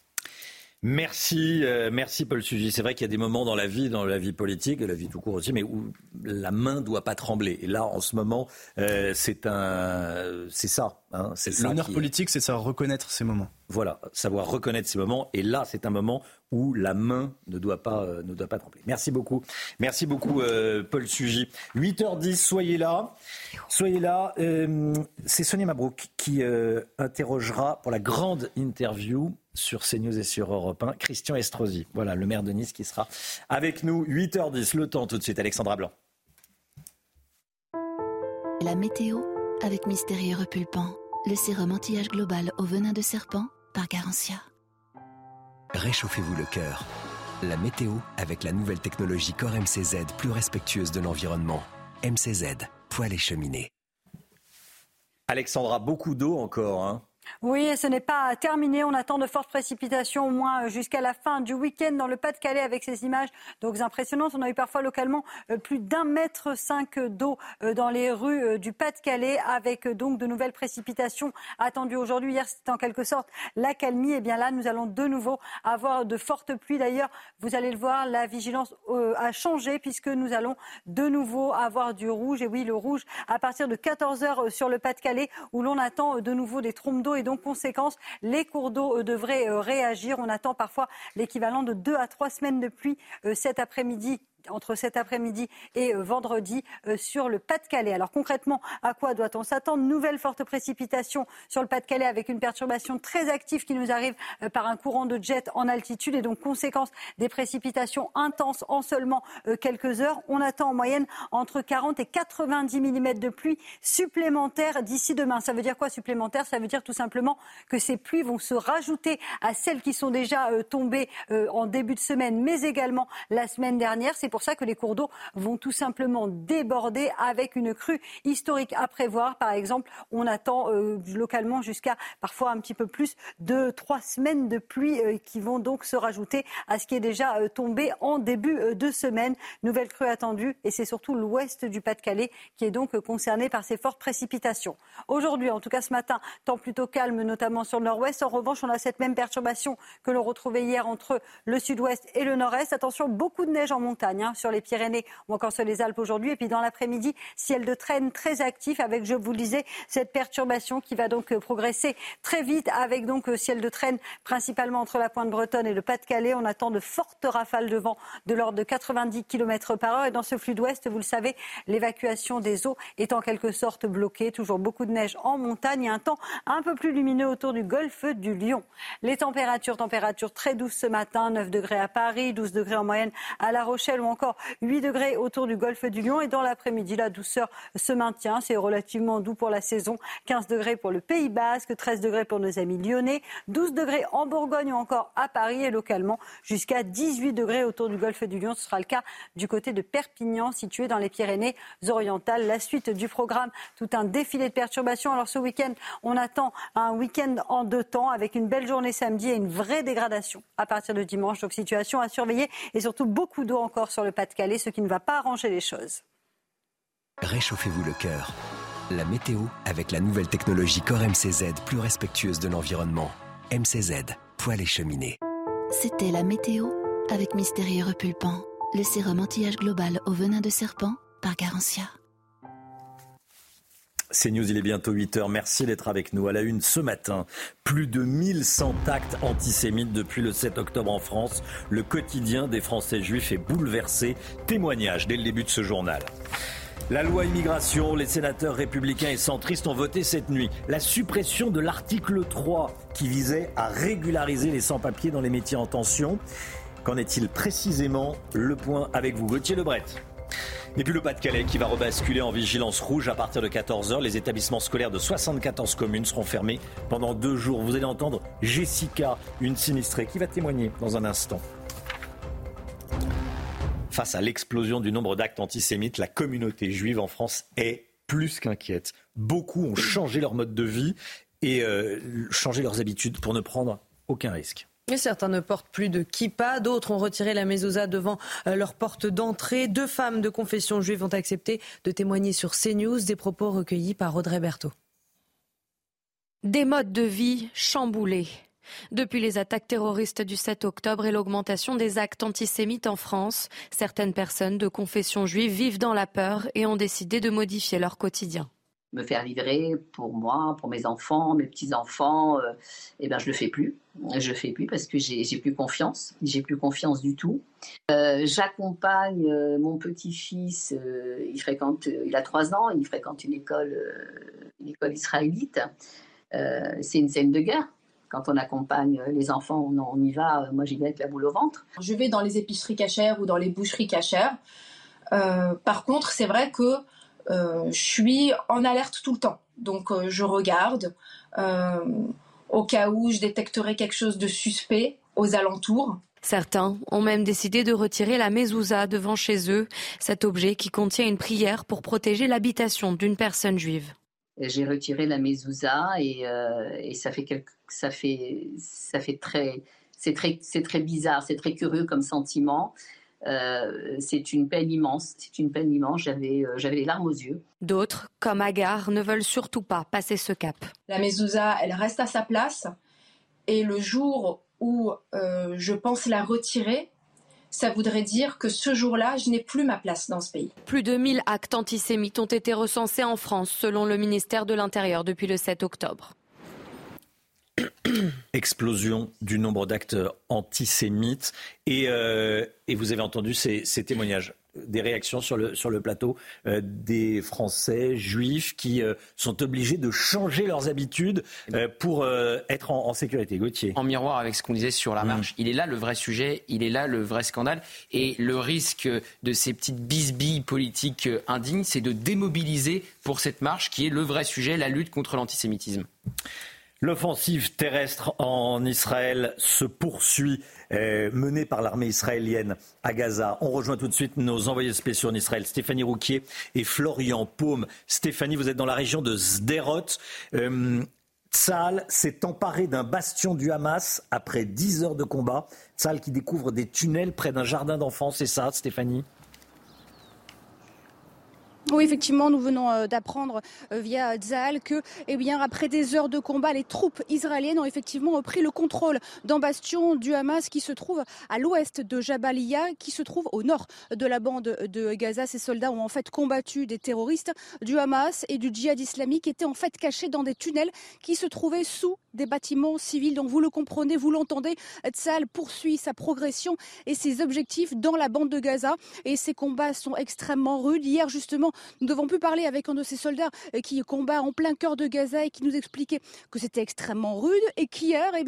Merci, euh, merci Paul Sugy. C'est vrai qu'il y a des moments dans la vie, dans la vie politique, et la vie tout court aussi, mais où la main ne doit pas trembler. Et là, en ce moment, euh, c'est un, c'est ça. Hein, L'honneur politique, c'est savoir reconnaître ces moments. Voilà, savoir reconnaître ces moments. Et là, c'est un moment où la main ne doit pas, euh, ne doit pas trembler. Merci beaucoup. Merci beaucoup, Paul Sugy. 8h10, soyez là. Soyez là. c'est Sonia Mabrouk qui interrogera pour la grande interview sur CNews et sur Europe 1, Christian Estrosi. Voilà, le maire de Nice qui sera avec nous. 8h10, le temps tout de suite, Alexandra Blanc. La météo avec Mystérieux Repulpant, le sérum anti-âge global au venin de serpent par Garantia. Réchauffez-vous le cœur. La météo avec la nouvelle technologie Core MCZ plus respectueuse de l'environnement. MCZ, poêle et cheminée. Alexandra, beaucoup d'eau encore. Hein oui, ce n'est pas terminé. On attend de fortes précipitations au moins euh, jusqu'à la fin du week-end dans le Pas-de-Calais avec ces images donc impressionnantes. On a eu parfois localement euh, plus d'un mètre cinq d'eau euh, dans les rues du Pas-de-Calais avec donc de nouvelles précipitations attendues aujourd'hui. Hier, c'était en quelque sorte la calmie. Et eh bien là, nous allons de nouveau avoir de fortes pluies. D'ailleurs, vous allez le voir, la vigilance a changé puisque nous allons de nouveau avoir du rouge. Et oui, le rouge à partir de 14 heures sur le Pas-de-Calais où l'on attend de nouveau des trompes d'eau et donc, conséquence, les cours d'eau devraient euh, réagir. On attend parfois l'équivalent de deux à trois semaines de pluie euh, cet après-midi entre cet après-midi et vendredi sur le Pas-de-Calais. Alors concrètement, à quoi doit-on s'attendre? Nouvelle forte précipitation sur le Pas-de-Calais avec une perturbation très active qui nous arrive par un courant de jet en altitude et donc conséquence des précipitations intenses en seulement quelques heures. On attend en moyenne entre 40 et 90 mm de pluie supplémentaires d'ici demain. Ça veut dire quoi supplémentaire? Ça veut dire tout simplement que ces pluies vont se rajouter à celles qui sont déjà euh, tombées euh, en début de semaine, mais également la semaine dernière. C'est pour ça que les cours d'eau vont tout simplement déborder avec une crue historique à prévoir. Par exemple, on attend euh, localement jusqu'à parfois un petit peu plus de trois semaines de pluie qui vont donc se rajouter à ce qui est déjà tombé en début de semaine. Nouvelle crue attendue et c'est surtout l'ouest du Pas-de-Calais qui est donc concerné par ces fortes précipitations. Aujourd'hui, en tout cas ce matin, temps plutôt calme, notamment sur le nord-ouest. En revanche, on a cette même perturbation que l'on retrouvait hier entre le sud-ouest et le nord-est. Attention, beaucoup de neige en montagne, sur les Pyrénées ou encore sur les Alpes aujourd'hui. Et puis dans l'après-midi, ciel de traîne très actif avec, je vous le disais, cette perturbation qui va donc progresser très vite avec donc ciel de traîne principalement entre la pointe bretonne et le Pas-de-Calais. On attend de fortes rafales de vent de l'ordre de 90 km par heure. Et dans ce flux d'ouest, vous le savez, l'évacuation des eaux est en quelque sorte bloquée. Toujours beaucoup de neige en montagne et un temps un peu plus lumineux autour du golfe du Lion. Les températures, températures très douces ce matin, 9 degrés à Paris, 12 degrés en moyenne à La Rochelle encore 8 degrés autour du golfe du Lion. Et dans l'après-midi, la douceur se maintient. C'est relativement doux pour la saison. 15 degrés pour le Pays Basque, 13 degrés pour nos amis lyonnais, 12 degrés en Bourgogne ou encore à Paris et localement jusqu'à 18 degrés autour du golfe du Lion. Ce sera le cas du côté de Perpignan, situé dans les Pyrénées-Orientales. La suite du programme, tout un défilé de perturbations. Alors ce week-end, on attend un week-end en deux temps avec une belle journée samedi et une vraie dégradation à partir de dimanche. Donc situation à surveiller et surtout beaucoup d'eau encore sur le Pas-de-Calais, ce qui ne va pas arranger les choses. Réchauffez-vous le cœur. La météo avec la nouvelle technologie Core MCZ plus respectueuse de l'environnement. MCZ, poêle et cheminée. C'était la météo avec Mystérieux Repulpant, le sérum anti-âge global au venin de serpent par Garantia. C'est News, il est bientôt 8h. Merci d'être avec nous. À la une ce matin, plus de 1100 actes antisémites depuis le 7 octobre en France. Le quotidien des Français juifs est bouleversé. Témoignage dès le début de ce journal. La loi immigration, les sénateurs républicains et centristes ont voté cette nuit la suppression de l'article 3 qui visait à régulariser les sans-papiers dans les métiers en tension. Qu'en est-il précisément? Le point avec vous, Gauthier Lebret. Et puis le Pas-de-Calais qui va rebasculer en vigilance rouge à partir de 14h. Les établissements scolaires de 74 communes seront fermés pendant deux jours. Vous allez entendre Jessica, une sinistrée, qui va témoigner dans un instant. Face à l'explosion du nombre d'actes antisémites, la communauté juive en France est plus qu'inquiète. Beaucoup ont changé leur mode de vie et euh, changé leurs habitudes pour ne prendre aucun risque certains ne portent plus de kippa, d'autres ont retiré la mezouza devant euh, leur porte d'entrée. Deux femmes de confession juive ont accepté de témoigner sur CNews, des propos recueillis par Audrey Berthaud. Des modes de vie chamboulés. Depuis les attaques terroristes du 7 octobre et l'augmentation des actes antisémites en France, certaines personnes de confession juive vivent dans la peur et ont décidé de modifier leur quotidien me faire livrer pour moi, pour mes enfants, mes petits-enfants, euh, eh ben, je le fais plus. Je le fais plus parce que j'ai plus confiance. J'ai plus confiance du tout. Euh, j'accompagne euh, mon petit-fils, il fréquente, il a trois ans, il fréquente une école, une école israélite. C'est une scène de guerre. Quand on accompagne les enfants, on, on y va. Moi, j'y vais avec la boule au ventre. Je vais dans les épiceries cachères ou dans les boucheries cachères. par contre, c'est vrai que euh, je suis en alerte tout le temps. Donc euh, je regarde euh, au cas où je détecterai quelque chose de suspect aux alentours. Certains ont même décidé de retirer la mezouza devant chez eux, cet objet qui contient une prière pour protéger l'habitation d'une personne juive. J'ai retiré la mezouza et, ça fait ça fait ça fait très c'est très c'est très bizarre, c'est très curieux comme sentiment. Euh, c'est une peine immense. C'est une peine immense. J'avais, euh, j'avais les larmes aux yeux. D'autres, comme Agar, ne veulent surtout pas passer ce cap. La mezouza, elle reste à sa place. Et le jour où euh, je pense la retirer, ça voudrait dire que ce jour-là, je n'ai plus ma place dans ce pays. Plus de 1000 actes antisémites ont été recensés en France, selon le ministère de l'Intérieur, depuis le 7 octobre. Explosion du nombre d'actes antisémites. Et, euh, et, vous avez entendu ces, ces témoignages des réactions sur le, sur le plateau euh, des Français juifs qui euh, sont obligés de changer leurs habitudes pour être en, en, sécurité. Gauthier. En miroir avec ce qu'on disait sur la mmh. marche, mmh. il est là le vrai sujet, il est là le vrai scandale. Et le risque de ces petites bisbilles politiques indignes, c'est de démobiliser pour cette marche qui est le vrai sujet, la lutte contre l'antisémitisme. L'offensive terrestre en Israël se poursuit, euh, menée par l'armée israélienne à Gaza. On rejoint tout de suite nos envoyés spéciaux en Israël, Stéphanie Rouquier et Florian Paume. Stéphanie, vous êtes dans la région de Sderot. Euh, s'est emparé d'un bastion du Hamas après 10 heures de combat. Tzal qui découvre des tunnels près d'un jardin d'enfants, c'est ça, Stéphanie? Oui, effectivement, nous venons euh, d'apprendre euh, via Tzal que, eh bien, après des heures de combat, les troupes israéliennes ont effectivement pris le contrôle d'un bastion du Hamas qui se trouve à l'ouest de Jabalia, qui se trouve au nord de la bande de Gaza. Ces soldats ont en fait combattu des terroristes du Hamas et du djihad islamique qui étaient en fait cachés dans des tunnels qui se trouvaient sous des bâtiments civils. Donc vous le comprenez, vous l'entendez, Tzal poursuit sa progression et ses objectifs dans la bande de Gaza. Et ces combats sont extrêmement rudes. Hier, justement, nous devons pu parler avec un de ces soldats euh, qui combat en plein cœur de Gaza et qui nous expliquait que c'était extrêmement rude et qu'hier, eh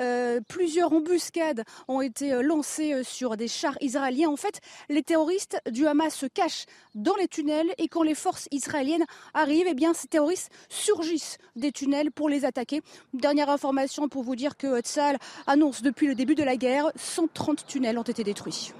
euh, plusieurs embuscades ont été euh, lancées sur des chars israéliens. En fait, les terroristes du Hamas se cachent dans les tunnels et quand les forces israéliennes arrivent, eh ces terroristes surgissent des tunnels pour les attaquer. Dernière information pour vous dire que Tzal annonce depuis le début de la guerre, 130 tunnels ont été détruits.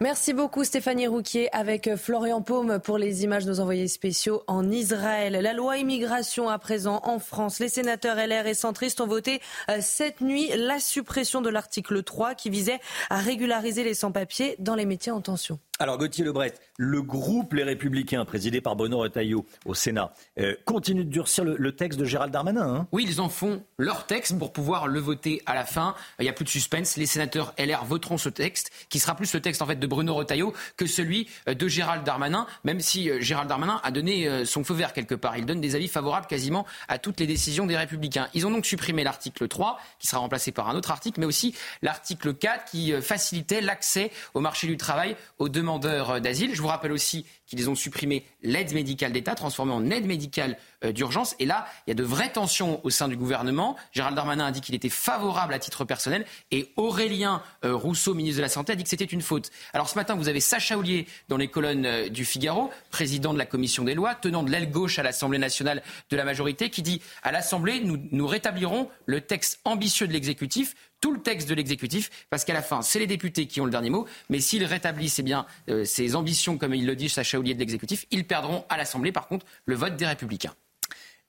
Merci beaucoup Stéphanie Rouquier avec Florian Paume pour les images de nos envoyés spéciaux en Israël. La loi immigration à présent en France. Les sénateurs LR et centristes ont voté euh, cette nuit la suppression de l'article 3 qui visait à régulariser les sans-papiers dans les métiers en tension. Alors Gauthier Lebret, le groupe Les Républicains, présidé par Bruno Retailleau au Sénat, euh, continue de durcir le, texte de Gérald Darmanin. Hein? Oui, ils en font leur texte pour pouvoir le voter à la fin. Il n'y a plus de suspense. Les sénateurs LR voteront ce texte, qui sera plus le texte en fait de Bruno Retailleau que celui euh, de Gérald Darmanin, même si euh, Gérald Darmanin a donné son feu vert quelque part. Il donne des avis favorables quasiment à toutes les décisions des Républicains. Ils ont donc supprimé l'article 3, qui sera remplacé par un autre article, mais aussi l'article 4, qui facilitait l'accès au marché du travail aux demandeurs demandeurs d'asile. Je vous rappelle aussi qu'ils ont supprimé l'aide médicale d'État, transformée en aide médicale euh, d'urgence. Et là, il y a de vraies tensions au sein du gouvernement. Gérald Darmanin a dit qu'il était favorable à titre personnel et Aurélien euh, Rousseau, ministre de la Santé, a dit que c'était une faute. Alors ce matin, vous avez Sacha Oulier dans les colonnes euh, du Figaro, président de la commission des lois, tenant de l'aile gauche à l'Assemblée nationale de la majorité, qui dit à l'Assemblée, nous rétablirons le texte ambitieux de l'exécutif tout le texte de l'exécutif, parce qu'à la fin, c'est les députés qui ont le dernier mot. Mais s'ils rétablissent eh euh, ces ambitions, comme il le dit Sacha Oulier de l'exécutif, ils perdront à l'Assemblée, par contre, le vote des Républicains.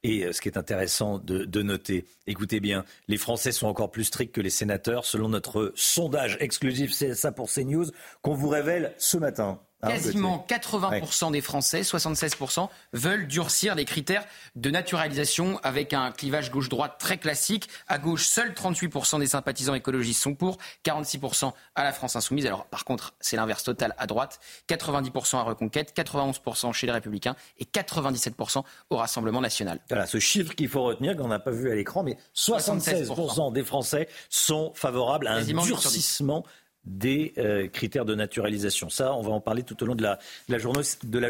Et euh, ce qui est intéressant de, de, noter, écoutez bien, les Français sont encore plus stricts que les sénateurs, selon notre sondage exclusif CSA pour CNews, qu'on vous révèle ce matin. Ah, Quasiment 80% des Français, 76%, veulent durcir les critères de naturalisation avec un clivage gauche-droite très classique. À gauche, seuls 38% des sympathisants écologistes sont pour, 46% à la France insoumise. Alors par contre, c'est l'inverse total à droite, 90% à Reconquête, 91% chez les Républicains et 97% au Rassemblement national. Voilà, ce chiffre qu'il faut retenir, qu'on n'a pas vu à l'écran, mais 76%, 76% des Français sont favorables à un durcissement des euh, critères de naturalisation. Ça, on va en parler tout au long de la, de la journée.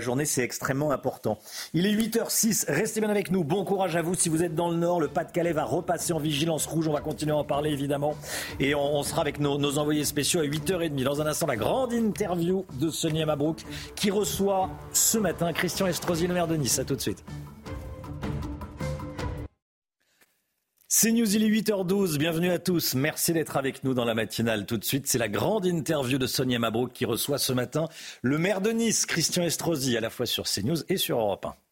Journée, c'est extrêmement important. Il est 8h06. Restez bien avec nous. Bon courage à vous si vous êtes dans le Nord. Le Pas-de-Calais va repasser en vigilance rouge. On va continuer à en parler évidemment. Et on, on sera avec nos, nos, envoyés spéciaux à 8h30. Dans un instant, la grande interview de Sonia Mabrouk qui reçoit ce matin Christian Estrosi, le maire de Nice. À tout de suite. C'est News, il est 8h12. Bienvenue à tous. Merci d'être avec nous dans la matinale. Tout de suite, c'est la grande interview de Sonia Mabrouk qui reçoit ce matin le maire de Nice, Christian Estrosi, à la fois sur CNews et sur Europe 1.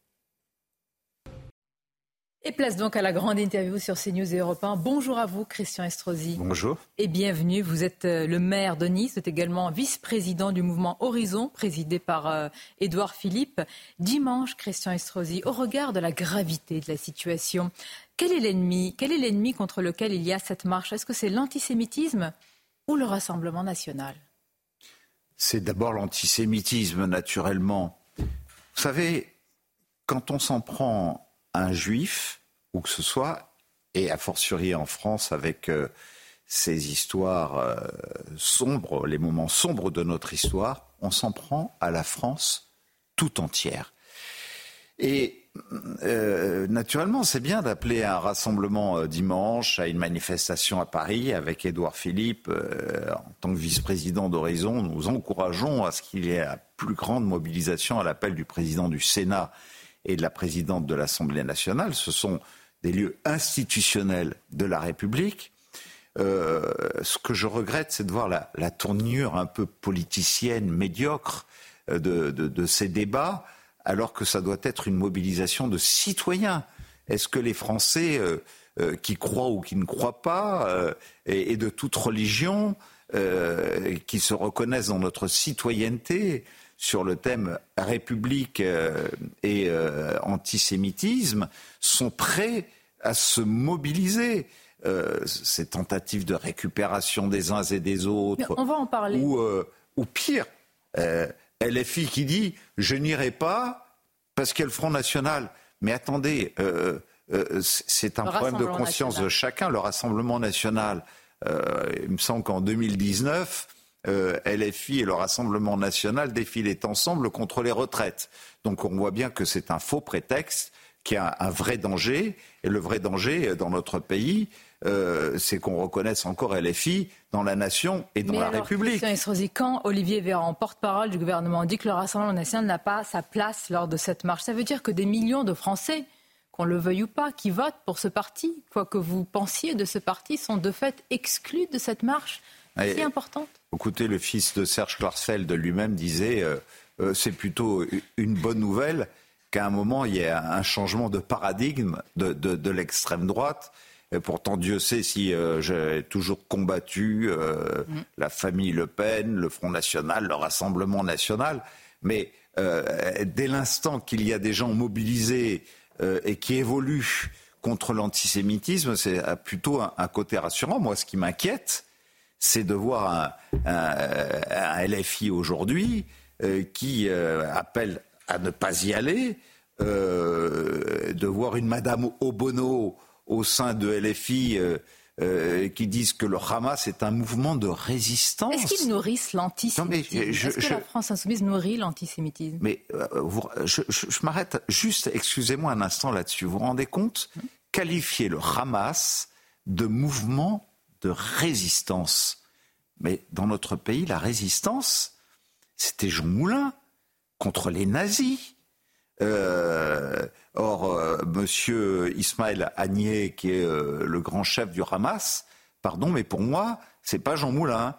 Et place donc à la grande interview sur CNews et Europe 1. Bonjour à vous, Christian Estrosi. Bonjour. Et bienvenue. Vous êtes euh, le maire de Nice. Vous êtes également vice-président du mouvement Horizon, présidé par euh, Édouard Philippe. Dimanche, Christian Estrosi, au regard de la gravité de la situation, quel est l'ennemi Quel est l'ennemi contre lequel il y a cette marche? Est-ce que c'est l'antisémitisme ou le Rassemblement national? C'est d'abord l'antisémitisme, naturellement. Vous savez, quand on s'en prend un juif, ou que ce soit, et a fortiori en France avec ces histoires sombres, les moments sombres de notre histoire, on s'en prend à la France tout entière. Et euh, naturellement, c'est bien d'appeler à un rassemblement euh, dimanche, à une manifestation à Paris avec Édouard Philippe. Euh, en tant que vice-président d'Horizon, nous encourageons à ce qu'il y ait la plus grande mobilisation à l'appel du président du Sénat et de la présidente de l'Assemblée nationale. Ce sont des lieux institutionnels de la République. ce que je regrette, c'est de voir la, tournure un peu politicienne, médiocre de, de, ces débats alors que ça doit être une mobilisation de citoyens. Est-ce que les Français euh, euh, qui croient ou qui ne croient pas, euh, et, de toute religion, qui se reconnaissent dans notre citoyenneté sur le thème République et antisémitisme, sont prêts à se mobiliser ces tentatives de récupération des uns et des autres. on va en parler. Ou, ou pire, LFI qui dit je n'irai pas parce qu'il y a le Front National. Mais attendez, euh, euh, c'est un problème de conscience de chacun. Le Rassemblement national, euh, il me semble qu'en 2019, LFI et le Rassemblement national défilaient ensemble contre les retraites. Donc on voit bien que c'est un faux prétexte, qui a un vrai danger. Et le vrai danger dans notre pays, euh, c'est qu'on reconnaisse encore LFI dans la nation et dans la République. Estrosi, quand Olivier Véran, porte-parole du gouvernement, dit que le Rassemblement national n'a pas sa place lors de cette marche, ça veut dire que des millions de Français, qu'on le veuille ou pas, qui votent pour ce parti, quoi que vous pensiez de ce parti, sont de fait exclus de cette marche si importante. Écoutez, le fils de Serge Klarsfeld lui-même disait euh, euh, c'est plutôt une bonne nouvelle qu'à un moment il y ait un changement de paradigme de, de l'extrême droite et pourtant, Dieu sait si euh, j'ai toujours combattu euh, mm. la famille Le Pen, le Front National, le Rassemblement National. Mais dès l'instant qu'il y a des gens mobilisés et qui évoluent contre l'antisémitisme, c'est plutôt un, côté rassurant. Moi, ce qui m'inquiète, c'est de voir un, LFI aujourd'hui qui appelle à ne pas y aller, de voir une Madame Obono au sein de LFI euh, euh, qui disent que le Hamas est un mouvement de résistance. Est-ce qu'ils nourrissent l'antisémitisme Est-ce que la France insoumise nourrit l'antisémitisme Mais euh, je, m'arrête juste, excusez-moi un instant là-dessus. Vous vous rendez compte? Qualifier le Hamas de mouvement de résistance. Mais dans notre pays, la résistance, c'était Jean Moulin contre les nazis. Euh, or, euh, Monsieur Ismaël Agnier, qui est euh, le grand chef du Hamas, pardon, mais pour moi, c'est pas Jean Moulin.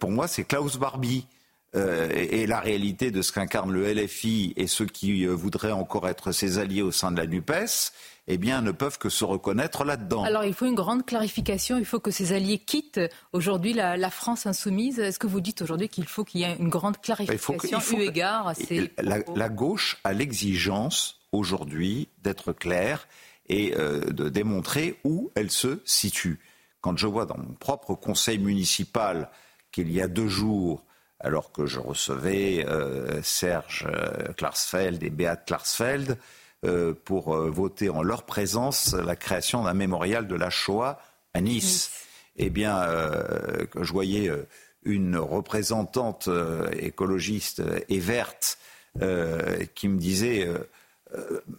pour moi, c'est Klaus Barbie. et, la réalité de ce qu'incarne le LFI et ceux qui voudraient encore être ses alliés au sein de la NUPES, eh bien, ne peuvent que se reconnaître là-dedans. Alors, il faut une grande clarification. Il faut que ces alliés quittent aujourd'hui la, France insoumise. Est-ce que vous dites aujourd'hui qu'il faut qu'il y ait une grande clarification eu égard à ces... La, gauche a l'exigence aujourd'hui d'être claire et euh, de démontrer où elle se situe. Quand je vois dans mon propre conseil municipal qu'il y a deux jours, alors que je recevais euh, Serge euh, Klarsfeld et Beat Klarsfeld, pour euh, voter en leur présence la création d'un mémorial de la Shoah à Nice. Eh bien, euh, je voyais une représentante écologiste et verte qui me disait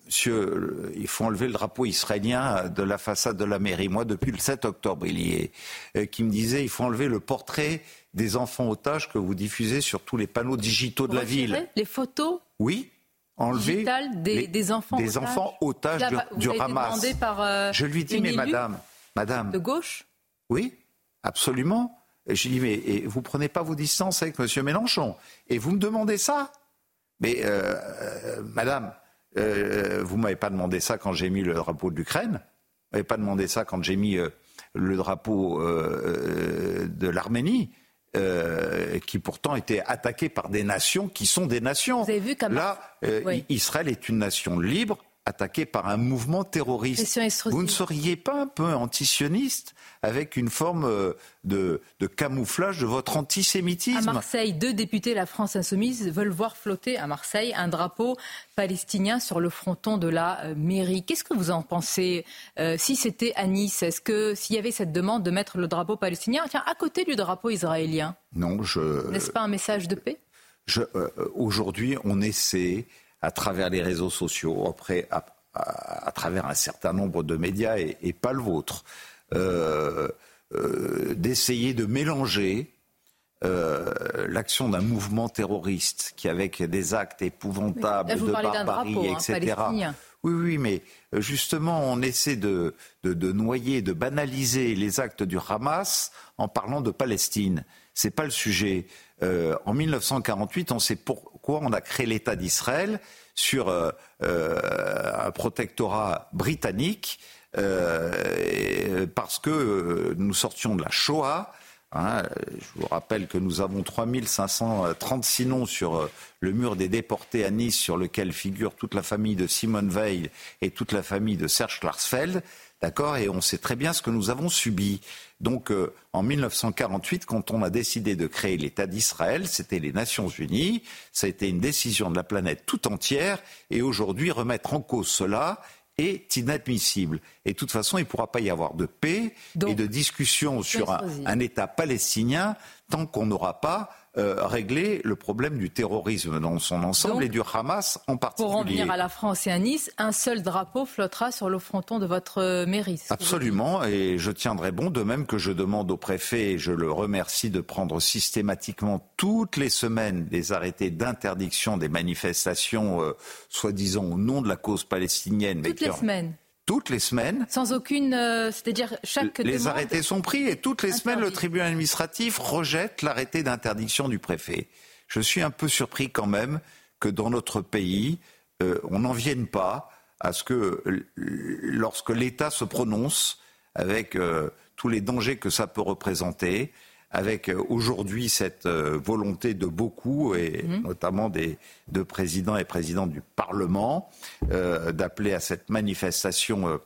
Monsieur, il faut enlever le drapeau israélien de la façade de la mairie. Moi, depuis le 7 octobre, il y est. qui me disait il faut enlever le portrait des enfants otages que vous diffusez sur tous les panneaux digitaux de la ville. Les photos Oui enlever des, des, enfants des otages, enfants otages du, Hamas. Par, euh, je lui dis, mais madame, madame. De gauche Oui, absolument. Et je lui dis, mais et vous prenez pas vos distances avec M. Mélenchon et vous me demandez ça Mais euh, euh, madame, vous m'avez pas demandé ça quand j'ai mis le drapeau de l'Ukraine. Vous m'avez pas demandé ça quand j'ai mis le drapeau de l'Arménie. Euh, qui pourtant était attaqué par des nations qui sont des nations. Vous avez vu Là, euh, Israël est une nation libre, attaqué par un mouvement terroriste. Vous ne seriez pas un peu antisioniste avec une forme euh, de, camouflage de votre antisémitisme À Marseille, deux députés La France Insoumise veulent voir flotter à Marseille un drapeau palestinien sur le fronton de la euh, mairie. Qu'est-ce que vous en pensez euh, Si c'était à Nice, est-ce que s'il y avait cette demande de mettre le drapeau palestinien tiens, à côté du drapeau israélien Non, je. N'est-ce pas un message de paix? Aujourd'hui, on essaie à travers les réseaux sociaux, après, à, travers un certain nombre de médias et, pas le vôtre, euh, euh, d'essayer de mélanger euh, l'action d'un mouvement terroriste qui, avec des actes épouvantables de barbarie, hein, etc. oui, oui, mais justement, on essaie de, de, de, noyer, de banaliser les actes du Hamas en parlant de Palestine. C'est pas le sujet. Euh, en 1948, on sait pourquoi on a créé l'État d'Israël sur euh, euh, un protectorat britannique, parce que nous sortions de la Shoah. Hein, je vous rappelle que nous avons 3536 noms sur le mur des déportés à Nice, sur lequel figure toute la famille de Simone Veil et toute la famille de Serge Klarsfeld. D'accord? Et on sait très bien ce que nous avons subi. Donc, euh, en 1948, quand on a décidé de créer l'État d'Israël, c'était les Nations Unies. Ça a été une décision de la planète tout entière. Et aujourd'hui, remettre en cause cela est inadmissible. Et de toute façon, il ne pourra pas y avoir de paix et de discussion sur un État palestinien tant qu'on n'aura pas euh, régler le problème du terrorisme dans son ensemble et du Hamas en particulier. Pour en venir à la France et à Nice, un seul drapeau flottera sur le fronton de votre mairie. Absolument, et je tiendrai bon, de même que je demande au préfet, et je le remercie de prendre systématiquement toutes les semaines des arrêtés d'interdiction des manifestations, euh, soi-disant au nom de la cause palestinienne. Toutes les semaines toutes les semaines. Sans aucune, euh, c'est-à-dire chaque Les arrêtés sont pris et toutes les semaines le tribunal administratif rejette l'arrêté d'interdiction du préfet. Je suis un peu surpris quand même que dans notre pays, euh, on n'en vienne pas à ce que lorsque l'État se prononce avec euh, tous les dangers que ça peut représenter, avec euh, aujourd'hui cette euh, volonté de beaucoup, et mhm. notamment des deux présidents et présidents du Parlement, euh, d'appeler à cette manifestation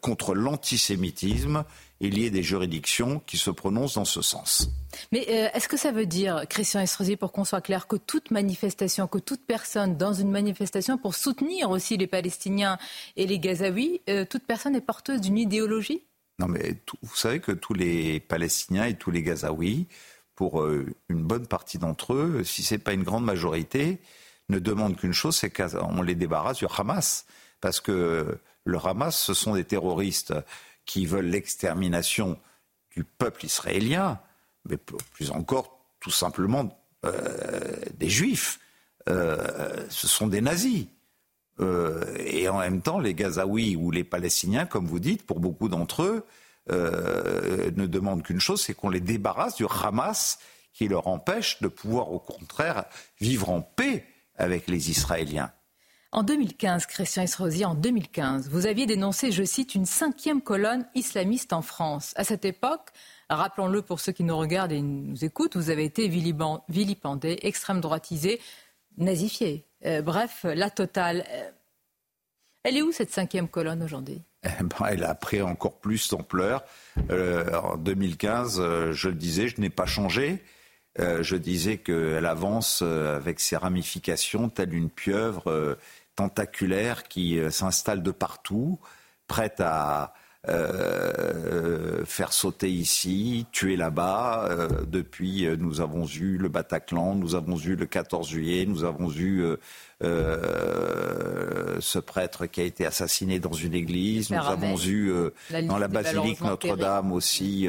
contre l'antisémitisme. Il y ait des juridictions qui se prononcent dans ce sens. Mais est-ce que ça veut dire, Christian Estrosi, pour qu'on soit clair, que toute manifestation, que toute personne dans une manifestation pour soutenir aussi les Palestiniens et les Gazaouis, toute personne est porteuse d'une idéologie? Non, mais vous savez que tous les Palestiniens et tous les Gazaouis, pour euh, une bonne partie d'entre eux, si ce n'est pas une grande majorité, ne demandent qu'une chose, c'est qu'on les débarrasse du Hamas. Parce que le Hamas, ce sont des terroristes qui veulent l'extermination du peuple israélien, mais plus encore, tout simplement, euh, des juifs. Euh, ce sont des nazis. Euh, et en même temps, les Gazaouis ou les Palestiniens, comme vous dites, pour beaucoup d'entre eux, euh, ne demandent qu'une chose, c'est qu'on les débarrasse du Hamas qui leur empêche de pouvoir, au contraire, vivre en paix avec les Israéliens. En 2015, Christian Esrosi, en 2015, vous aviez dénoncé, je cite, une cinquième colonne islamiste en France. À cette époque, rappelons-le pour ceux qui nous regardent et nous écoutent, vous avez été vilipendé, extrême droitisé, nazifié. Euh, bref, la totale. Euh, elle est où cette cinquième colonne aujourd'hui? Eh ben, elle a pris encore plus d'ampleur. Euh, en 2015, je le disais, je n'ai pas changé. je disais qu'elle avance avec ses ramifications, telle une pieuvre tentaculaire qui s'installe de partout, prête à, euh, faire sauter ici, tuer là-bas. Euh, depuis, euh, nous avons eu le Bataclan, nous avons eu le 14 juillet, nous avons eu ce prêtre qui a été assassiné dans une église, nous avons eu dans la basilique Notre-Dame aussi.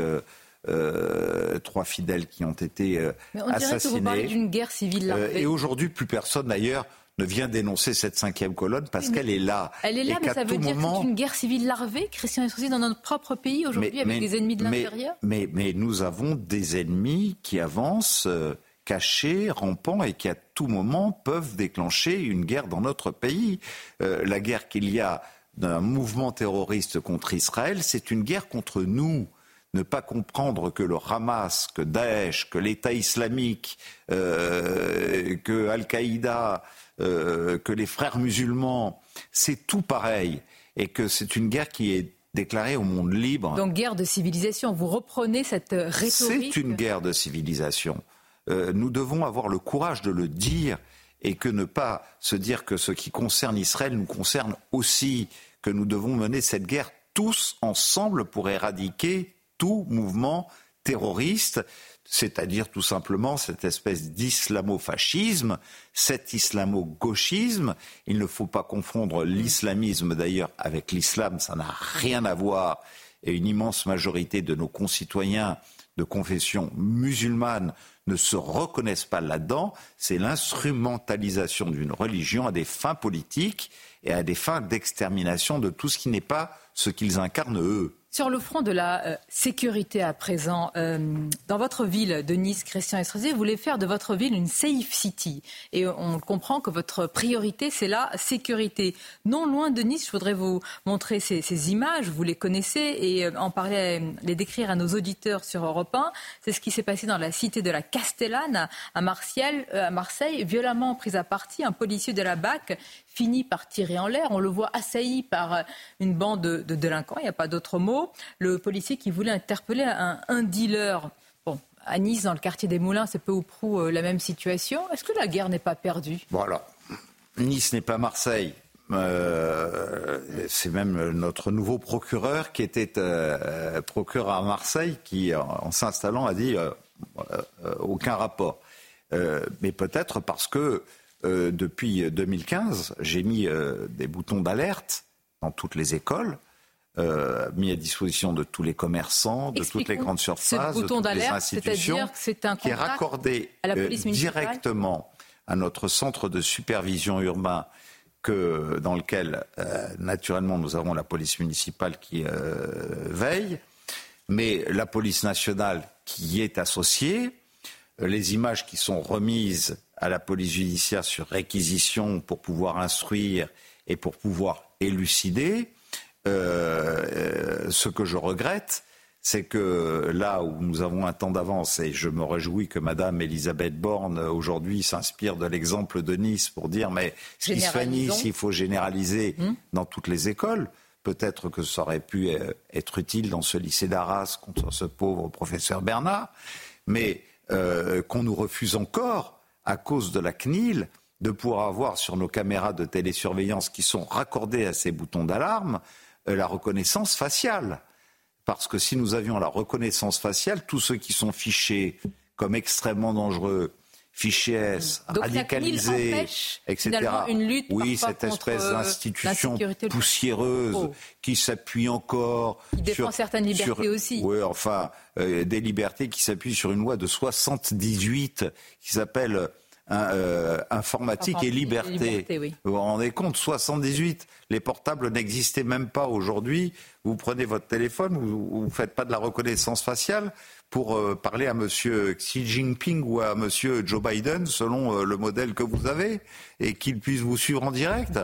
trois fidèles qui ont été Mais on assassinés. Que vous d'une guerre civile. et aujourd'hui, plus personne d'ailleurs ne vient dénoncer cette cinquième colonne parce qu'elle est là. Elle est là, mais ça veut dire que c'est une guerre civile larvée, Christian Estrosi, dans notre propre pays aujourd'hui, avec des ennemis de l'intérieur mais, mais, nous avons des ennemis qui avancent euh, cachés, rampants et qui à tout moment peuvent déclencher une guerre dans notre pays. Euh, la guerre qu'il y a d'un mouvement terroriste contre Israël, c'est une guerre contre nous. ne pas comprendre que le Hamas, que Daesh, que l'État islamique, euh, que Al-Qaïda, euh, que les frères musulmans, c'est tout pareil. Et que c'est une guerre qui est déclarée au monde libre. Donc guerre de civilisation, vous reprenez cette rhétorique C'est une guerre de civilisation. Euh, nous devons avoir le courage de le dire et que ne pas se dire que ce qui concerne Israël nous concerne aussi, que nous devons mener cette guerre tous ensemble pour éradiquer tout mouvement terroriste, c'est-à-dire tout simplement cette espèce d'islamo-fascisme, cet islamo-gauchisme. Il ne faut pas confondre l'islamisme d'ailleurs avec l'islam, ça n'a rien à voir. Et une immense majorité de nos concitoyens de confession musulmane ne se reconnaissent pas là-dedans, c'est l'instrumentalisation d'une religion à des fins politiques et à des fins d'extermination de tout ce qui n'est pas ce qu'ils incarnent eux. Sur le front de la euh, sécurité à présent, euh, dans votre ville de Nice, Christian Estrosi, vous voulez faire de votre ville une safe city. Et on comprend que votre priorité, c'est la sécurité. Non loin de Nice, je voudrais vous montrer ces, images, vous les connaissez, et euh, en parler, les décrire à nos auditeurs sur Europe 1. C'est ce qui s'est passé dans la cité de la Castellane, à, Marseille, à Marseille, violemment pris à partie. Un policier de la BAC finit par tirer en l'air. On le voit assailli par une bande de délinquants, il n'y a pas d'autre mot le policier qui voulait interpeller un, dealer. Bon, à Nice, dans le quartier des Moulins, c'est peu ou prou euh, la même situation. Est-ce que la guerre n'est pas perdue? Voilà. Nice n'est pas Marseille. Euh, c'est même notre nouveau procureur qui était euh, procureur à Marseille qui, en, s'installant, a dit aucun rapport. mais peut-être parce que depuis 2015, j'ai mis des boutons d'alerte dans toutes les écoles euh, mis à disposition de tous les commerçants, de toutes les grandes surfaces, de toutes les institutions, qui est raccordé euh, directement à notre centre de supervision urbain que, dans lequel, euh, naturellement, nous avons la police municipale qui veille, mais la police nationale qui y est associée, les images qui sont remises à la police judiciaire sur réquisition pour pouvoir instruire et pour pouvoir élucider, euh, euh, ce que je regrette, c'est que là où nous avons un temps d'avance, et je me réjouis que Madame Elisabeth Borne aujourd'hui s'inspire de l'exemple de Nice pour dire mais ce qui se fait Nice, il faut généraliser hmm. dans toutes les écoles. Peut-être que ça aurait pu euh, être utile dans ce lycée d'Arras contre ce pauvre professeur Bernard, mais qu'on nous refuse encore à cause de la CNIL de pouvoir avoir sur nos caméras de télésurveillance qui sont raccordées à ces boutons d'alarme euh, la reconnaissance faciale. Parce que si nous avions la reconnaissance faciale, tous ceux qui sont fichés comme extrêmement dangereux, fichés S, radicalisés, etc. Une lutte oui, cette espèce euh, d'institution poussiéreuse oh. qui s'appuie encore qui défend sur certaines libertés aussi. Oui, enfin, euh, des libertés qui s'appuient sur une loi de 78 qui s'appelle euh, informatique, et liberté. Vous vous rendez compte, 78, les portables n'existaient même pas aujourd'hui. Vous prenez votre téléphone, vous ne faites pas de la reconnaissance faciale pour euh, parler à M. Xi Jinping ou à M. Joe Biden, selon euh, le modèle que vous avez, et qu'ils puissent vous suivre en direct.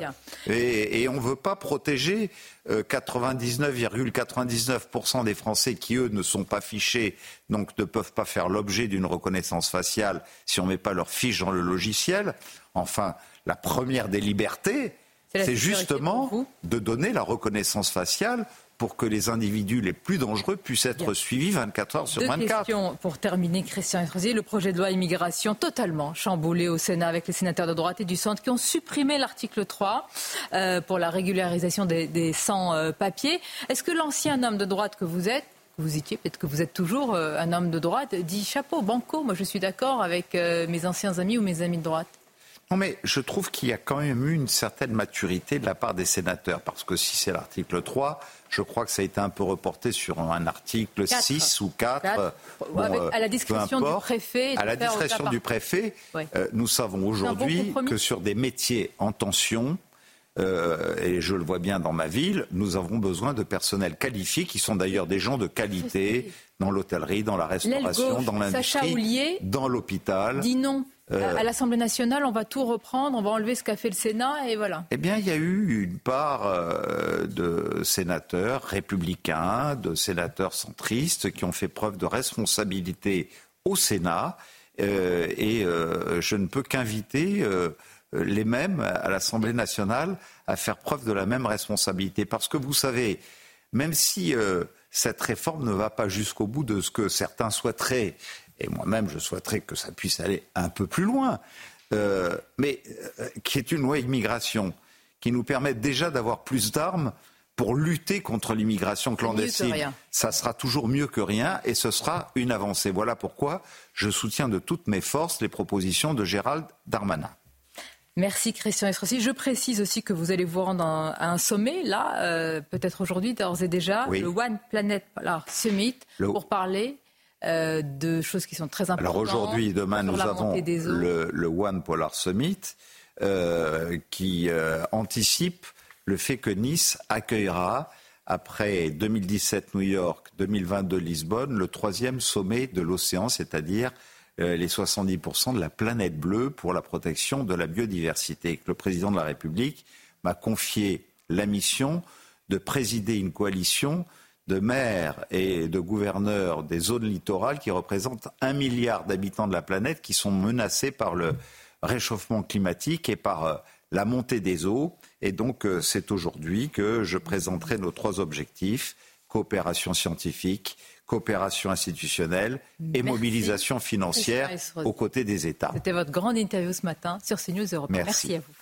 Et, on ne veut pas protéger 99,99% des Français qui, eux, ne sont pas fichés, donc ne peuvent pas faire l'objet d'une reconnaissance faciale si on ne met pas leur fiche dans le logiciel. Enfin, la première des libertés, c'est justement de donner la reconnaissance faciale pour que les individus les plus dangereux puissent être suivis 24 heures sur Deux 24. Questions pour terminer, Christian Estrosi. Le projet de loi immigration totalement chamboulé au Sénat avec les sénateurs de droite et du centre qui ont supprimé l'article 3 euh, pour la régularisation des, sans-papiers. Est-ce que l'ancien homme de droite que vous êtes vous étiez, peut-être que vous êtes toujours euh, un homme de droite, dit chapeau, banco, moi je suis d'accord avec euh, mes anciens amis ou mes amis de droite? Non, mais je trouve qu'il y a quand même eu une certaine maturité de la part des sénateurs, parce que si c'est l'article 3, je crois que ça a été un peu reporté sur un article 6 ou 4. Euh, à la discrétion du préfet. À la discrétion du préfet, euh, nous savons aujourd'hui que sur des métiers en tension, euh, et je le vois bien dans ma ville, nous avons besoin de personnel qualifié, qui sont d'ailleurs des gens de qualité dans l'hôtellerie, dans la restauration, dans l'industrie, dans l'hôpital. Dis non à l'Assemblée nationale, on va tout reprendre, on va enlever ce qu'a fait le Sénat et voilà. Eh bien, il y a eu une part de sénateurs républicains, de sénateurs centristes qui ont fait preuve de responsabilité au Sénat. et je ne peux qu'inviter les mêmes à l'Assemblée nationale à faire preuve de la même responsabilité. Parce que vous savez, même si cette réforme ne va pas jusqu'au bout de ce que certains souhaiteraient. Et moi-même, je souhaiterais que ça puisse aller un peu plus loin. Euh, mais euh, qui est une loi immigration qui nous permet déjà d'avoir plus d'armes pour lutter contre l'immigration clandestine. Ça sera toujours mieux que rien et ce sera une avancée. Voilà pourquoi je soutiens de toutes mes forces les propositions de Gérald Darmanin. Merci Christian Estrosi. Je précise aussi que vous allez vous rendre à un sommet, là, euh, peut-être aujourd'hui, d'ores et déjà, le One Planet Summit, pour parler euh, de choses qui sont très importantes. Alors aujourd'hui, demain, nous avons le, One Polar Summit euh, qui anticipe le fait que Nice accueillera, après 2017 New York, 2022 Lisbonne, le troisième sommet de l'océan, c'est-à-dire euh, les 70% de la planète bleue pour la protection de la biodiversité. Le président de la République m'a confié la mission de présider une coalition de maires et de gouverneurs des zones littorales qui représentent un milliard d'habitants de la planète qui sont menacés par le réchauffement climatique et par euh, la montée des eaux. Et donc, euh, c'est aujourd'hui que je présenterai nos trois objectifs coopération scientifique, coopération institutionnelle et mobilisation financière aux côtés des États. C'était votre grande interview ce matin sur CNews Europe. Merci. Merci à vous.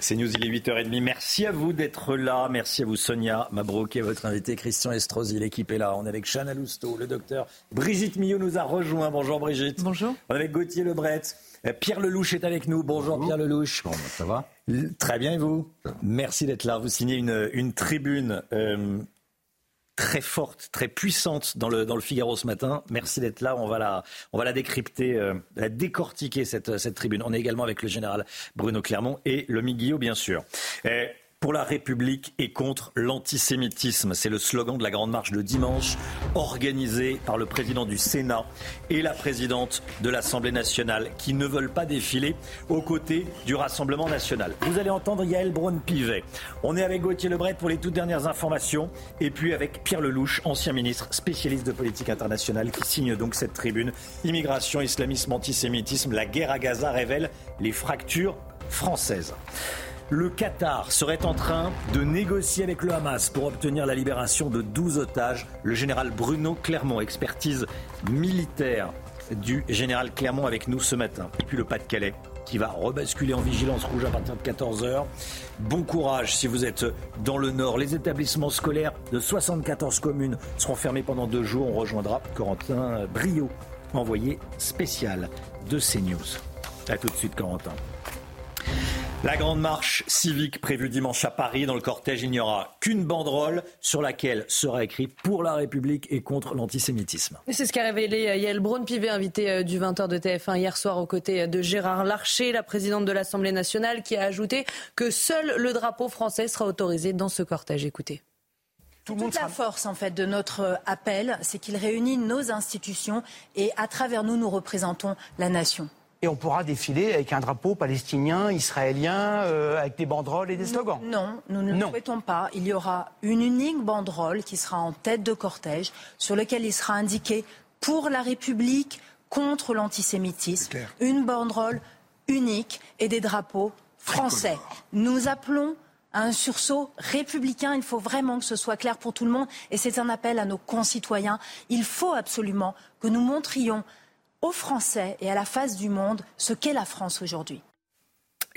C'est News, il est 8h30. Merci à vous d'être là. Merci à vous, Sonia Mabrouk, et votre invité, Christian Estrosi. L'équipe est là. On est avec Chana Lousteau, le docteur. Brigitte Millot nous a rejoint. Bonjour, Brigitte. Bonjour. On est avec Gauthier Lebret. Euh, Pierre Lelouch est avec nous. Bonjour, Pierre Lelouch. Comment ça va? Très bien, et vous? Merci d'être là. Vous signez une, une tribune euh, très forte, très puissante dans le, dans le Figaro ce matin. Merci d'être là. On va la, on va la décrypter, euh, la décortiquer, cette, cette tribune. On est également avec le général Bruno Clermont et le Guillot, bien sûr pour la République et contre l'antisémitisme. C'est le slogan de la Grande Marche de dimanche, organisée par le président du Sénat et la présidente de l'Assemblée nationale, qui ne veulent pas défiler aux côtés du Rassemblement national. Vous allez entendre Yael Braun-Pivet. On est avec Gauthier Lebret pour les toutes dernières informations, et puis avec Pierre Lelouch, ancien ministre spécialiste de politique internationale, qui signe donc cette tribune. Immigration, islamisme, antisémitisme, la guerre à Gaza révèle les fractures françaises le Qatar serait en train de négocier avec le Hamas pour obtenir la libération de 12 otages. Le général Bruno Clermont, expertise militaire du général Clermont avec nous ce matin. Et puis le Pas-de-Calais qui va rebasculer en vigilance rouge à partir de 14h. Bon courage si vous êtes dans le nord. Les établissements scolaires de 74 communes seront fermés pendant deux jours. On rejoindra Corentin Brio, envoyé spécial de CNews. A tout de suite, Corentin. La grande marche civique prévue dimanche à Paris, dans le cortège, il n'y aura qu'une banderole sur laquelle sera écrit pour la République et contre l'antisémitisme. C'est ce qu'a révélé euh, Yael Braun-Pivet, invité euh, du 20h de TF1 hier soir aux côtés euh, de Gérard Larcher, la présidente de l'Assemblée nationale, qui a ajouté que seul le drapeau français sera autorisé dans ce cortège. Écoutez. Tout Toute la force en fait de notre appel, c'est qu'il réunit nos institutions et à travers nous, nous représentons la nation et on pourra défiler avec un drapeau palestinien, israélien, euh, avec des banderoles et des slogans. Non, nous ne le souhaitons pas. Il y aura une unique banderole qui sera en tête de cortège, sur laquelle il sera indiqué pour la République, contre l'antisémitisme. Une banderole unique et des drapeaux français. Nous appelons à un sursaut républicain. Il faut vraiment que ce soit clair pour tout le monde. Et c'est un appel à nos concitoyens. Il faut absolument que nous montrions aux Français et à la face du monde ce qu'est la France aujourd'hui.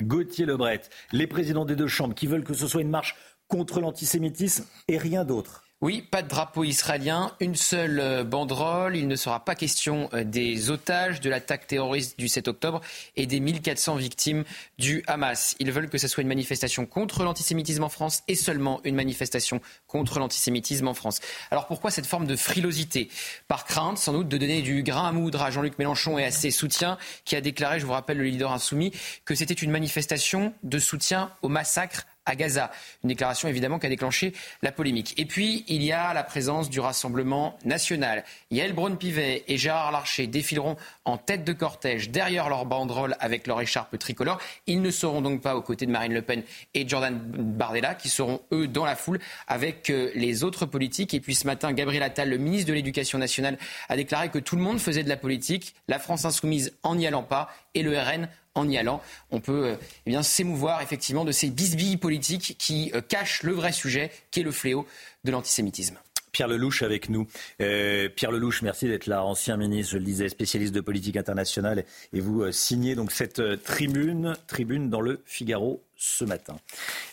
Gauthier Lebret, les présidents des deux chambres qui veulent que ce soit une marche contre l'antisémitisme et rien d'autre. Oui, pas de drapeau israélien, une seule euh, banderole. Il ne sera pas question euh, des otages, de l'attaque terroriste du 7 octobre et des 1400 victimes du Hamas. Ils veulent que ce soit une manifestation contre l'antisémitisme en France et seulement une manifestation contre l'antisémitisme en France. Alors pourquoi cette forme de frilosité? Par crainte, sans doute, de donner du grain à moudre à Jean-Luc Mélenchon et à ses soutiens, qui a déclaré, je vous rappelle, le leader insoumis, que c'était une manifestation de soutien au massacre à Gaza. Une déclaration évidemment qui a déclenché la polémique. Et puis, il y a la présence du Rassemblement national. Yael Braun-Pivet et Gérard Larcher défileront en tête de cortège derrière leur banderole avec leur écharpe tricolore. Ils ne seront donc pas aux côtés de Marine Le Pen et Jordan Bardella, qui seront eux dans la foule avec euh, les autres politiques. Et puis ce matin, Gabriel Attal, le ministre de l'Éducation nationale, a déclaré que tout le monde faisait de la politique, la France insoumise en n'y allant pas et le RN en y allant. On peut euh, eh bien s'émouvoir effectivement de ces bisbilles politiques qui euh, cachent le vrai sujet, qui est le fléau de l'antisémitisme. Pierre Lelouch avec nous. Euh, Pierre Lelouch, merci d'être là, ancien ministre, je le disais, spécialiste de politique internationale. Et vous signez donc cette tribune, tribune dans le Figaro ce matin.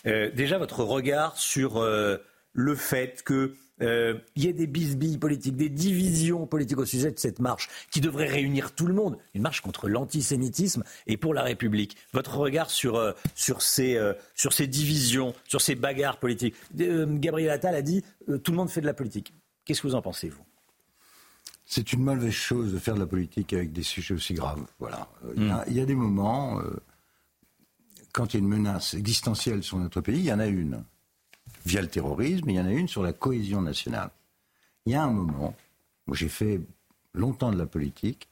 déjà, votre regard sur le fait que euh, il y a des bisbilles politiques, des divisions politiques au sujet de cette marche qui devrait réunir tout le monde. Une marche contre l'antisémitisme et pour la République. Votre regard sur, euh, sur, ces, euh, sur ces divisions, sur ces bagarres politiques. Gabriel Attal a dit tout le monde fait de la politique. Qu'est-ce que vous en pensez, vous? C'est une mauvaise chose de faire de la politique avec des sujets aussi graves. Voilà. Il y, a, il y a des moments, quand il y a une menace existentielle sur notre pays, il y en a une via le terrorisme, il y en a une sur la cohésion nationale. Il y a un moment où j'ai fait longtemps de la politique,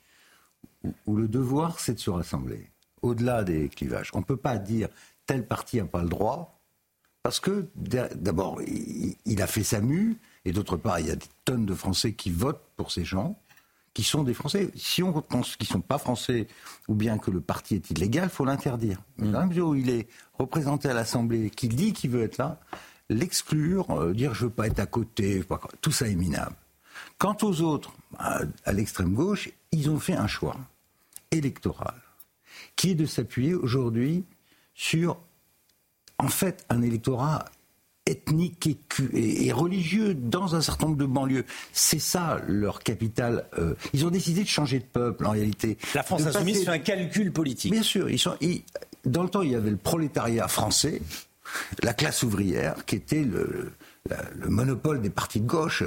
où, le devoir, c'est de se rassembler, au-delà des clivages. On ne peut pas dire tel parti n'a pas le droit, parce que d'abord, il, a fait sa mue, et d'autre part, il y a des tonnes de Français qui votent pour ces gens, qui sont des Français. Si on pense qu'ils ne sont pas Français, ou bien que le parti est illégal, il faut l'interdire. Dans la mesure où il est représenté à l'Assemblée, qu'il dit qu'il veut être là, l'exclure, euh, dire je veux pas être à côté, tout ça est minable. Quant aux autres, à, l'extrême gauche, ils ont fait un choix électoral qui est de s'appuyer aujourd'hui sur, en fait, un électorat ethnique et, religieux dans un certain nombre de banlieues. C'est ça leur capital. Euh, ils ont décidé de changer de peuple en réalité. La France insoumise fait un calcul politique. Bien sûr. Ils sont, dans le temps, il y avait le prolétariat français la classe ouvrière, qui était le, monopole des partis de gauche,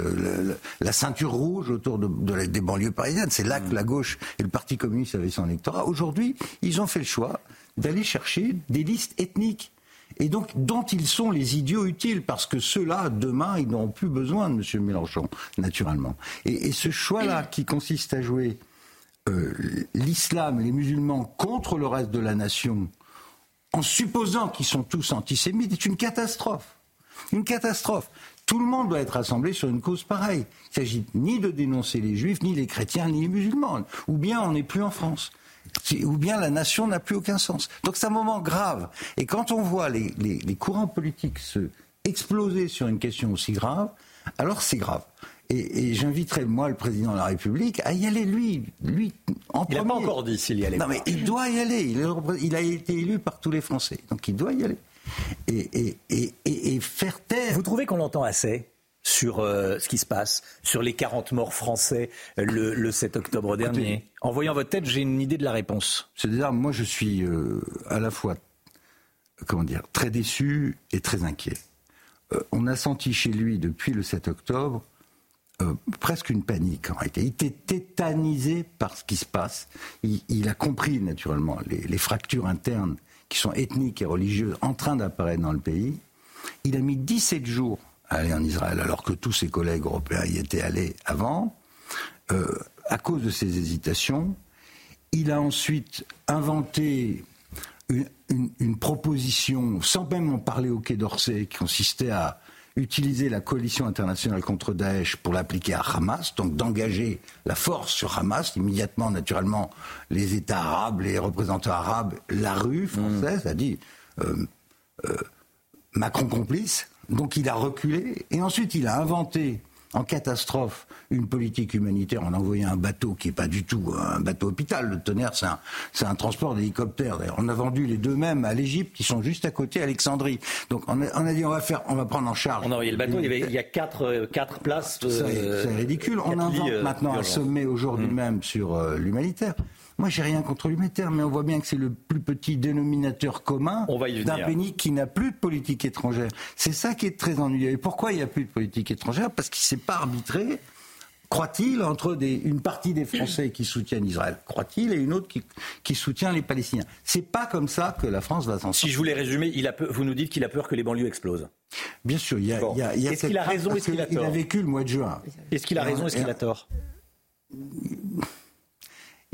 la ceinture rouge autour de, des banlieues parisiennes. C'est là que la gauche et le Parti communiste avaient son électorat. Aujourd'hui, ils ont fait le choix d'aller chercher des listes ethniques. Et donc, dont ils sont les idiots utiles, parce que ceux-là, demain, ils n'auront plus besoin de M. Mélenchon, naturellement. Et, ce choix-là, qui consiste à jouer euh, l'islam, les musulmans contre le reste de la nation, en supposant qu'ils sont tous antisémites, est une catastrophe. Une catastrophe. Tout le monde doit être assemblé sur une cause pareille. Il s'agit ni de dénoncer les juifs, ni les chrétiens, ni les musulmans. Ou bien on n'est plus en France. Ou bien la nation n'a plus aucun sens. Donc c'est un moment grave. Et quand on voit les, les courants politiques se exploser sur une question aussi grave, alors c'est grave. Et, j'inviterai, moi, le président de la République à y aller, lui, lui en Il n'a pas encore dit s'il y allait. Non, mais il doit y aller. Il, a été élu par tous les Français. Donc il doit y aller. Et, et faire taire. Vous trouvez qu'on l'entend assez sur euh, ce qui se passe, sur les 40 morts français euh, le, 7 octobre dernier? En voyant votre tête, j'ai une idée de la réponse. C'est-à-dire, moi, je suis euh, à la fois, comment dire, très déçu et très inquiet. on a senti chez lui, depuis le 7 octobre, euh, presque une panique en réalité. Il était tétanisé par ce qui se passe. Il, a compris naturellement les, fractures internes qui sont ethniques et religieuses en train d'apparaître dans le pays. Il a mis 17 jours à aller en Israël alors que tous ses collègues européens y étaient allés avant. Euh, à cause de ses hésitations, il a ensuite inventé une, une proposition, sans même en parler au Quai d'Orsay, qui consistait à utiliser la coalition internationale contre Daesh pour l'appliquer à Hamas, donc d'engager la force sur Hamas, immédiatement, naturellement, les États arabes, les représentants arabes, la rue française a dit euh, euh, Macron complice, donc il a reculé, et ensuite il a inventé en catastrophe une politique humanitaire en envoyant un bateau qui n'est pas du tout un bateau hôpital. Le tonnerre, c'est un, c'est un transport d'hélicoptère. On a vendu les deux mêmes à l'Égypte qui sont juste à côté, à Alexandrie. Donc on a, dit on va faire, on va prendre en charge. On a envoyé le bateau, il y, avait, il y a quatre, euh, quatre places. c'est ridicule. On invente euh, maintenant un sommet aujourd'hui hmm. même sur euh, l'humanitaire. Moi, j'ai rien contre l'humanitaire, mais on voit bien que c'est le plus petit dénominateur commun d'un pays qui n'a plus de politique étrangère. C'est ça qui est très ennuyeux. Et pourquoi il n'y a plus de politique étrangère? Parce qu'il ne s'est pas arbitré croit-il, entre des, une partie des Français qui soutiennent Israël, croit-il, et une autre qui, qui soutient les Palestiniens. C'est pas comme ça que la France va s'en sortir. Si je voulais résumer, il a peur- vous nous dites qu'il a peur que les banlieues explosent. Bien sûr, il y a. Bon. il y a- il y a Est-ce qu'il a raison, est-ce qu'il a tort a vécu le mois de juin. Est-ce qu'il a raison, est-ce qu'il a tort?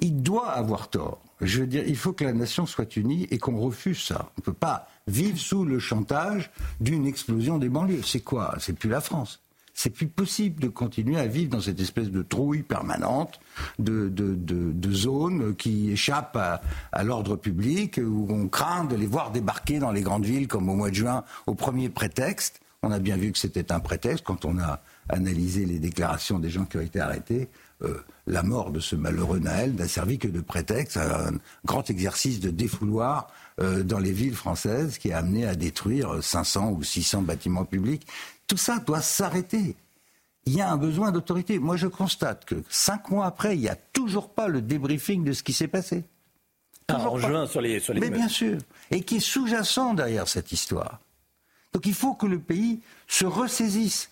Il doit avoir tort. Je veux dire, il faut que la nation soit unie et qu'on refuse ça. On ne peut pas vivre sous le chantage d'une explosion des banlieues. C'est quoi? C'est plus la France. C'est plus possible de continuer à vivre dans cette espèce de trouille permanente, de, de, qui échappe à l'ordre public, où on craint de les voir débarquer dans les grandes villes comme au mois de juin au premier prétexte. On a bien vu que c'était un prétexte quand on a analysé les déclarations des gens qui ont été arrêtés. Euh, la mort de ce malheureux Naël n'a servi que de prétexte à un grand exercice de défouloir euh, dans les villes françaises qui a amené à détruire 500 ou 600 bâtiments publics. Tout ça doit s'arrêter. Il y a un besoin d'autorité. Moi, je constate que cinq mois après, il n'y a toujours pas le débriefing de ce qui s'est passé. Ah, en juin, sur les, sur les Mais bien sûr. Et qui est sous-jacent derrière cette histoire. Donc il faut que le pays se ressaisisse.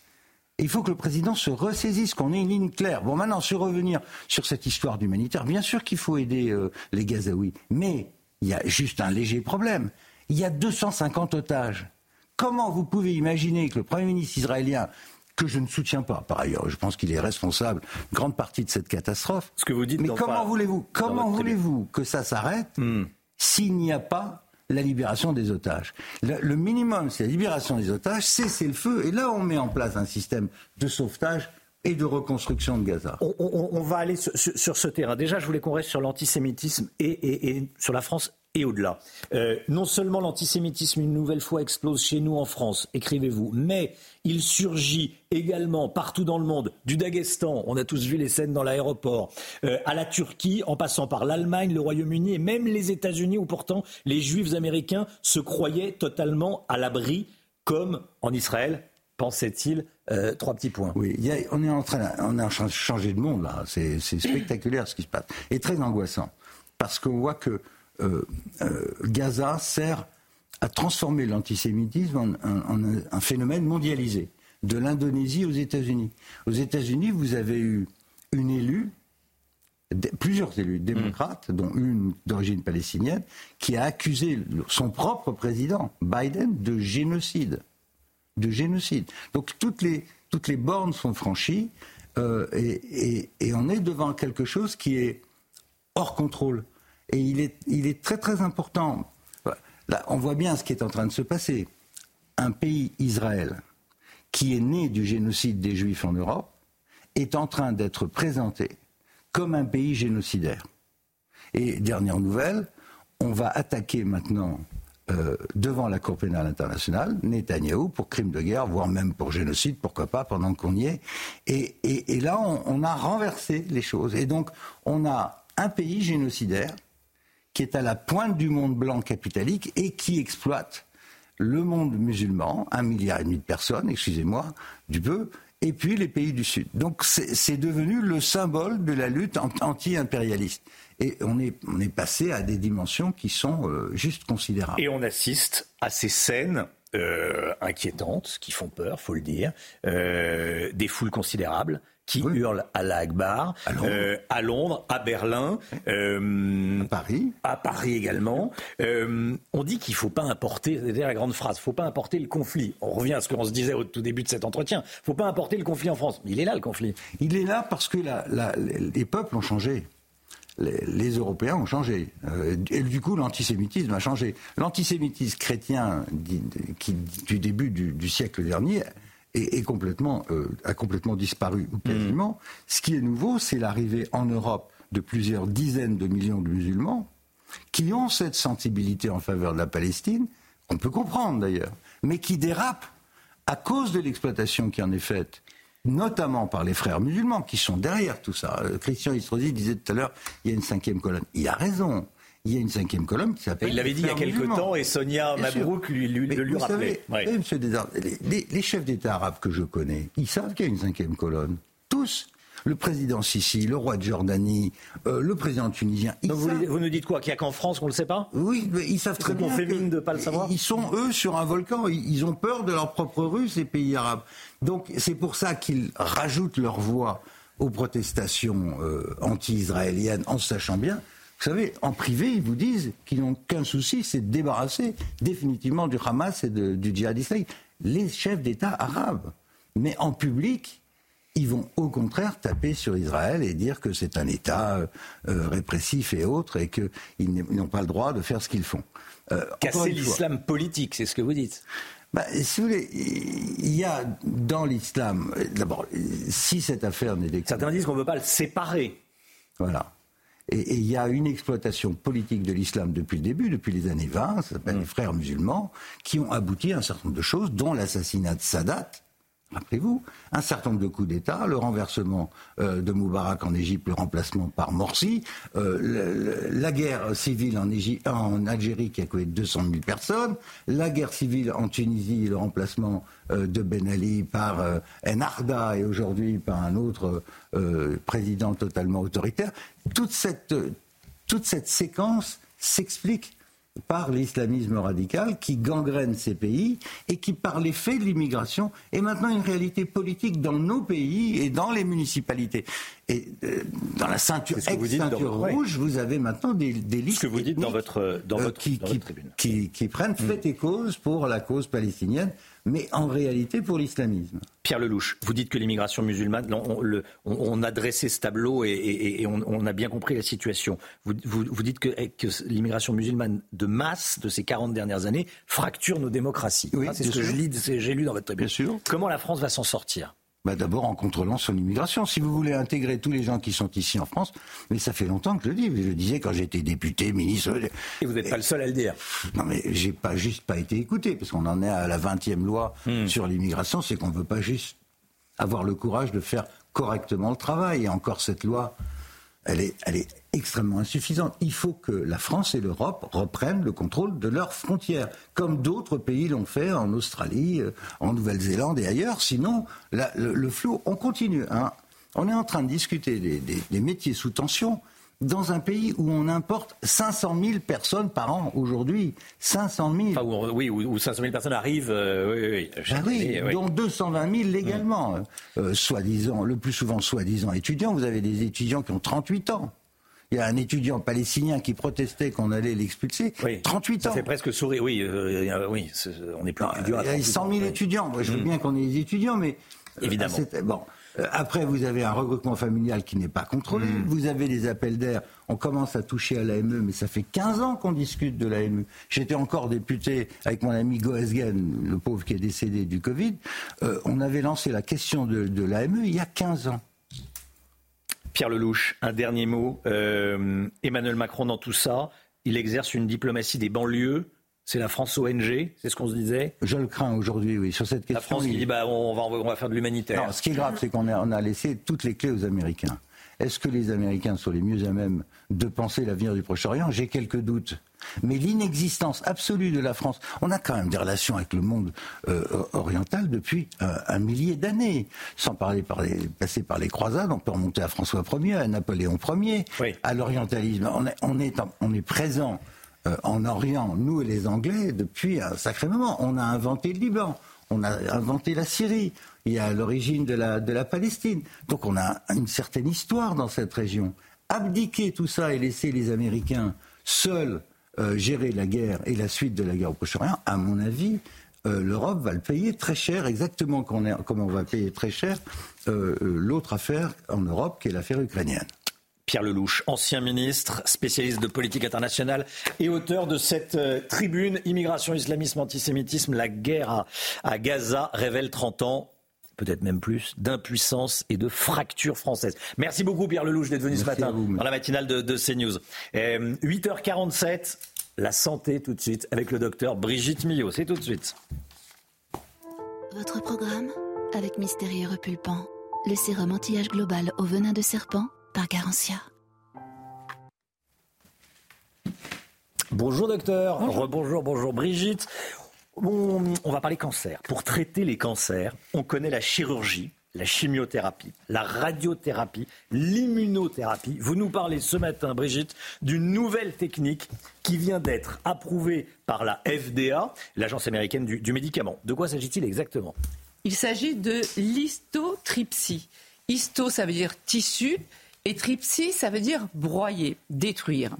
Il faut que le président se ressaisisse, qu'on ait une ligne claire. Bon, maintenant, sur revenir sur cette histoire d'humanitaire, bien sûr qu'il faut aider euh, les Gazaouis. Mais il y a juste un léger problème. Il y a 250 otages. Comment vous pouvez imaginer que le Premier ministre israélien, que je ne soutiens pas, par ailleurs, je pense qu'il est responsable grande partie de cette catastrophe. Ce que vous dites Mais comment voulez-vous, comment voulez-vous que ça s'arrête Hmm. s'il n'y a pas la libération des otages. Le, minimum, c'est la libération des otages, cesser le feu, et là on met en place un système de sauvetage et de reconstruction de Gaza. On, va aller sur, ce terrain. Déjà, je voulais qu'on reste sur l'antisémitisme et sur la France et au-delà. Euh, non seulement l'antisémitisme, une nouvelle fois, explose chez nous en France, écrivez-vous, mais il surgit également partout dans le monde, du Daghestan, on a tous vu les scènes dans l'aéroport, euh, à la Turquie, en passant par l'Allemagne, le Royaume-Uni et même les États-Unis, où pourtant les Juifs américains se croyaient totalement à l'abri, comme en Israël, pensait-il. Euh, trois petits points. Oui, on est en train, on a ch- changé de monde là. C'est spectaculaire ce qui se passe et très angoissant parce qu'on voit que euh, euh, Gaza sert à transformer l'antisémitisme en, en- un- phénomène mondialisé, de l'Indonésie aux États-Unis. Aux États-Unis, vous avez eu une élue, plusieurs élus démocrates, dont une d'origine palestinienne, qui a accusé son propre président, Biden, de génocide de génocide. Donc toutes les, toutes les bornes sont franchies euh, et, et- et on est devant quelque chose qui est hors contrôle. Et il est, il est très très important. Là, on voit bien ce qui est en train de se passer. Un pays, Israël, qui est né du génocide des Juifs en Europe, est en train d'être présenté comme un pays génocidaire. Et dernière nouvelle, on va attaquer maintenant euh, devant la Cour pénale internationale Netanyahou pour crime de guerre, voire même pour génocide, pourquoi pas, pendant qu'on y est. Et, et- et là, on, on a renversé les choses. Et donc, on a un pays génocidaire qui est à la pointe du monde blanc capitalique et qui exploite le monde musulman, un milliard et demi de personnes, excusez-moi, du peu, et puis les pays du Sud. Donc c'est devenu le symbole de la lutte an- anti-impérialiste. Et on est, on est passé à des dimensions qui sont euh, juste considérables. Et on assiste à ces scènes euh, inquiétantes, qui font peur, faut le dire, euh, des foules considérables qui hurlent à la Akbar, À Londres. euh, à, Londres, à Berlin, euh, à Paris, à Paris également. Euh, on dit qu'il ne faut pas importer, c'est la grande phrase, il ne faut pas importer le conflit. On revient à ce qu'on se disait au tout début de cet entretien. Il ne faut pas importer le conflit en France. Mais il est là le conflit. Il est là parce que la- la- les peuples ont changé. Les, les Européens ont changé. Euh, et du coup, l'antisémitisme a changé. L'antisémitisme chrétien qui, du début du, du siècle dernier est, est complètement, euh, a complètement disparu, ou quasiment. Ce qui est nouveau, c'est l'arrivée en Europe de plusieurs dizaines de millions de musulmans qui ont cette sensibilité en faveur de la Palestine, qu'on peut comprendre d'ailleurs, mais qui dérapent à cause de l'exploitation qui en est faite, notamment par les frères musulmans qui sont derrière tout ça. Euh, Christian Istrosi disait tout à l'heure, il y a une cinquième colonne. Il a raison. Il y a une cinquième colonne qui s'appelle. Il l'avait dit il y a musulmans. temps et Sonia. Mabrouk lui, lui, lui vous rappelait. les, les- les chefs d'État arabes que je connais, ils savent qu'il y a une cinquième colonne. Tous. Le président Sisi, le roi de Jordanie, euh, le président tunisien. Ils Donc vous, savent. vous nous dites quoi Qu'il n'y a qu'en France qu'on ne le sait pas Oui, mais ils savent très bien. fait que- mine de pas le savoir Ils sont, eux, sur un volcan. Ils ils ont peur de leur propre rue, ces pays arabes. Donc, c'est pour ça qu'ils rajoutent leur voix aux protestations euh, anti-israéliennes en sachant bien vous savez, en privé, ils vous disent qu'ils n'ont qu'un souci, c'est de débarrasser définitivement du Hamas et du djihad islamique. Les chefs d'État arabes. Mais en public, ils vont au contraire taper sur Israël et dire que c'est un État euh, euh, répressif et autre et qu'ils n'ont pas le droit de faire ce qu'ils font. Euh, Casser l'islam politique, c'est ce que vous dites. Bah, si vous voulez, il y a dans l'islam, d'abord, si cette affaire n'est Certains disent qu'on ne veut pas le séparer. Voilà. Et il y a une exploitation politique de l'islam depuis le début, depuis les années 20, ça s'appelle mm. les frères musulmans, qui ont abouti à un certain nombre de choses, dont l'assassinat de Sadat, Rappelez-vous, un certain nombre de coups d'État, le renversement euh, de Moubarak en Égypte, le remplacement par Morsi, euh, la guerre civile en, Algérie qui a coûté 200 000 personnes, la guerre civile en Tunisie, le remplacement euh, de Ben Ali par Enarda et aujourd'hui par un autre président totalement autoritaire. Toute cette, toute cette séquence s'explique par l'islamisme radical qui gangrène ces pays et qui, par l'effet de l'immigration, est maintenant une réalité politique dans nos pays et dans les municipalités. Et euh, dans la ceinture, rouge, vous avez maintenant des, des listes. Ce que vous dites dans votre, dans euh, votre, qui, dans votre tribune. Qui, qui, prennent mm. fait et cause pour la cause palestinienne mais en réalité pour l'islamisme. Pierre Lelouch, vous dites que l'immigration musulmane, on, a dressé ce tableau et, on, a bien compris la situation. Vous, dites que, l'immigration musulmane de masse de ces 40 dernières années fracture nos démocraties. Oui, c'est ce que j'ai lu dans votre tribune. Bien sûr. Comment la France va s'en sortir bah D'abord en contrôlant son immigration. Si vous voulez intégrer tous les gens qui sont ici en France, mais ça fait longtemps que je le dis. Je le disais quand j'étais député, ministre. Et vous n'êtes pas le seul à le dire. Non, mais j'ai pas juste pas été écouté, parce qu'on en est à la 20e loi hmm. sur l'immigration, c'est qu'on ne veut pas juste avoir le courage de faire correctement le travail. Et encore cette loi elle est, extrêmement insuffisante. Il faut que la France et l'Europe reprennent le contrôle de leurs frontières, comme d'autres pays l'ont fait en Australie, euh, en Nouvelle-Zélande et ailleurs. Sinon, le, flot, on continue. Hein. On est en train de discuter des métiers sous tension dans un pays où on importe 500 000 personnes par an aujourd'hui. 500 000. Enfin, oui, où 500 000 personnes arrivent, euh, oui, oui, ben dont 220 000 légalement, mmh. euh, soi-disant, le plus souvent soi-disant étudiants. Vous avez des étudiants qui ont 38 ans. Il y a un étudiant palestinien qui protestait qu'on allait l'expulser. 38 ans. Ça fait presque sourire. Oui, euh, oui on n'est plus Il y a 100 000 étudiants. Moi, je veux mmh. bien qu'on ait des étudiants, mais. Évidemment. bon. Euh, après, vous avez un regroupement familial qui n'est pas contrôlé. Hmm. Vous avez des appels d'air. On commence à toucher à l'AME, mais ça fait 15 ans qu'on discute de l'AME. J'étais encore député avec mon ami Goesgen, le pauvre qui est décédé du Covid. Euh, on avait lancé la question de, l'AME il y a 15 ans. Pierre Lelouch, un dernier mot. Euh, Emmanuel Macron, dans tout ça, il exerce une diplomatie des banlieues c'est la France ONG, c'est ce qu'on se disait Je le crains aujourd'hui, oui, sur cette question. La France qui dit bah, on, va, on va faire de l'humanitaire. ce qui est grave, c'est qu'on a, on a laissé toutes les clés aux Américains. Est-ce que les Américains sont les mieux à même de penser l'avenir du Proche-Orient? J'ai quelques doutes. Mais l'inexistence absolue de la France, on a quand même des relations avec le monde euh, oriental depuis euh, un millier d'années. Sans parler par les, passer par les croisades, on peut remonter à François Ier, à Napoléon Ier, à l'orientalisme. On est, on, est, on est présent euh, en Orient, nous et les Anglais, depuis un sacré moment. On a inventé le Liban, on a inventé la Syrie, il y a l'origine de la, Palestine. Donc on a une certaine histoire dans cette région. Abdiquer tout ça et laisser les Américains seuls euh, gérer la guerre et la suite de la guerre au Proche-Orient, à mon avis, euh, l'Europe va le payer très cher, exactement comme on va payer très cher l'autre affaire en Europe, qui est l'affaire ukrainienne. Pierre Lelouch, ancien ministre, spécialiste de politique internationale et auteur de cette euh, tribune Immigration, islamisme, antisémitisme, la guerre à, Gaza révèle 30 ans peut-être même plus, d'impuissance et de fracture française. Merci beaucoup Pierre Lelouch d'être venu ce matin dans la matinale de, de CNews. 8h47, euh, la santé tout de suite avec le docteur Brigitte Millot. C'est tout de suite. Votre programme avec Mystérieux Repulpant, le sérum anti-âge global au venin de serpent par Garantia. Bonjour docteur, bonjour, bonjour, Brigitte. On, on va parler cancer. Pour traiter les cancers, on connaît la chirurgie, la chimiothérapie, la radiothérapie, l'immunothérapie. Vous nous parlez ce matin, Brigitte, d'une nouvelle technique qui vient d'être approuvée par la FDA, l'agence américaine du, du médicament. De quoi s'agit-il exactement? Il s'agit de l'histotripsie Histo, ça veut dire tissu. Et tripsy, ça veut dire broyer, détruire.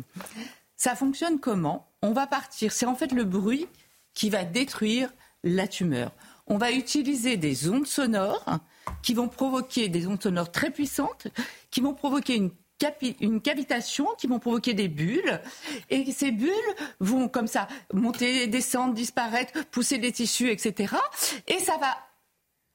Ça fonctionne comment? On va partir, c'est en fait le bruit qui va détruire la tumeur. On va utiliser des ondes sonores qui vont provoquer des ondes sonores très puissantes, qui vont provoquer une une cavitation qui vont provoquer des bulles. Et ces bulles vont comme ça monter, descendre, disparaître, pousser des tissus, etc. Et ça va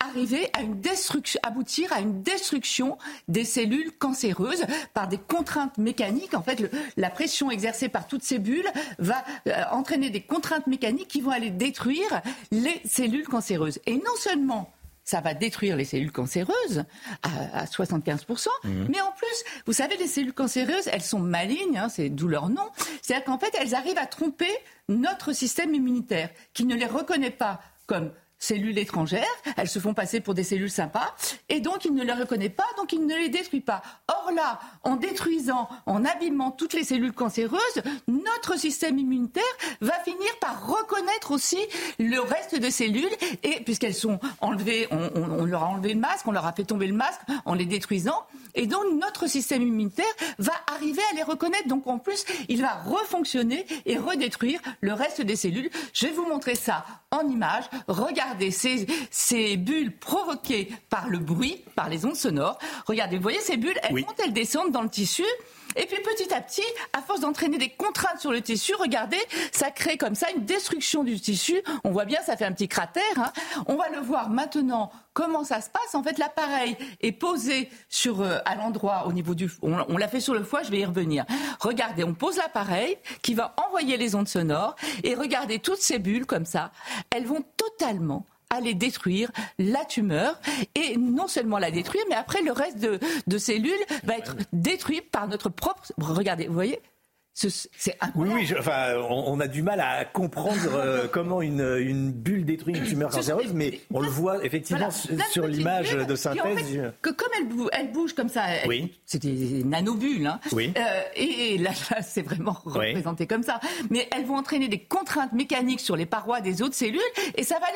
arriver à une destruction, aboutir à une destruction des cellules cancéreuses par des contraintes mécaniques. En fait, la pression exercée par toutes ces bulles va euh, entraîner des contraintes mécaniques qui vont aller détruire les cellules cancéreuses. Et non seulement ça va détruire les cellules cancéreuses à, 75%. Mhm. Mais en plus, vous savez, les cellules cancéreuses, elles sont malignes, hein, c'est d'où leur nom. C'est-à-dire qu'en fait, elles arrivent à tromper notre système immunitaire, qui ne les reconnaît pas comme cellules étrangères, elles se font passer pour des cellules sympas, et donc il ne les reconnaît pas, donc il ne les détruit pas. Or là, en détruisant, en abîmant toutes les cellules cancéreuses, notre système immunitaire va finir par reconnaître aussi le reste de cellules, et puisqu'elles sont enlevées, on, leur a enlevé le masque, on leur a fait tomber le masque en les détruisant, et donc notre système immunitaire va arriver à les reconnaître. Donc en plus, il va refonctionner et redétruire le reste des cellules. Je vais vous montrer ça en image. Ces, ces bulles provoquées par le bruit, par les ondes sonores. Regardez, vous voyez ces bulles, elles montent, elles descendent dans le tissu. Et puis petit à petit, à force d'entraîner des contraintes sur le tissu, regardez, ça crée comme ça une destruction du tissu. On voit bien, ça fait un petit cratère. Hein. On va le voir maintenant comment ça se passe. En fait, l'appareil est posé sur euh, à l'endroit au niveau du. On, on l'a fait sur le foie. Je vais y revenir. Regardez, on pose l'appareil qui va envoyer les ondes sonores et regardez toutes ces bulles comme ça. Elles vont totalement aller détruire la tumeur et non seulement la détruire, mais après le reste de, cellules va être détruit par notre propre. Regardez, vous voyez c'est Oui, oui enfin, on, a du mal à comprendre euh, comment une, une, bulle détruit une tumeur cancéreuse, mais on le voit effectivement sur l'image de synthèse. que comme elle bouge, elle bouge comme ça, oui. c'est des nanobulles, hein, oui. euh, et, là, c'est vraiment représenté comme ça. Mais elles vont entraîner des contraintes mécaniques sur les parois des autres cellules, et ça va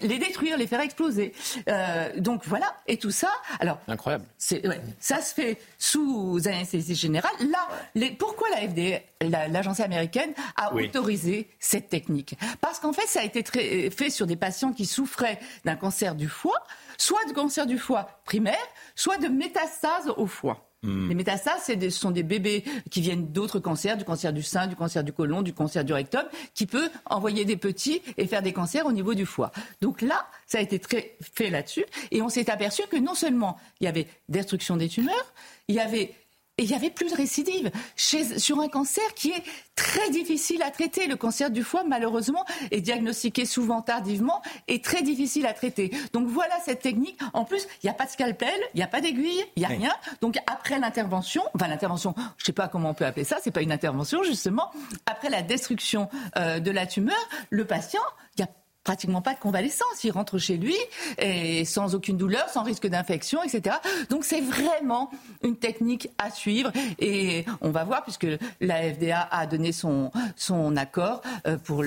les, les détruire, les faire exploser. Euh, donc voilà, et tout ça. Alors, incroyable. Ouais, ça se fait sous anesthésie générale. Là, les, pourquoi la FDA l'agence américaine a autorisé cette technique. Parce qu'en fait, ça a été fait sur des patients qui souffraient d'un cancer du foie, soit de cancer du foie primaire, soit de métastases au foie. Hmm. Les métastases, ce sont des bébés qui viennent d'autres cancers, du cancer du sein, du cancer du côlon, du cancer du rectum, qui peut envoyer des petits et faire des cancers au niveau du foie. Donc là, ça a été très fait là-dessus. Et on s'est aperçu que non seulement il y avait destruction des tumeurs, il y avait et il n'y avait plus de récidive sur un cancer qui est très difficile à traiter. Le cancer du foie, malheureusement, est diagnostiqué souvent tardivement et très difficile à traiter. Donc voilà cette technique. En plus, il n'y a pas de scalpel, il n'y a pas d'aiguille, il n'y a rien. Donc après l'intervention, enfin l'intervention, je ne sais pas comment on peut appeler ça, c'est pas une intervention justement. Après la destruction euh, de la tumeur, le patient, il y a pratiquement pas de convalescence. Il rentre chez lui et sans aucune douleur, sans risque d'infection, etc. Donc c'est vraiment une technique à suivre et on va voir puisque la FDA a donné son, son accord euh, pour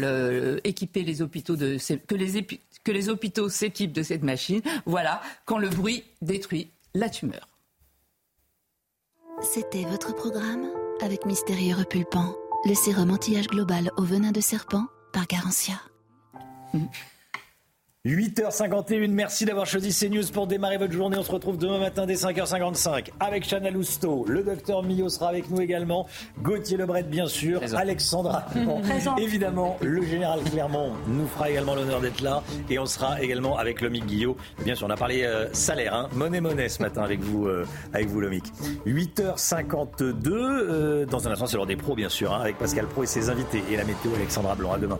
équiper les hôpitaux de que les, que les hôpitaux s'équipent de cette machine. Voilà quand le bruit détruit la tumeur. C'était votre programme avec Mystérieux Repulpant, le sérum anti-âge global au venin de serpent par Garantia. 8h51, merci d'avoir choisi CNews pour démarrer votre journée. On se retrouve demain matin dès 5h55 avec Chana Lousteau. Le docteur Millot sera avec nous également. Gauthier Lebret, bien sûr. Alexandra, évidemment. Le général Clermont nous fera également l'honneur d'être là. Et on sera également avec Lomic Guillot. Bien sûr, on a parlé euh, salaire, hein. monnaie monnaie ce matin avec vous, euh, avec vous Lomic. 8h52. Euh, dans un instant, c'est l'heure des pros, bien sûr, hein, avec Pascal Pro et ses invités. Et la météo, Alexandra Blanc. À demain.